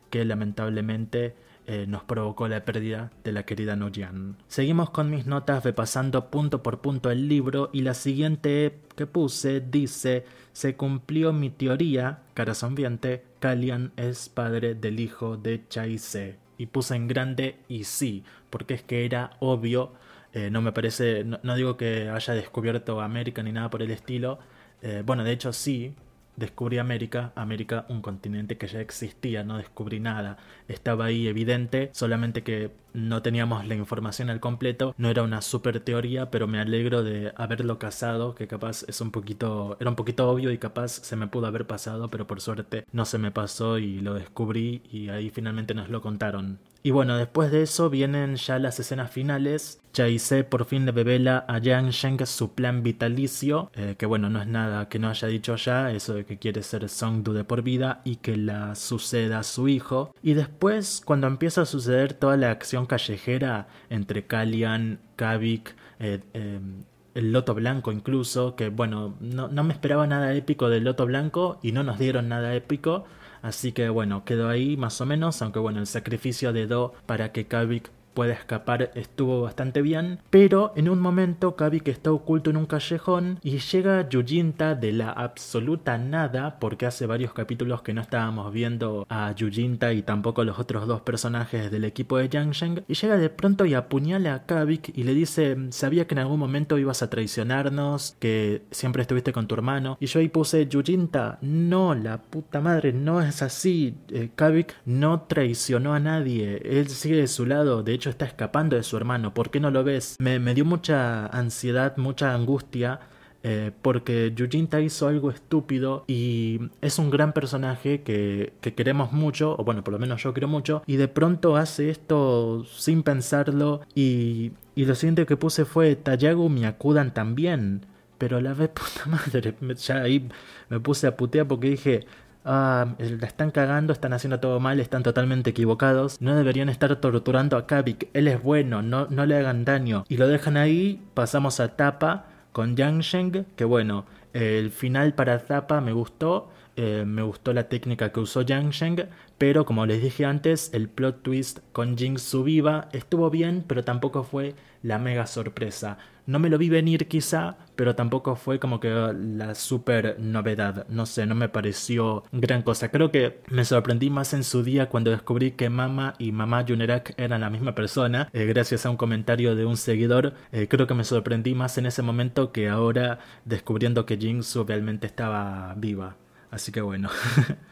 que lamentablemente eh, nos provocó la pérdida de la querida Noyan. Seguimos con mis notas repasando punto por punto el libro y la siguiente que puse dice se cumplió mi teoría, cara sonriente, Kalian es padre del hijo de Chaise. y puse en grande y sí, porque es que era obvio, eh, no me parece, no, digo que haya descubierto América ni nada por el estilo, eh, bueno, de hecho sí, descubrí América, América un continente que ya existía, no descubrí nada, estaba ahí evidente, solamente que no teníamos la información al completo, no era una super teoría, pero me alegro de haberlo casado, que capaz es un poquito, era un poquito obvio y capaz se me pudo haber pasado, pero por suerte no se me pasó y lo descubrí y ahí finalmente nos lo contaron. Y bueno, después de eso vienen ya las escenas finales. Chaise por fin le revela a Yang Sheng su plan vitalicio, eh, que bueno, no es nada que no haya dicho ya, eso de que quiere ser Songdu de por vida y que la suceda a su hijo. Y después, cuando empieza a suceder toda la acción callejera entre Kalian, Kavik, eh, em, el Loto Blanco incluso, que bueno, no, no, me esperaba nada épico del Loto Blanco y no nos dieron nada épico, así que bueno, quedó ahí más o menos, aunque bueno, el sacrificio de Do para que Kavik puede escapar estuvo bastante bien, pero en un momento que está oculto en un callejón y llega Yujinta de la absoluta nada, porque hace varios capítulos que no estábamos viendo a Yujinta y tampoco los otros dos personajes del equipo de Yang y llega de pronto y apuñala a Kavik y le dice, sabía que en algún momento ibas a traicionarnos, que siempre estuviste con tu hermano, y yo ahí puse, Yujinta, no, la puta madre, no es así, eh, Kavik no traicionó a nadie, él sigue de su lado, de hecho está escapando de su hermano. ¿Por qué no lo ves? Me, dio mucha ansiedad, mucha angustia. Eh, porque Yujinta hizo algo estúpido y es un gran personaje que, que, queremos mucho, o bueno, por lo menos yo quiero mucho, y de pronto hace esto sin pensarlo y, lo siguiente que puse fue Tayago acudan también. Pero a la vez, puta madre, ya ahí me puse a putear porque dije, ah, la están cagando, están haciendo todo mal, están totalmente equivocados, no deberían estar torturando a Kavik, él es bueno, no, no le hagan daño. Y lo dejan ahí, pasamos a Tapa con Yang Sheng, que bueno, el final para Tapa me gustó, eh, me gustó la técnica que usó Yang Sheng, pero como les dije antes, el plot twist con Su viva estuvo bien, pero tampoco fue la mega sorpresa. No me lo vi venir quizá, pero tampoco fue como que la super novedad. No sé, no me pareció gran cosa. Creo que me sorprendí más en su día cuando descubrí que Mama y Mamá Junerak eran la misma persona, eh, gracias a un comentario de un seguidor. Eh, creo que me sorprendí más en ese momento que ahora descubriendo que Jinsu realmente estaba viva. Así que bueno.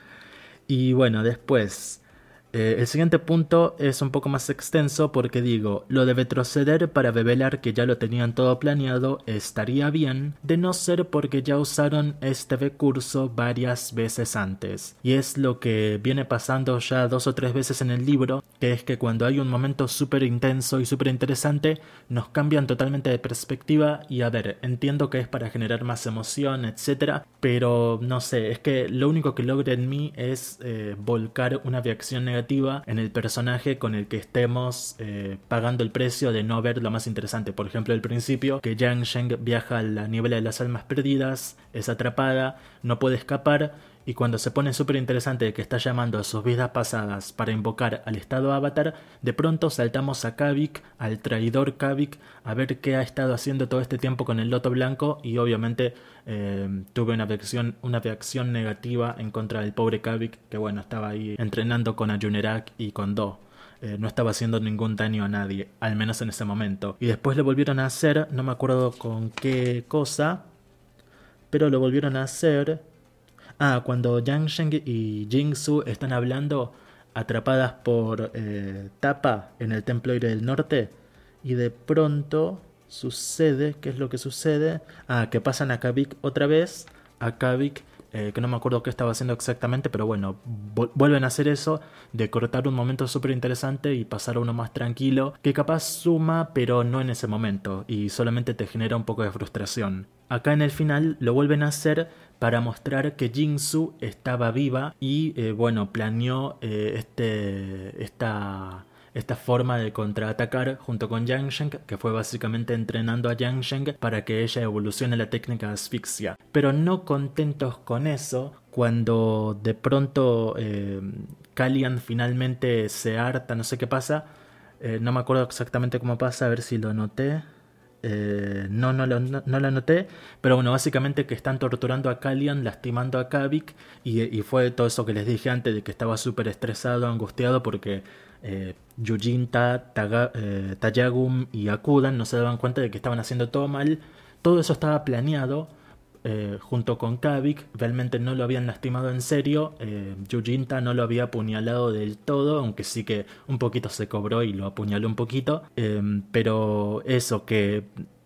y bueno, después eh, el siguiente punto es un poco más extenso porque digo, lo de retroceder para revelar que ya lo tenían todo planeado estaría bien, de no ser porque ya usaron este recurso varias veces antes. Y es lo que viene pasando ya dos o tres veces en el libro, que es que cuando hay un momento súper intenso y súper interesante, nos cambian totalmente de perspectiva y a ver, entiendo que es para generar más emoción, etc. Pero no sé, es que lo único que logra en mí es eh, volcar una reacción negativa en el personaje con el que estemos eh, pagando el precio de no ver lo más interesante. Por ejemplo, el principio, que Yang Sheng viaja a la niebla de las almas perdidas, es atrapada, no puede escapar y cuando se pone súper interesante que está llamando a sus vidas pasadas para invocar al estado avatar, de pronto saltamos a Kavik, al traidor Kavik, a ver qué ha estado haciendo todo este tiempo con el loto blanco y obviamente eh, tuve una reacción, una reacción negativa en contra del pobre Kavik que bueno, estaba ahí entrenando con Ayunerak y con Do. Eh, no estaba haciendo ningún daño a nadie, al menos en ese momento. Y después le volvieron a hacer, no me acuerdo con qué cosa, pero lo volvieron a hacer Ah, cuando Yang Sheng y Jingsu están hablando atrapadas por eh, Tapa en el Templo Aire del Norte y de pronto sucede, ¿qué es lo que sucede? Ah, que pasan a Kavik otra vez, a Kavik eh, que no me acuerdo qué estaba haciendo exactamente, pero bueno, vuelven a hacer eso, de cortar un momento súper interesante y pasar a uno más tranquilo, que capaz suma, pero no en ese momento, y solamente te genera un poco de frustración. Acá en el final lo vuelven a hacer para mostrar que Jingsu estaba viva y eh, bueno, planeó eh, este, esta esta forma de contraatacar junto con Yang Sheng, que fue básicamente entrenando a Yang Sheng para que ella evolucione la técnica de asfixia. Pero no contentos con eso, cuando de pronto eh, Kalian finalmente se harta, no sé qué pasa, no me acuerdo exactamente cómo pasa, a ver si lo noté. Eh, no, no, lo, no, lo anoté, pero bueno, básicamente que están torturando a Kalian, lastimando a Kavik, y, fue todo eso que les dije antes de que estaba súper estresado, angustiado, porque eh, Yujinta, eh, Tayagum y Akudan no se daban cuenta de que estaban haciendo todo mal. Todo eso estaba planeado eh, junto con Kavik. Realmente no lo habían lastimado en serio. Eh, Yujinta no lo había apuñalado del todo, aunque sí que un poquito se cobró y lo apuñaló un poquito. pero eso, que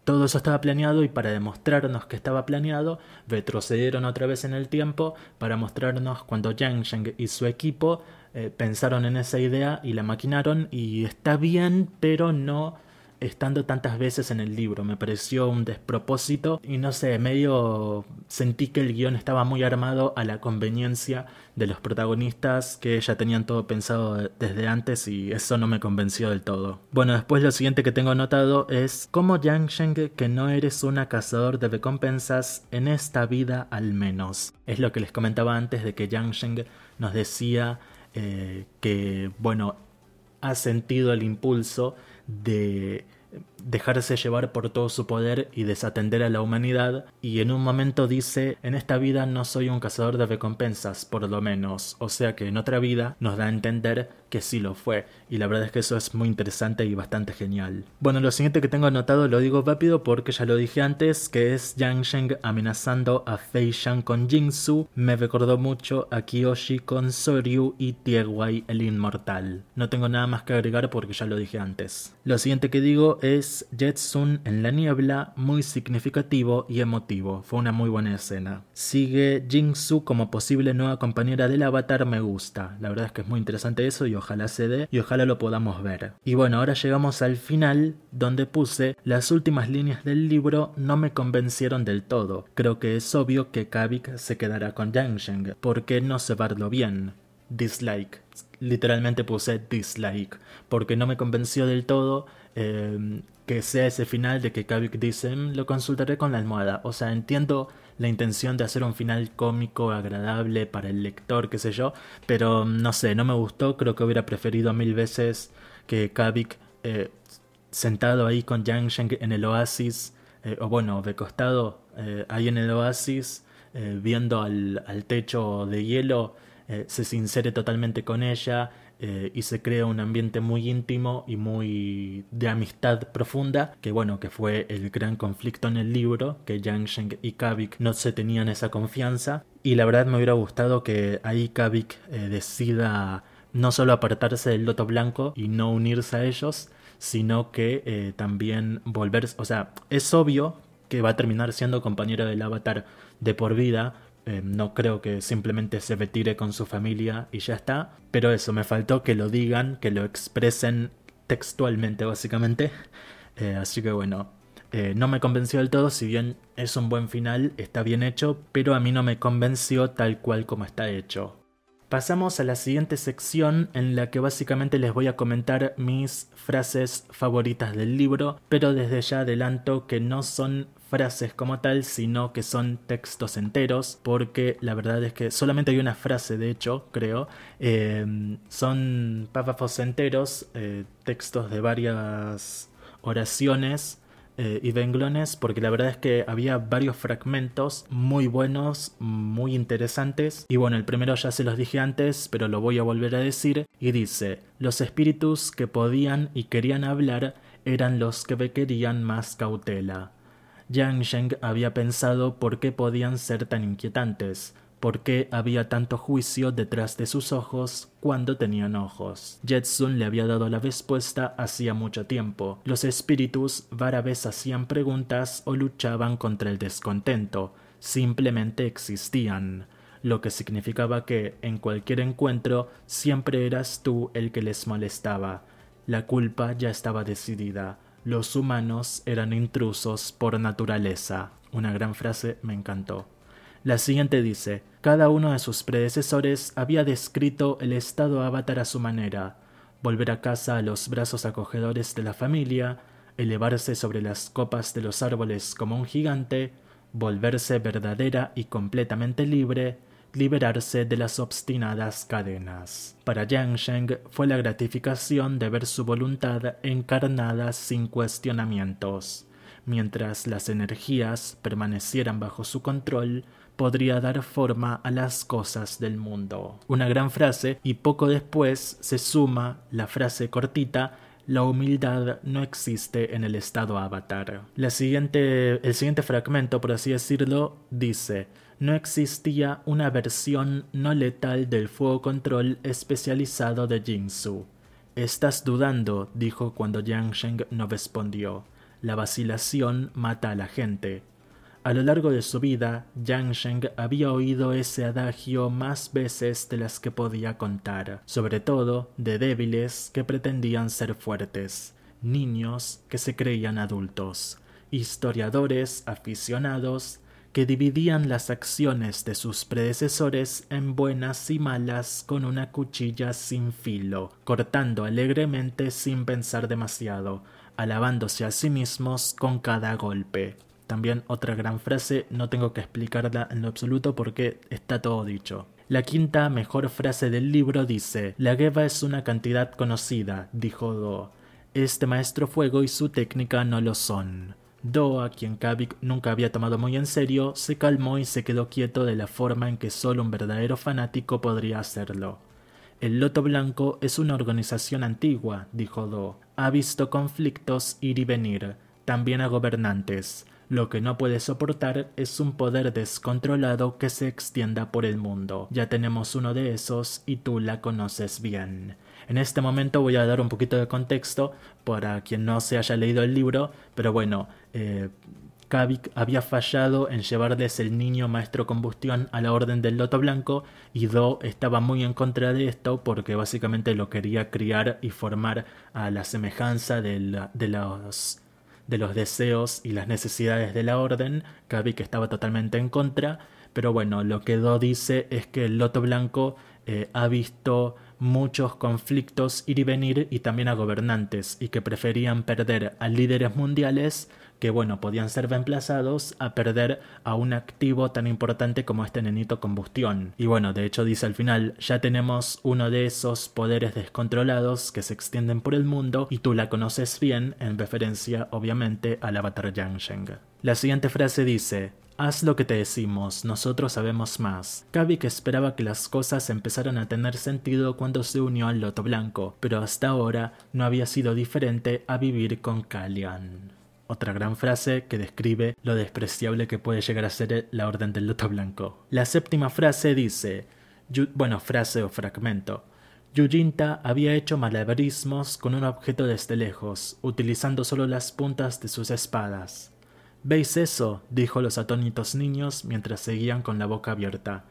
todo eso estaba planeado y para demostrarnos que estaba planeado, retrocedieron otra vez en el tiempo para mostrarnos cuando Yang Sheng y su equipo eh, pensaron en esa idea y la maquinaron y está bien, pero no estando tantas veces en el libro. Me pareció un despropósito y no sé, medio sentí que el guion estaba muy armado a la conveniencia de los protagonistas que ya tenían todo pensado desde antes y eso no me convenció del todo. Bueno, después lo siguiente que tengo notado es cómo Yang Sheng que no eres una cazador de recompensas en esta vida al menos. Es lo que les comentaba antes de que Yang Sheng nos decía eh, que, bueno, ha sentido el impulso de dejarse llevar por todo su poder y desatender a la humanidad, y en un momento dice, en esta vida no soy un cazador de recompensas, por lo menos, o sea que en otra vida nos da a entender que sí lo fue, y la verdad es que eso es muy interesante y bastante genial. Bueno, lo siguiente que tengo anotado lo digo rápido porque ya lo dije antes, que es Yang Sheng amenazando a Fei Shang con Jingsu, me recordó mucho a Kiyoshi con Soryu y Tiewai el Inmortal. No tengo nada más que agregar porque ya lo dije antes. Lo siguiente que digo es Jetsun en la niebla, muy significativo y emotivo. Fue una muy buena escena. Sigue Jingsu como posible nueva compañera del avatar, me gusta. La verdad es que es muy interesante eso y ojalá se dé y ojalá lo podamos ver. Y bueno, ahora llegamos al final donde puse las últimas líneas del libro no me convencieron del todo. Creo que es obvio que Kavik se quedará con Yangsheng. ¿Por qué no cebarlo bien? Dislike literalmente puse dislike, porque no me convenció del todo eh, que sea ese final de que Kavik dice, mm, lo consultaré con la almohada. O sea, entiendo la intención de hacer un final cómico, agradable para el lector, qué sé yo, pero mm, no sé, no me gustó, creo que hubiera preferido mil veces que Kavik eh, sentado ahí con Yang Sheng en el oasis, eh, o bueno, de costado, ahí en el oasis, viendo al, al techo de hielo, se sincere totalmente con ella, eh, y se crea un ambiente muy íntimo y muy de amistad profunda, que bueno, que fue el gran conflicto en el libro, que Yang Sheng y Kavik no se tenían esa confianza, y la verdad me hubiera gustado que ahí Kavik eh, decida no solo apartarse del loto blanco y no unirse a ellos, sino que eh, también volver, o sea, es obvio que va a terminar siendo compañero del avatar de por vida, eh, no creo que simplemente se retire con su familia y ya está. Pero eso, me faltó que lo digan, que lo expresen textualmente básicamente. Eh, así que bueno, eh, no me convenció del todo, si bien es un buen final, está bien hecho, pero a mí no me convenció tal cual como está hecho. Pasamos a la siguiente sección en la que básicamente les voy a comentar mis frases favoritas del libro, pero desde ya adelanto que no son frases como tal, sino que son textos enteros, porque la verdad es que solamente hay una frase, de hecho, creo, em, son párrafos enteros, eh, textos de varias oraciones eh, y benglones, porque la verdad es que había varios fragmentos muy buenos, muy interesantes, y bueno, el primero ya se los dije antes, pero lo voy a volver a decir, y dice, los espíritus que podían y querían hablar eran los que requerían más cautela. Yang Sheng había pensado por qué podían ser tan inquietantes, por qué había tanto juicio detrás de sus ojos cuando tenían ojos. Jetsun le había dado la respuesta hacía mucho tiempo. Los espíritus rara vez hacían preguntas o luchaban contra el descontento, simplemente existían, lo que significaba que en cualquier encuentro siempre eras tú el que les molestaba. La culpa ya estaba decidida los humanos eran intrusos por naturaleza. Una gran frase me encantó. La siguiente dice, cada uno de sus predecesores había descrito el estado avatar a su manera, volver a casa a los brazos acogedores de la familia, elevarse sobre las copas de los árboles como un gigante, volverse verdadera y completamente libre, liberarse de las obstinadas cadenas. Para Yang Sheng fue la gratificación de ver su voluntad encarnada sin cuestionamientos. mientras las energías permanecieran bajo su control, podría dar forma a las cosas del mundo. Una gran frase y poco después se suma la frase cortita la humildad no existe en el estado avatar. El siguiente fragmento, por así decirlo, dice no existía una versión no letal del fuego control especializado de Jingsu. Estás dudando, dijo cuando Yang Sheng no respondió. La vacilación mata a la gente. A lo largo de su vida, Yang Sheng había oído ese adagio más veces de las que podía contar, sobre todo de débiles que pretendían ser fuertes, niños que se creían adultos, historiadores aficionados que dividían las acciones de sus predecesores en buenas y malas con una cuchilla sin filo, cortando alegremente sin pensar demasiado, alabándose a sí mismos con cada golpe. También otra gran frase, no tengo que explicarla en lo absoluto porque está todo dicho. La quinta mejor frase del libro dice, La gueva es una cantidad conocida, dijo Do. Este maestro fuego y su técnica no lo son. Do, a quien Kavik nunca había tomado muy en serio, se calmó y se quedó quieto de la forma en que solo un verdadero fanático podría hacerlo. El Loto Blanco es una organización antigua, dijo Do. Ha visto conflictos ir y venir, también a gobernantes. Lo que no puede soportar es un poder descontrolado que se extienda por el mundo. Ya tenemos uno de esos y tú la conoces bien. En este momento voy a dar un poquito de contexto para quien no se haya leído el libro, pero bueno, eh, Kavik había fallado en llevarles el niño maestro combustión a la orden del Loto Blanco y Do estaba muy en contra de esto porque básicamente lo quería criar y formar a la semejanza de, los, de los deseos y las necesidades de la orden. Kavik estaba totalmente en contra, pero bueno, lo que Do dice es que el Loto Blanco eh, ha visto muchos conflictos ir y venir y también a gobernantes y que preferían perder a líderes mundiales que bueno podían ser reemplazados a perder a un activo tan importante como este nenito combustión. Y bueno de hecho dice al final ya tenemos uno de esos poderes descontrolados que se extienden por el mundo y tú la conoces bien en referencia obviamente al avatar Yangsheng la siguiente frase dice Haz lo que te decimos, nosotros sabemos más. Kavik esperaba que las cosas empezaran a tener sentido cuando se unió al Loto Blanco, pero hasta ahora no había sido diferente a vivir con Kalian. Otra gran frase que describe lo despreciable que puede llegar a ser la Orden del Loto Blanco. La séptima frase dice, bueno, frase o fragmento. Yujinta había hecho malabarismos con un objeto desde lejos, utilizando solo las puntas de sus espadas. ¿Veis eso? dijo los atónitos niños mientras seguían con la boca abierta.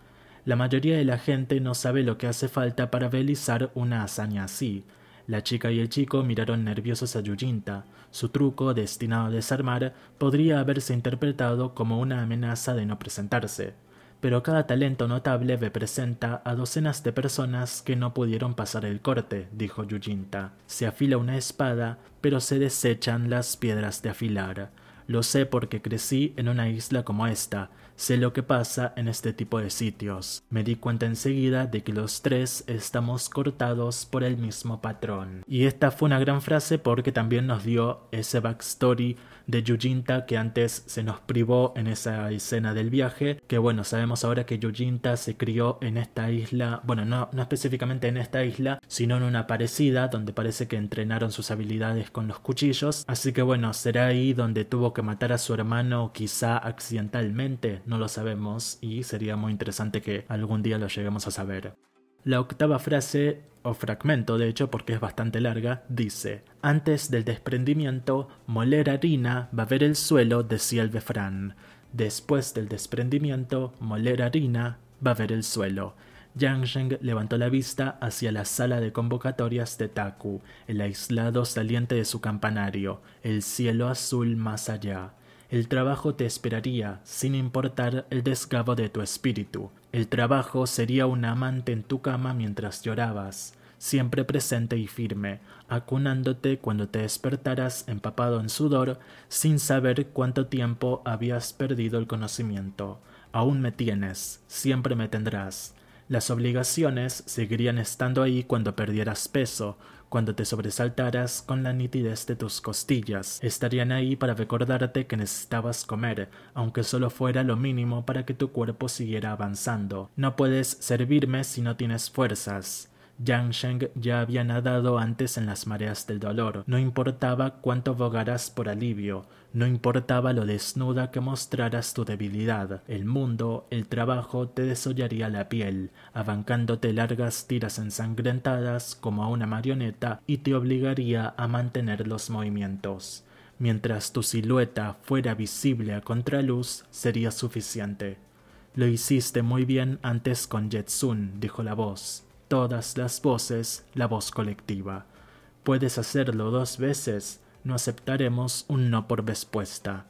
La mayoría de la gente no sabe lo que hace falta para realizar una hazaña así. La chica y el chico miraron nerviosos a Yujinta. Su truco, destinado a desarmar, podría haberse interpretado como una amenaza de no presentarse. Pero cada talento notable representa a docenas de personas que no pudieron pasar el corte, dijo Yujinta. Se afila una espada, pero se desechan las piedras de afilar. Lo sé porque crecí en una isla como esta, sé lo que pasa en este tipo de sitios. Me di cuenta enseguida de que los tres estamos cortados por el mismo patrón. Y esta fue una gran frase porque también nos dio ese backstory de Yujinta que antes se nos privó en esa escena del viaje, que bueno, sabemos ahora que Yujinta se crió en esta isla, bueno, no, no específicamente en esta isla, sino en una parecida, donde parece que entrenaron sus habilidades con los cuchillos, así que bueno, será ahí donde tuvo que matar a su hermano quizá accidentalmente, no lo sabemos, y sería muy interesante que algún día lo lleguemos a saber. La octava frase, o fragmento de hecho porque es bastante larga, dice, Antes del desprendimiento, moler harina, va a ver el suelo, decía el Befran. Después del desprendimiento, moler harina, va a ver el suelo. Yang Sheng levantó la vista hacia la sala de convocatorias de Taku, el aislado saliente de su campanario, el cielo azul más allá. El trabajo te esperaría, sin importar el desgabo de tu espíritu. El trabajo sería un amante en tu cama mientras llorabas, siempre presente y firme, acunándote cuando te despertaras empapado en sudor, sin saber cuánto tiempo habías perdido el conocimiento. Aún me tienes, siempre me tendrás. Las obligaciones seguirían estando ahí cuando perdieras peso, cuando te sobresaltaras con la nitidez de tus costillas. Estarían ahí para recordarte que necesitabas comer, aunque solo fuera lo mínimo para que tu cuerpo siguiera avanzando. No puedes servirme si no tienes fuerzas. Yang Sheng ya había nadado antes en las mareas del dolor. No importaba cuánto bogaras por alivio, no importaba lo desnuda que mostraras tu debilidad. El mundo, el trabajo, te desollaría la piel, abancándote largas tiras ensangrentadas como a una marioneta y te obligaría a mantener los movimientos. Mientras tu silueta fuera visible a contraluz, sería suficiente. Lo hiciste muy bien antes con Jetsun, dijo la voz todas las voces la voz colectiva. Puedes hacerlo dos veces, no aceptaremos un no por respuesta.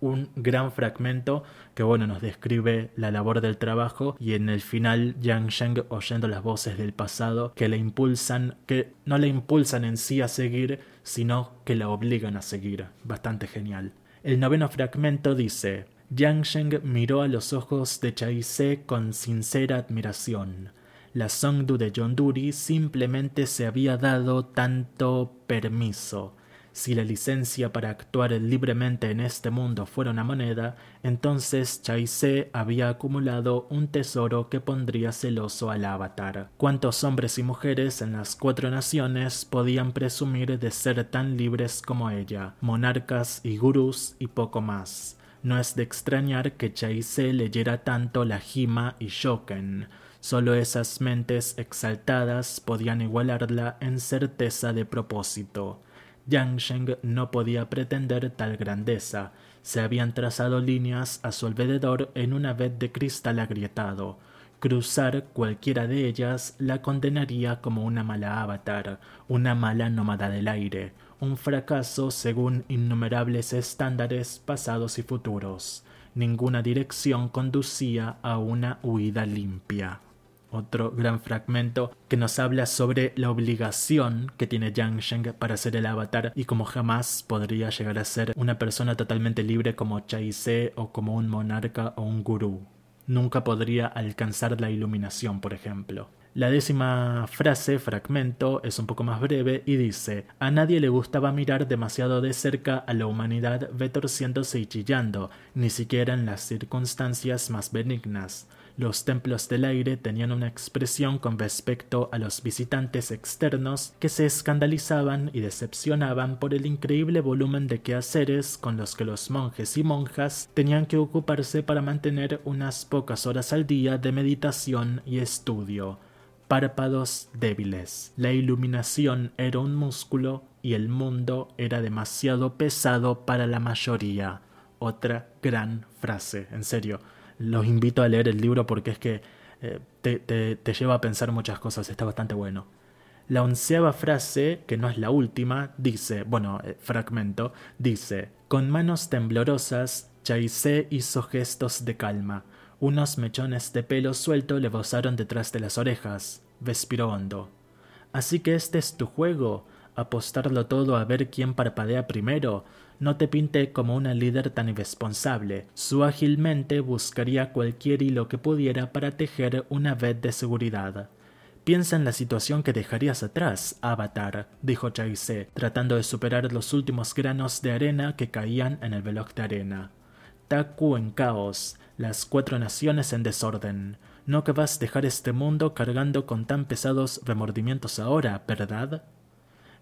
Un gran fragmento que bueno nos describe la labor del trabajo y en el final Yang Sheng oyendo las voces del pasado que le impulsan, que no le impulsan en sí a seguir, sino que la obligan a seguir. Bastante genial. El noveno fragmento dice Yang Sheng miró a los ojos de Chai con sincera admiración la Songdu de Yonduri simplemente se había dado tanto permiso. Si la licencia para actuar libremente en este mundo fuera una moneda, entonces Chaise había acumulado un tesoro que pondría celoso al avatar. ¿Cuántos hombres y mujeres en las cuatro naciones podían presumir de ser tan libres como ella? Monarcas y gurús y poco más. No es de extrañar que Chaise leyera tanto la Hima y Shoken, Solo esas mentes exaltadas podían igualarla en certeza de propósito. Yang Sheng no podía pretender tal grandeza. Se habían trazado líneas a su alrededor en una vez de cristal agrietado. Cruzar cualquiera de ellas la condenaría como una mala avatar, una mala nómada del aire, un fracaso según innumerables estándares pasados y futuros. Ninguna dirección conducía a una huida limpia otro gran fragmento que nos habla sobre la obligación que tiene Yang Sheng para ser el avatar y como jamás podría llegar a ser una persona totalmente libre como Chai o como un monarca o un gurú. Nunca podría alcanzar la iluminación, por ejemplo. La décima frase, fragmento, es un poco más breve y dice A nadie le gustaba mirar demasiado de cerca a la humanidad retorciéndose y chillando, ni siquiera en las circunstancias más benignas. Los templos del aire tenían una expresión con respecto a los visitantes externos que se escandalizaban y decepcionaban por el increíble volumen de quehaceres con los que los monjes y monjas tenían que ocuparse para mantener unas pocas horas al día de meditación y estudio. Párpados débiles. La iluminación era un músculo y el mundo era demasiado pesado para la mayoría. Otra gran frase, en serio los invito a leer el libro porque es que eh, te, lleva a pensar muchas cosas, está bastante bueno. La onceava frase, que no es la última, dice, bueno, eh, fragmento, dice, con manos temblorosas, Chaise hizo gestos de calma. Unos mechones de pelo suelto le bozaron detrás de las orejas. Respiró hondo. Así que este es tu juego, apostarlo todo a ver quién parpadea primero, no te pinte como una líder tan irresponsable. Su ágilmente buscaría cualquier hilo que pudiera para tejer una red de seguridad. Piensa en la situación que dejarías atrás, Avatar, dijo Chaise, tratando de superar los últimos granos de arena que caían en el reloj de arena. Taku en caos, las cuatro naciones en desorden. No querrás dejar este mundo cargando con tan pesados remordimientos ahora, ¿verdad?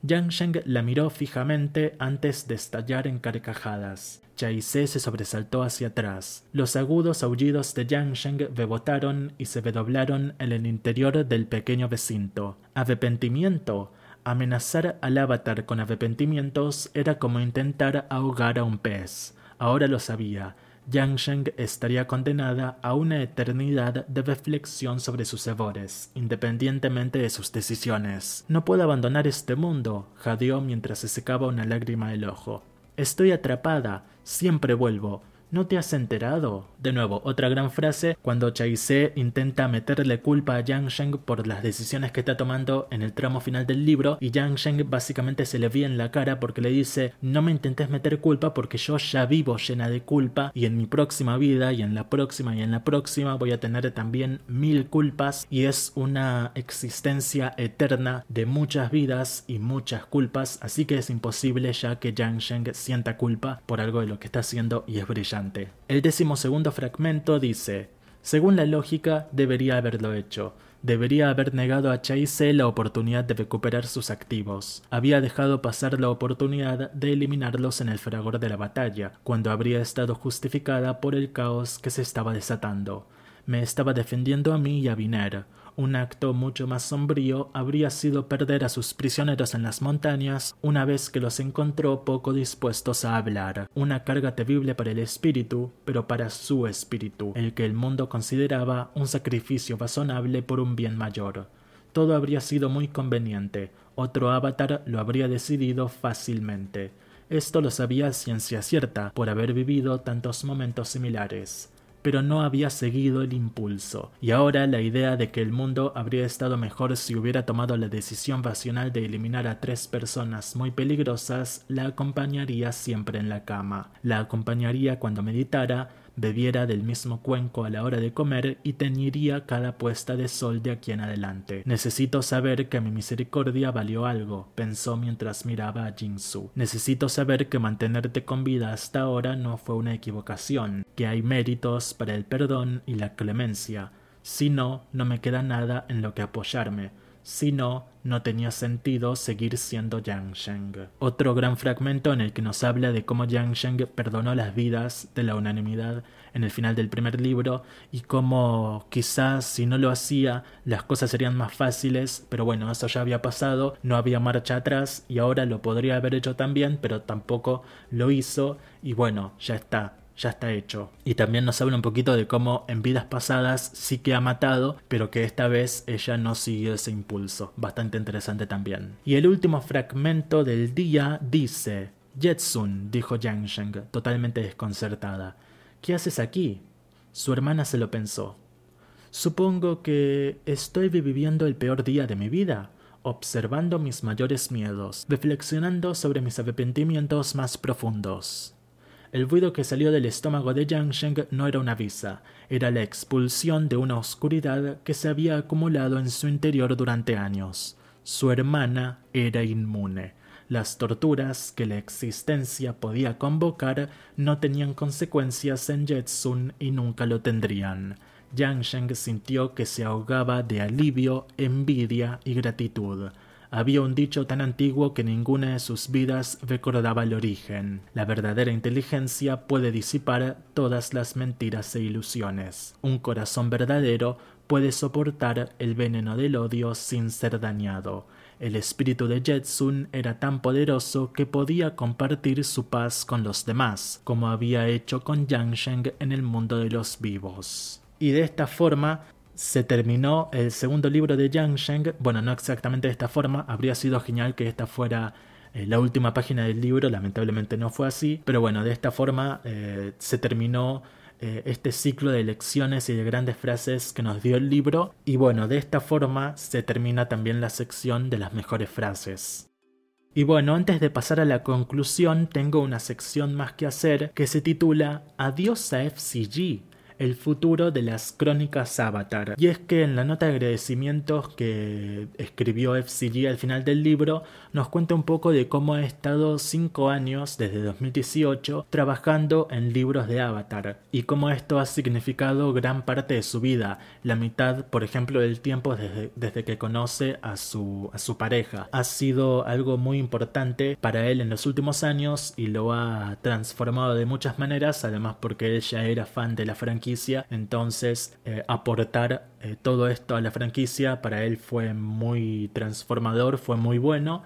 Yang la miró fijamente antes de estallar en carcajadas. Chaise se sobresaltó hacia atrás. Los agudos aullidos de Yang Sheng rebotaron y se redoblaron en el interior del pequeño recinto. Arrepentimiento. Amenazar al avatar con arrepentimientos era como intentar ahogar a un pez. Ahora lo sabía. Yang estaría condenada a una eternidad de reflexión sobre sus errores, independientemente de sus decisiones. No puedo abandonar este mundo, jadeó mientras se secaba una lágrima del ojo. Estoy atrapada, siempre vuelvo. ¿No te has enterado? De nuevo, otra gran frase cuando Chaise intenta meterle culpa a Yang Sheng por las decisiones que está tomando en el tramo final del libro y Yang Sheng básicamente se le vi en la cara porque le dice no me intentes meter culpa porque yo ya vivo llena de culpa y en mi próxima vida y en la próxima y en la próxima voy a tener también mil culpas y es una existencia eterna de muchas vidas y muchas culpas así que es imposible ya que Yang Sheng sienta culpa por algo de lo que está haciendo y es brillante. El décimo segundo fragmento dice, según la lógica, debería haberlo hecho. Debería haber negado a Chase la oportunidad de recuperar sus activos. Había dejado pasar la oportunidad de eliminarlos en el fragor de la batalla, cuando habría estado justificada por el caos que se estaba desatando. Me estaba defendiendo a mí y a Viner. Un acto mucho más sombrío habría sido perder a sus prisioneros en las montañas una vez que los encontró poco dispuestos a hablar. Una carga terrible para el espíritu, pero para su espíritu, el que el mundo consideraba un sacrificio razonable por un bien mayor. Todo habría sido muy conveniente. Otro avatar lo habría decidido fácilmente. Esto lo sabía ciencia cierta, por haber vivido tantos momentos similares pero no había seguido el impulso, y ahora la idea de que el mundo habría estado mejor si hubiera tomado la decisión racional de eliminar a tres personas muy peligrosas la acompañaría siempre en la cama, la acompañaría cuando meditara, bebiera del mismo cuenco a la hora de comer y teñiría cada puesta de sol de aquí en adelante. Necesito saber que mi misericordia valió algo, pensó mientras miraba a Jinsu. Necesito saber que mantenerte con vida hasta ahora no fue una equivocación, que hay méritos para el perdón y la clemencia. Si no, no me queda nada en lo que apoyarme. Si no, no tenía sentido seguir siendo Yang Sheng. Otro gran fragmento en el que nos habla de cómo Yang Sheng perdonó las vidas de la unanimidad en el final del primer libro y cómo quizás si no lo hacía las cosas serían más fáciles, pero bueno, eso ya había pasado, no había marcha atrás y ahora lo podría haber hecho también, pero tampoco lo hizo y bueno, ya está, ya está hecho. Y también nos habla un poquito de cómo en vidas pasadas sí que ha matado, pero que esta vez ella no siguió ese impulso. Bastante interesante también. Y el último fragmento del día dice: Jetsun, dijo Yang Sheng, totalmente desconcertada. ¿Qué haces aquí? Su hermana se lo pensó. Supongo que estoy viviendo el peor día de mi vida, observando mis mayores miedos, reflexionando sobre mis arrepentimientos más profundos. El ruido que salió del estómago de Yang Sheng no era una visa, era la expulsión de una oscuridad que se había acumulado en su interior durante años. Su hermana era inmune. Las torturas que la existencia podía convocar no tenían consecuencias en Jetsun y nunca lo tendrían. Yang Sheng sintió que se ahogaba de alivio, envidia y gratitud. Había un dicho tan antiguo que ninguna de sus vidas recordaba el origen. La verdadera inteligencia puede disipar todas las mentiras e ilusiones. Un corazón verdadero puede soportar el veneno del odio sin ser dañado. El espíritu de Jetsun era tan poderoso que podía compartir su paz con los demás, como había hecho con Yang en el mundo de los vivos. Y de esta forma se terminó el segundo libro de Yang Sheng. Bueno, no exactamente de esta forma. Habría sido genial que esta fuera eh, la última página del libro. Lamentablemente no fue así. Pero bueno, de esta forma eh, se terminó eh, este ciclo de lecciones y de grandes frases que nos dio el libro. Y bueno, de esta forma se termina también la sección de las mejores frases. Y bueno, antes de pasar a la conclusión, tengo una sección más que hacer que se titula Adiós a FCG el futuro de las crónicas Avatar. Y es que en la nota de agradecimientos que escribió FCG al final del libro, nos cuenta un poco de cómo ha estado cinco años, desde 2018, trabajando en libros de Avatar, y cómo esto ha significado gran parte de su vida, la mitad, por ejemplo, del tiempo desde, desde que conoce a su, a su pareja. Ha sido algo muy importante para él en los últimos años y lo ha transformado de muchas maneras, además porque él ya era fan de la franquicia entonces eh, aportar eh, todo esto a la franquicia para él fue muy transformador, fue muy bueno,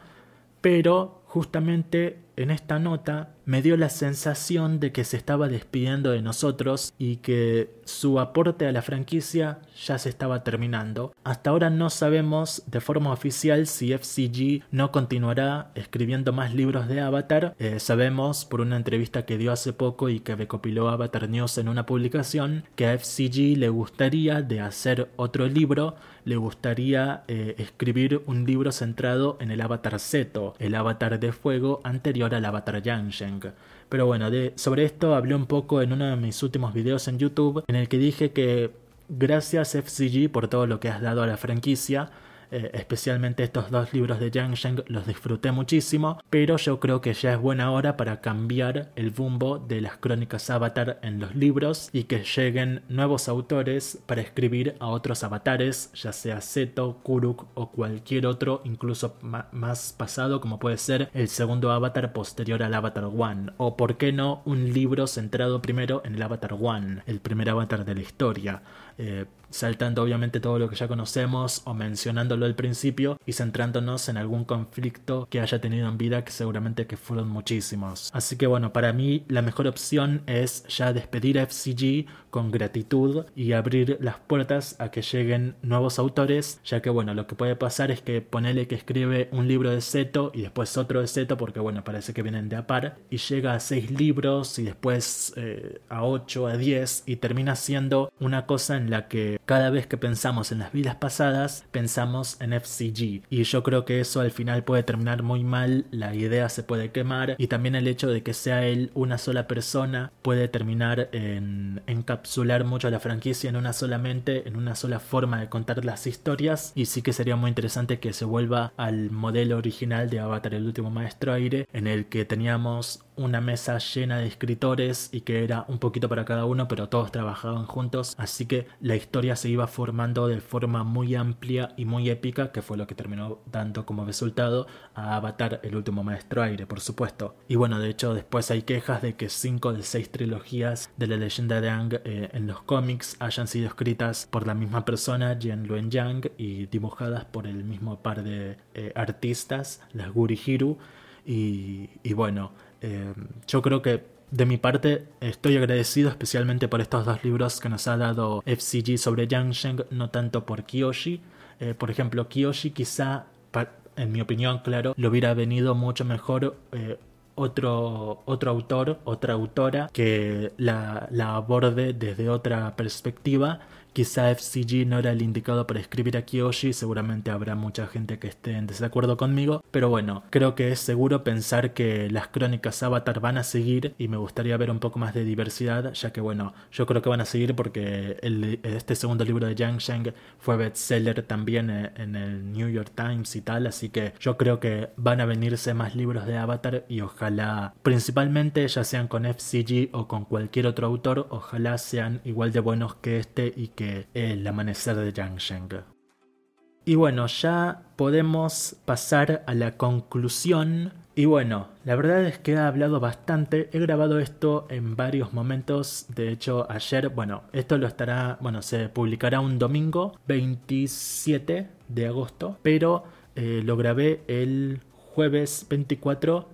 pero justamente en esta nota me dio la sensación de que se estaba despidiendo de nosotros y que su aporte a la franquicia ya se estaba terminando. Hasta ahora no sabemos de forma oficial si FCG no continuará escribiendo más libros de Avatar. Eh, sabemos por una entrevista que dio hace poco y que recopiló Avatar News en una publicación que a FCG le gustaría de hacer otro libro, le gustaría eh, escribir un libro centrado en el Avatar Seto, el Avatar de fuego anterior al Avatar Yansheng. Pero bueno, sobre esto hablé un poco en uno de mis últimos videos en YouTube, en el que dije que gracias FCG por todo lo que has dado a la franquicia, eh, especialmente estos dos libros de Yang Sheng los disfruté muchísimo, pero yo creo que ya es buena hora para cambiar el bumbo de las crónicas Avatar en los libros y que lleguen nuevos autores para escribir a otros avatares, ya sea Seto, Kuruk o cualquier otro, incluso más pasado como puede ser el segundo avatar posterior al Avatar One, o por qué no un libro centrado primero en el Avatar One, el primer avatar de la historia. Eh, saltando obviamente todo lo que ya conocemos o mencionándolo al principio y centrándonos en algún conflicto que haya tenido en vida que seguramente que fueron muchísimos. Así que bueno, para mí la mejor opción es ya despedir a FCG con gratitud y abrir las puertas a que lleguen nuevos autores, ya que bueno, lo que puede pasar es que ponele que escribe un libro de Seto y después otro de Seto, porque bueno, parece que vienen de a par, y llega a seis libros y después eh, a ocho, a diez, y termina siendo una cosa en la que cada vez que pensamos en las vidas pasadas, pensamos en FCG. Y yo creo que eso al final puede terminar muy mal, la idea se puede quemar y también el hecho de que sea él una sola persona puede terminar en encapsular mucho a la franquicia en una solamente, en una sola forma de contar las historias. Y sí que sería muy interesante que se vuelva al modelo original de Avatar el último maestro aire, en el que teníamos una mesa llena de escritores y que era un poquito para cada uno, pero todos trabajaban juntos, así que la historia se iba formando de forma muy amplia y muy épica, que fue lo que terminó dando como resultado a Avatar el último maestro aire, por supuesto. Y bueno, de hecho después hay quejas de que cinco de seis trilogías de la leyenda de Ang eh, en los cómics hayan sido escritas por la misma persona, Jen Luen Yang, y dibujadas por el mismo par de eh, artistas, las Guri Hiru, y, y bueno, eh, yo creo que de mi parte estoy agradecido especialmente por estos dos libros que nos ha dado FCG sobre Sheng, no tanto por Kiyoshi. Eh, por ejemplo, Kiyoshi quizá, en mi opinión, claro, le hubiera venido mucho mejor eh, otro, otro autor, otra autora que la aborde desde otra perspectiva Quizá FCG no era el indicado para escribir a Kiyoshi, seguramente habrá mucha gente que esté en desacuerdo conmigo, pero bueno, creo que es seguro pensar que las crónicas Avatar van a seguir y me gustaría ver un poco más de diversidad, ya que bueno, yo creo que van a seguir porque este segundo libro de Yang Sheng fue bestseller también eh, en el New York Times y tal, así que yo creo que van a venirse más libros de Avatar y ojalá, principalmente ya sean con FCG o con cualquier otro autor, ojalá sean igual de buenos que este y que el amanecer de Yang Y bueno, ya podemos pasar a la conclusión. Y bueno, la verdad es que he hablado bastante, he grabado esto en varios momentos, de hecho ayer, bueno, esto lo estará, bueno, se publicará un domingo 27 de agosto, pero eh, lo grabé el jueves 24,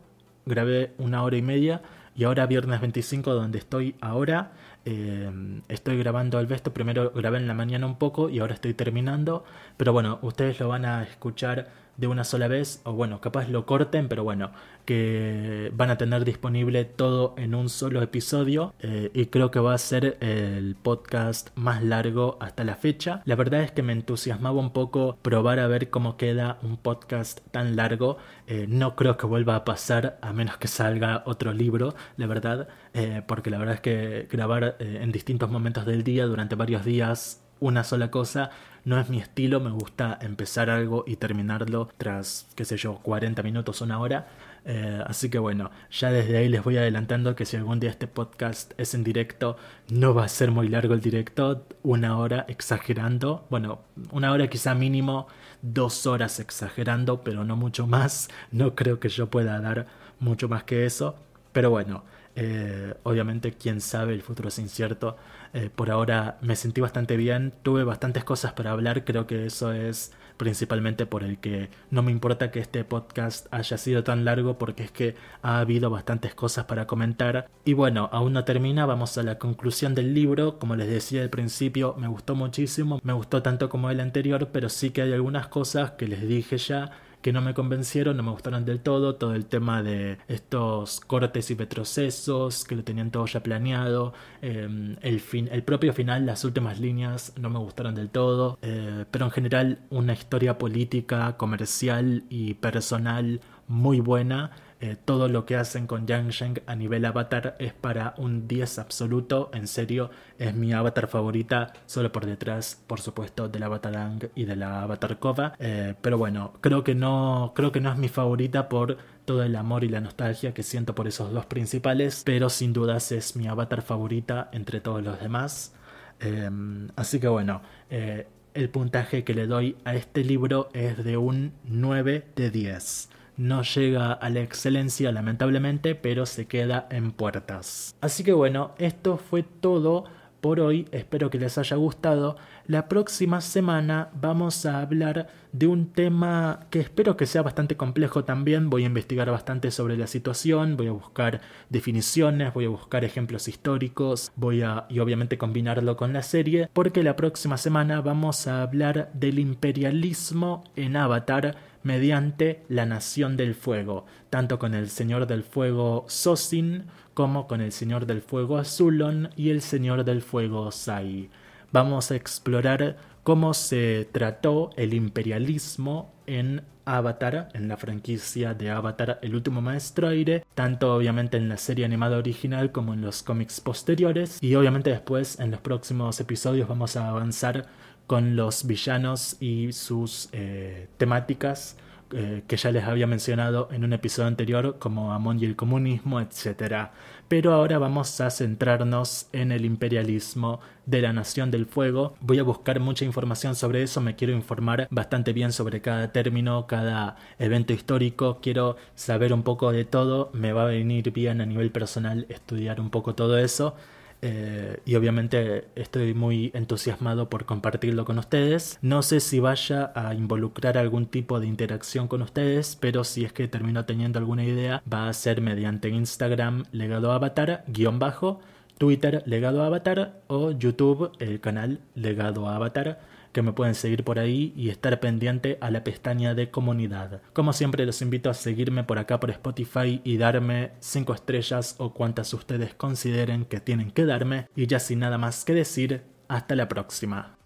grabé una hora y media y ahora viernes 25 donde estoy ahora Em, estoy grabando el Vesto, primero grabé en la mañana un poco y ahora estoy terminando, pero bueno, ustedes lo van a escuchar de una sola vez, o bueno, capaz lo corten, pero bueno, que van a tener disponible todo en un solo episodio eh, y creo que va a ser el podcast más largo hasta la fecha. La verdad es que me entusiasmaba un poco probar a ver cómo queda un podcast tan largo. Eh, no creo que vuelva a pasar a menos que salga otro libro, la verdad, eh, porque la verdad es que grabar en distintos momentos del día durante varios días una sola cosa no es mi estilo, me gusta empezar algo y terminarlo tras, qué sé yo, 40 minutos, una hora. Eh, así que bueno, ya desde ahí les voy adelantando que si algún día este podcast es en directo, no va a ser muy largo el directo, una hora exagerando, bueno, una hora quizá mínimo, dos horas exagerando, pero no mucho más, no creo que yo pueda dar mucho más que eso, pero bueno, Eh, obviamente, quién sabe, el futuro es incierto. Eh, por ahora me sentí bastante bien, tuve bastantes cosas para hablar, creo que eso es principalmente por el que no me importa que este podcast haya sido tan largo porque es que ha habido bastantes cosas para comentar. Y bueno, aún no termina, vamos a la conclusión del libro. Como les decía al principio, me gustó muchísimo, me gustó tanto como el anterior, pero sí que hay algunas cosas que les dije ya que no me convencieron, no me gustaron del todo, todo el tema de estos cortes y retrocesos, que lo tenían todo ya planeado, em, el, fin, el propio final, las últimas líneas no me gustaron del todo, eh, pero en general una historia política, comercial y personal muy buena eh, todo lo que hacen con Yang Sheng a nivel avatar es para un 10 absoluto. En serio, es mi avatar favorita, solo por detrás, por supuesto, del avatar Ang y de la avatar Kova. Eh, pero bueno, creo que no, creo que no es mi favorita por todo el amor y la nostalgia que siento por esos dos principales, pero sin dudas es mi avatar favorita entre todos los demás. Em, así que bueno, eh, el puntaje que le doy a este libro es de un 9 de 10 no llega a la excelencia lamentablemente, pero se queda en puertas. Así que bueno, esto fue todo por hoy, espero que les haya gustado. La próxima semana vamos a hablar de un tema que espero que sea bastante complejo también. Voy a investigar bastante sobre la situación, voy a buscar definiciones, voy a buscar ejemplos históricos, voy a y obviamente combinarlo con la serie, porque la próxima semana vamos a hablar del imperialismo en Avatar mediante la Nación del Fuego, tanto con el Señor del Fuego Sosin como con el Señor del Fuego Azulon y el Señor del Fuego Sai. Vamos a explorar cómo se trató el imperialismo en Avatar, en la franquicia de Avatar El último maestro aire, tanto obviamente en la serie animada original como en los cómics posteriores y obviamente después en los próximos episodios vamos a avanzar con los villanos y sus eh, temáticas eh, que ya les había mencionado en un episodio anterior como Amon y el comunismo, etc. Pero ahora vamos a centrarnos en el imperialismo de la Nación del Fuego. Voy a buscar mucha información sobre eso, me quiero informar bastante bien sobre cada término, cada evento histórico, quiero saber un poco de todo, me va a venir bien a nivel personal estudiar un poco todo eso. Eh, y obviamente estoy muy entusiasmado por compartirlo con ustedes. No sé si vaya a involucrar algún tipo de interacción con ustedes, pero si es que termino teniendo alguna idea, va a ser mediante Instagram legado avatar guion bajo, Twitter legado avatar o YouTube el canal legado avatar que me pueden seguir por ahí y estar pendiente a la pestaña de comunidad. Como siempre los invito a seguirme por acá por Spotify y darme 5 estrellas o cuantas ustedes consideren que tienen que darme. Y ya sin nada más que decir, hasta la próxima.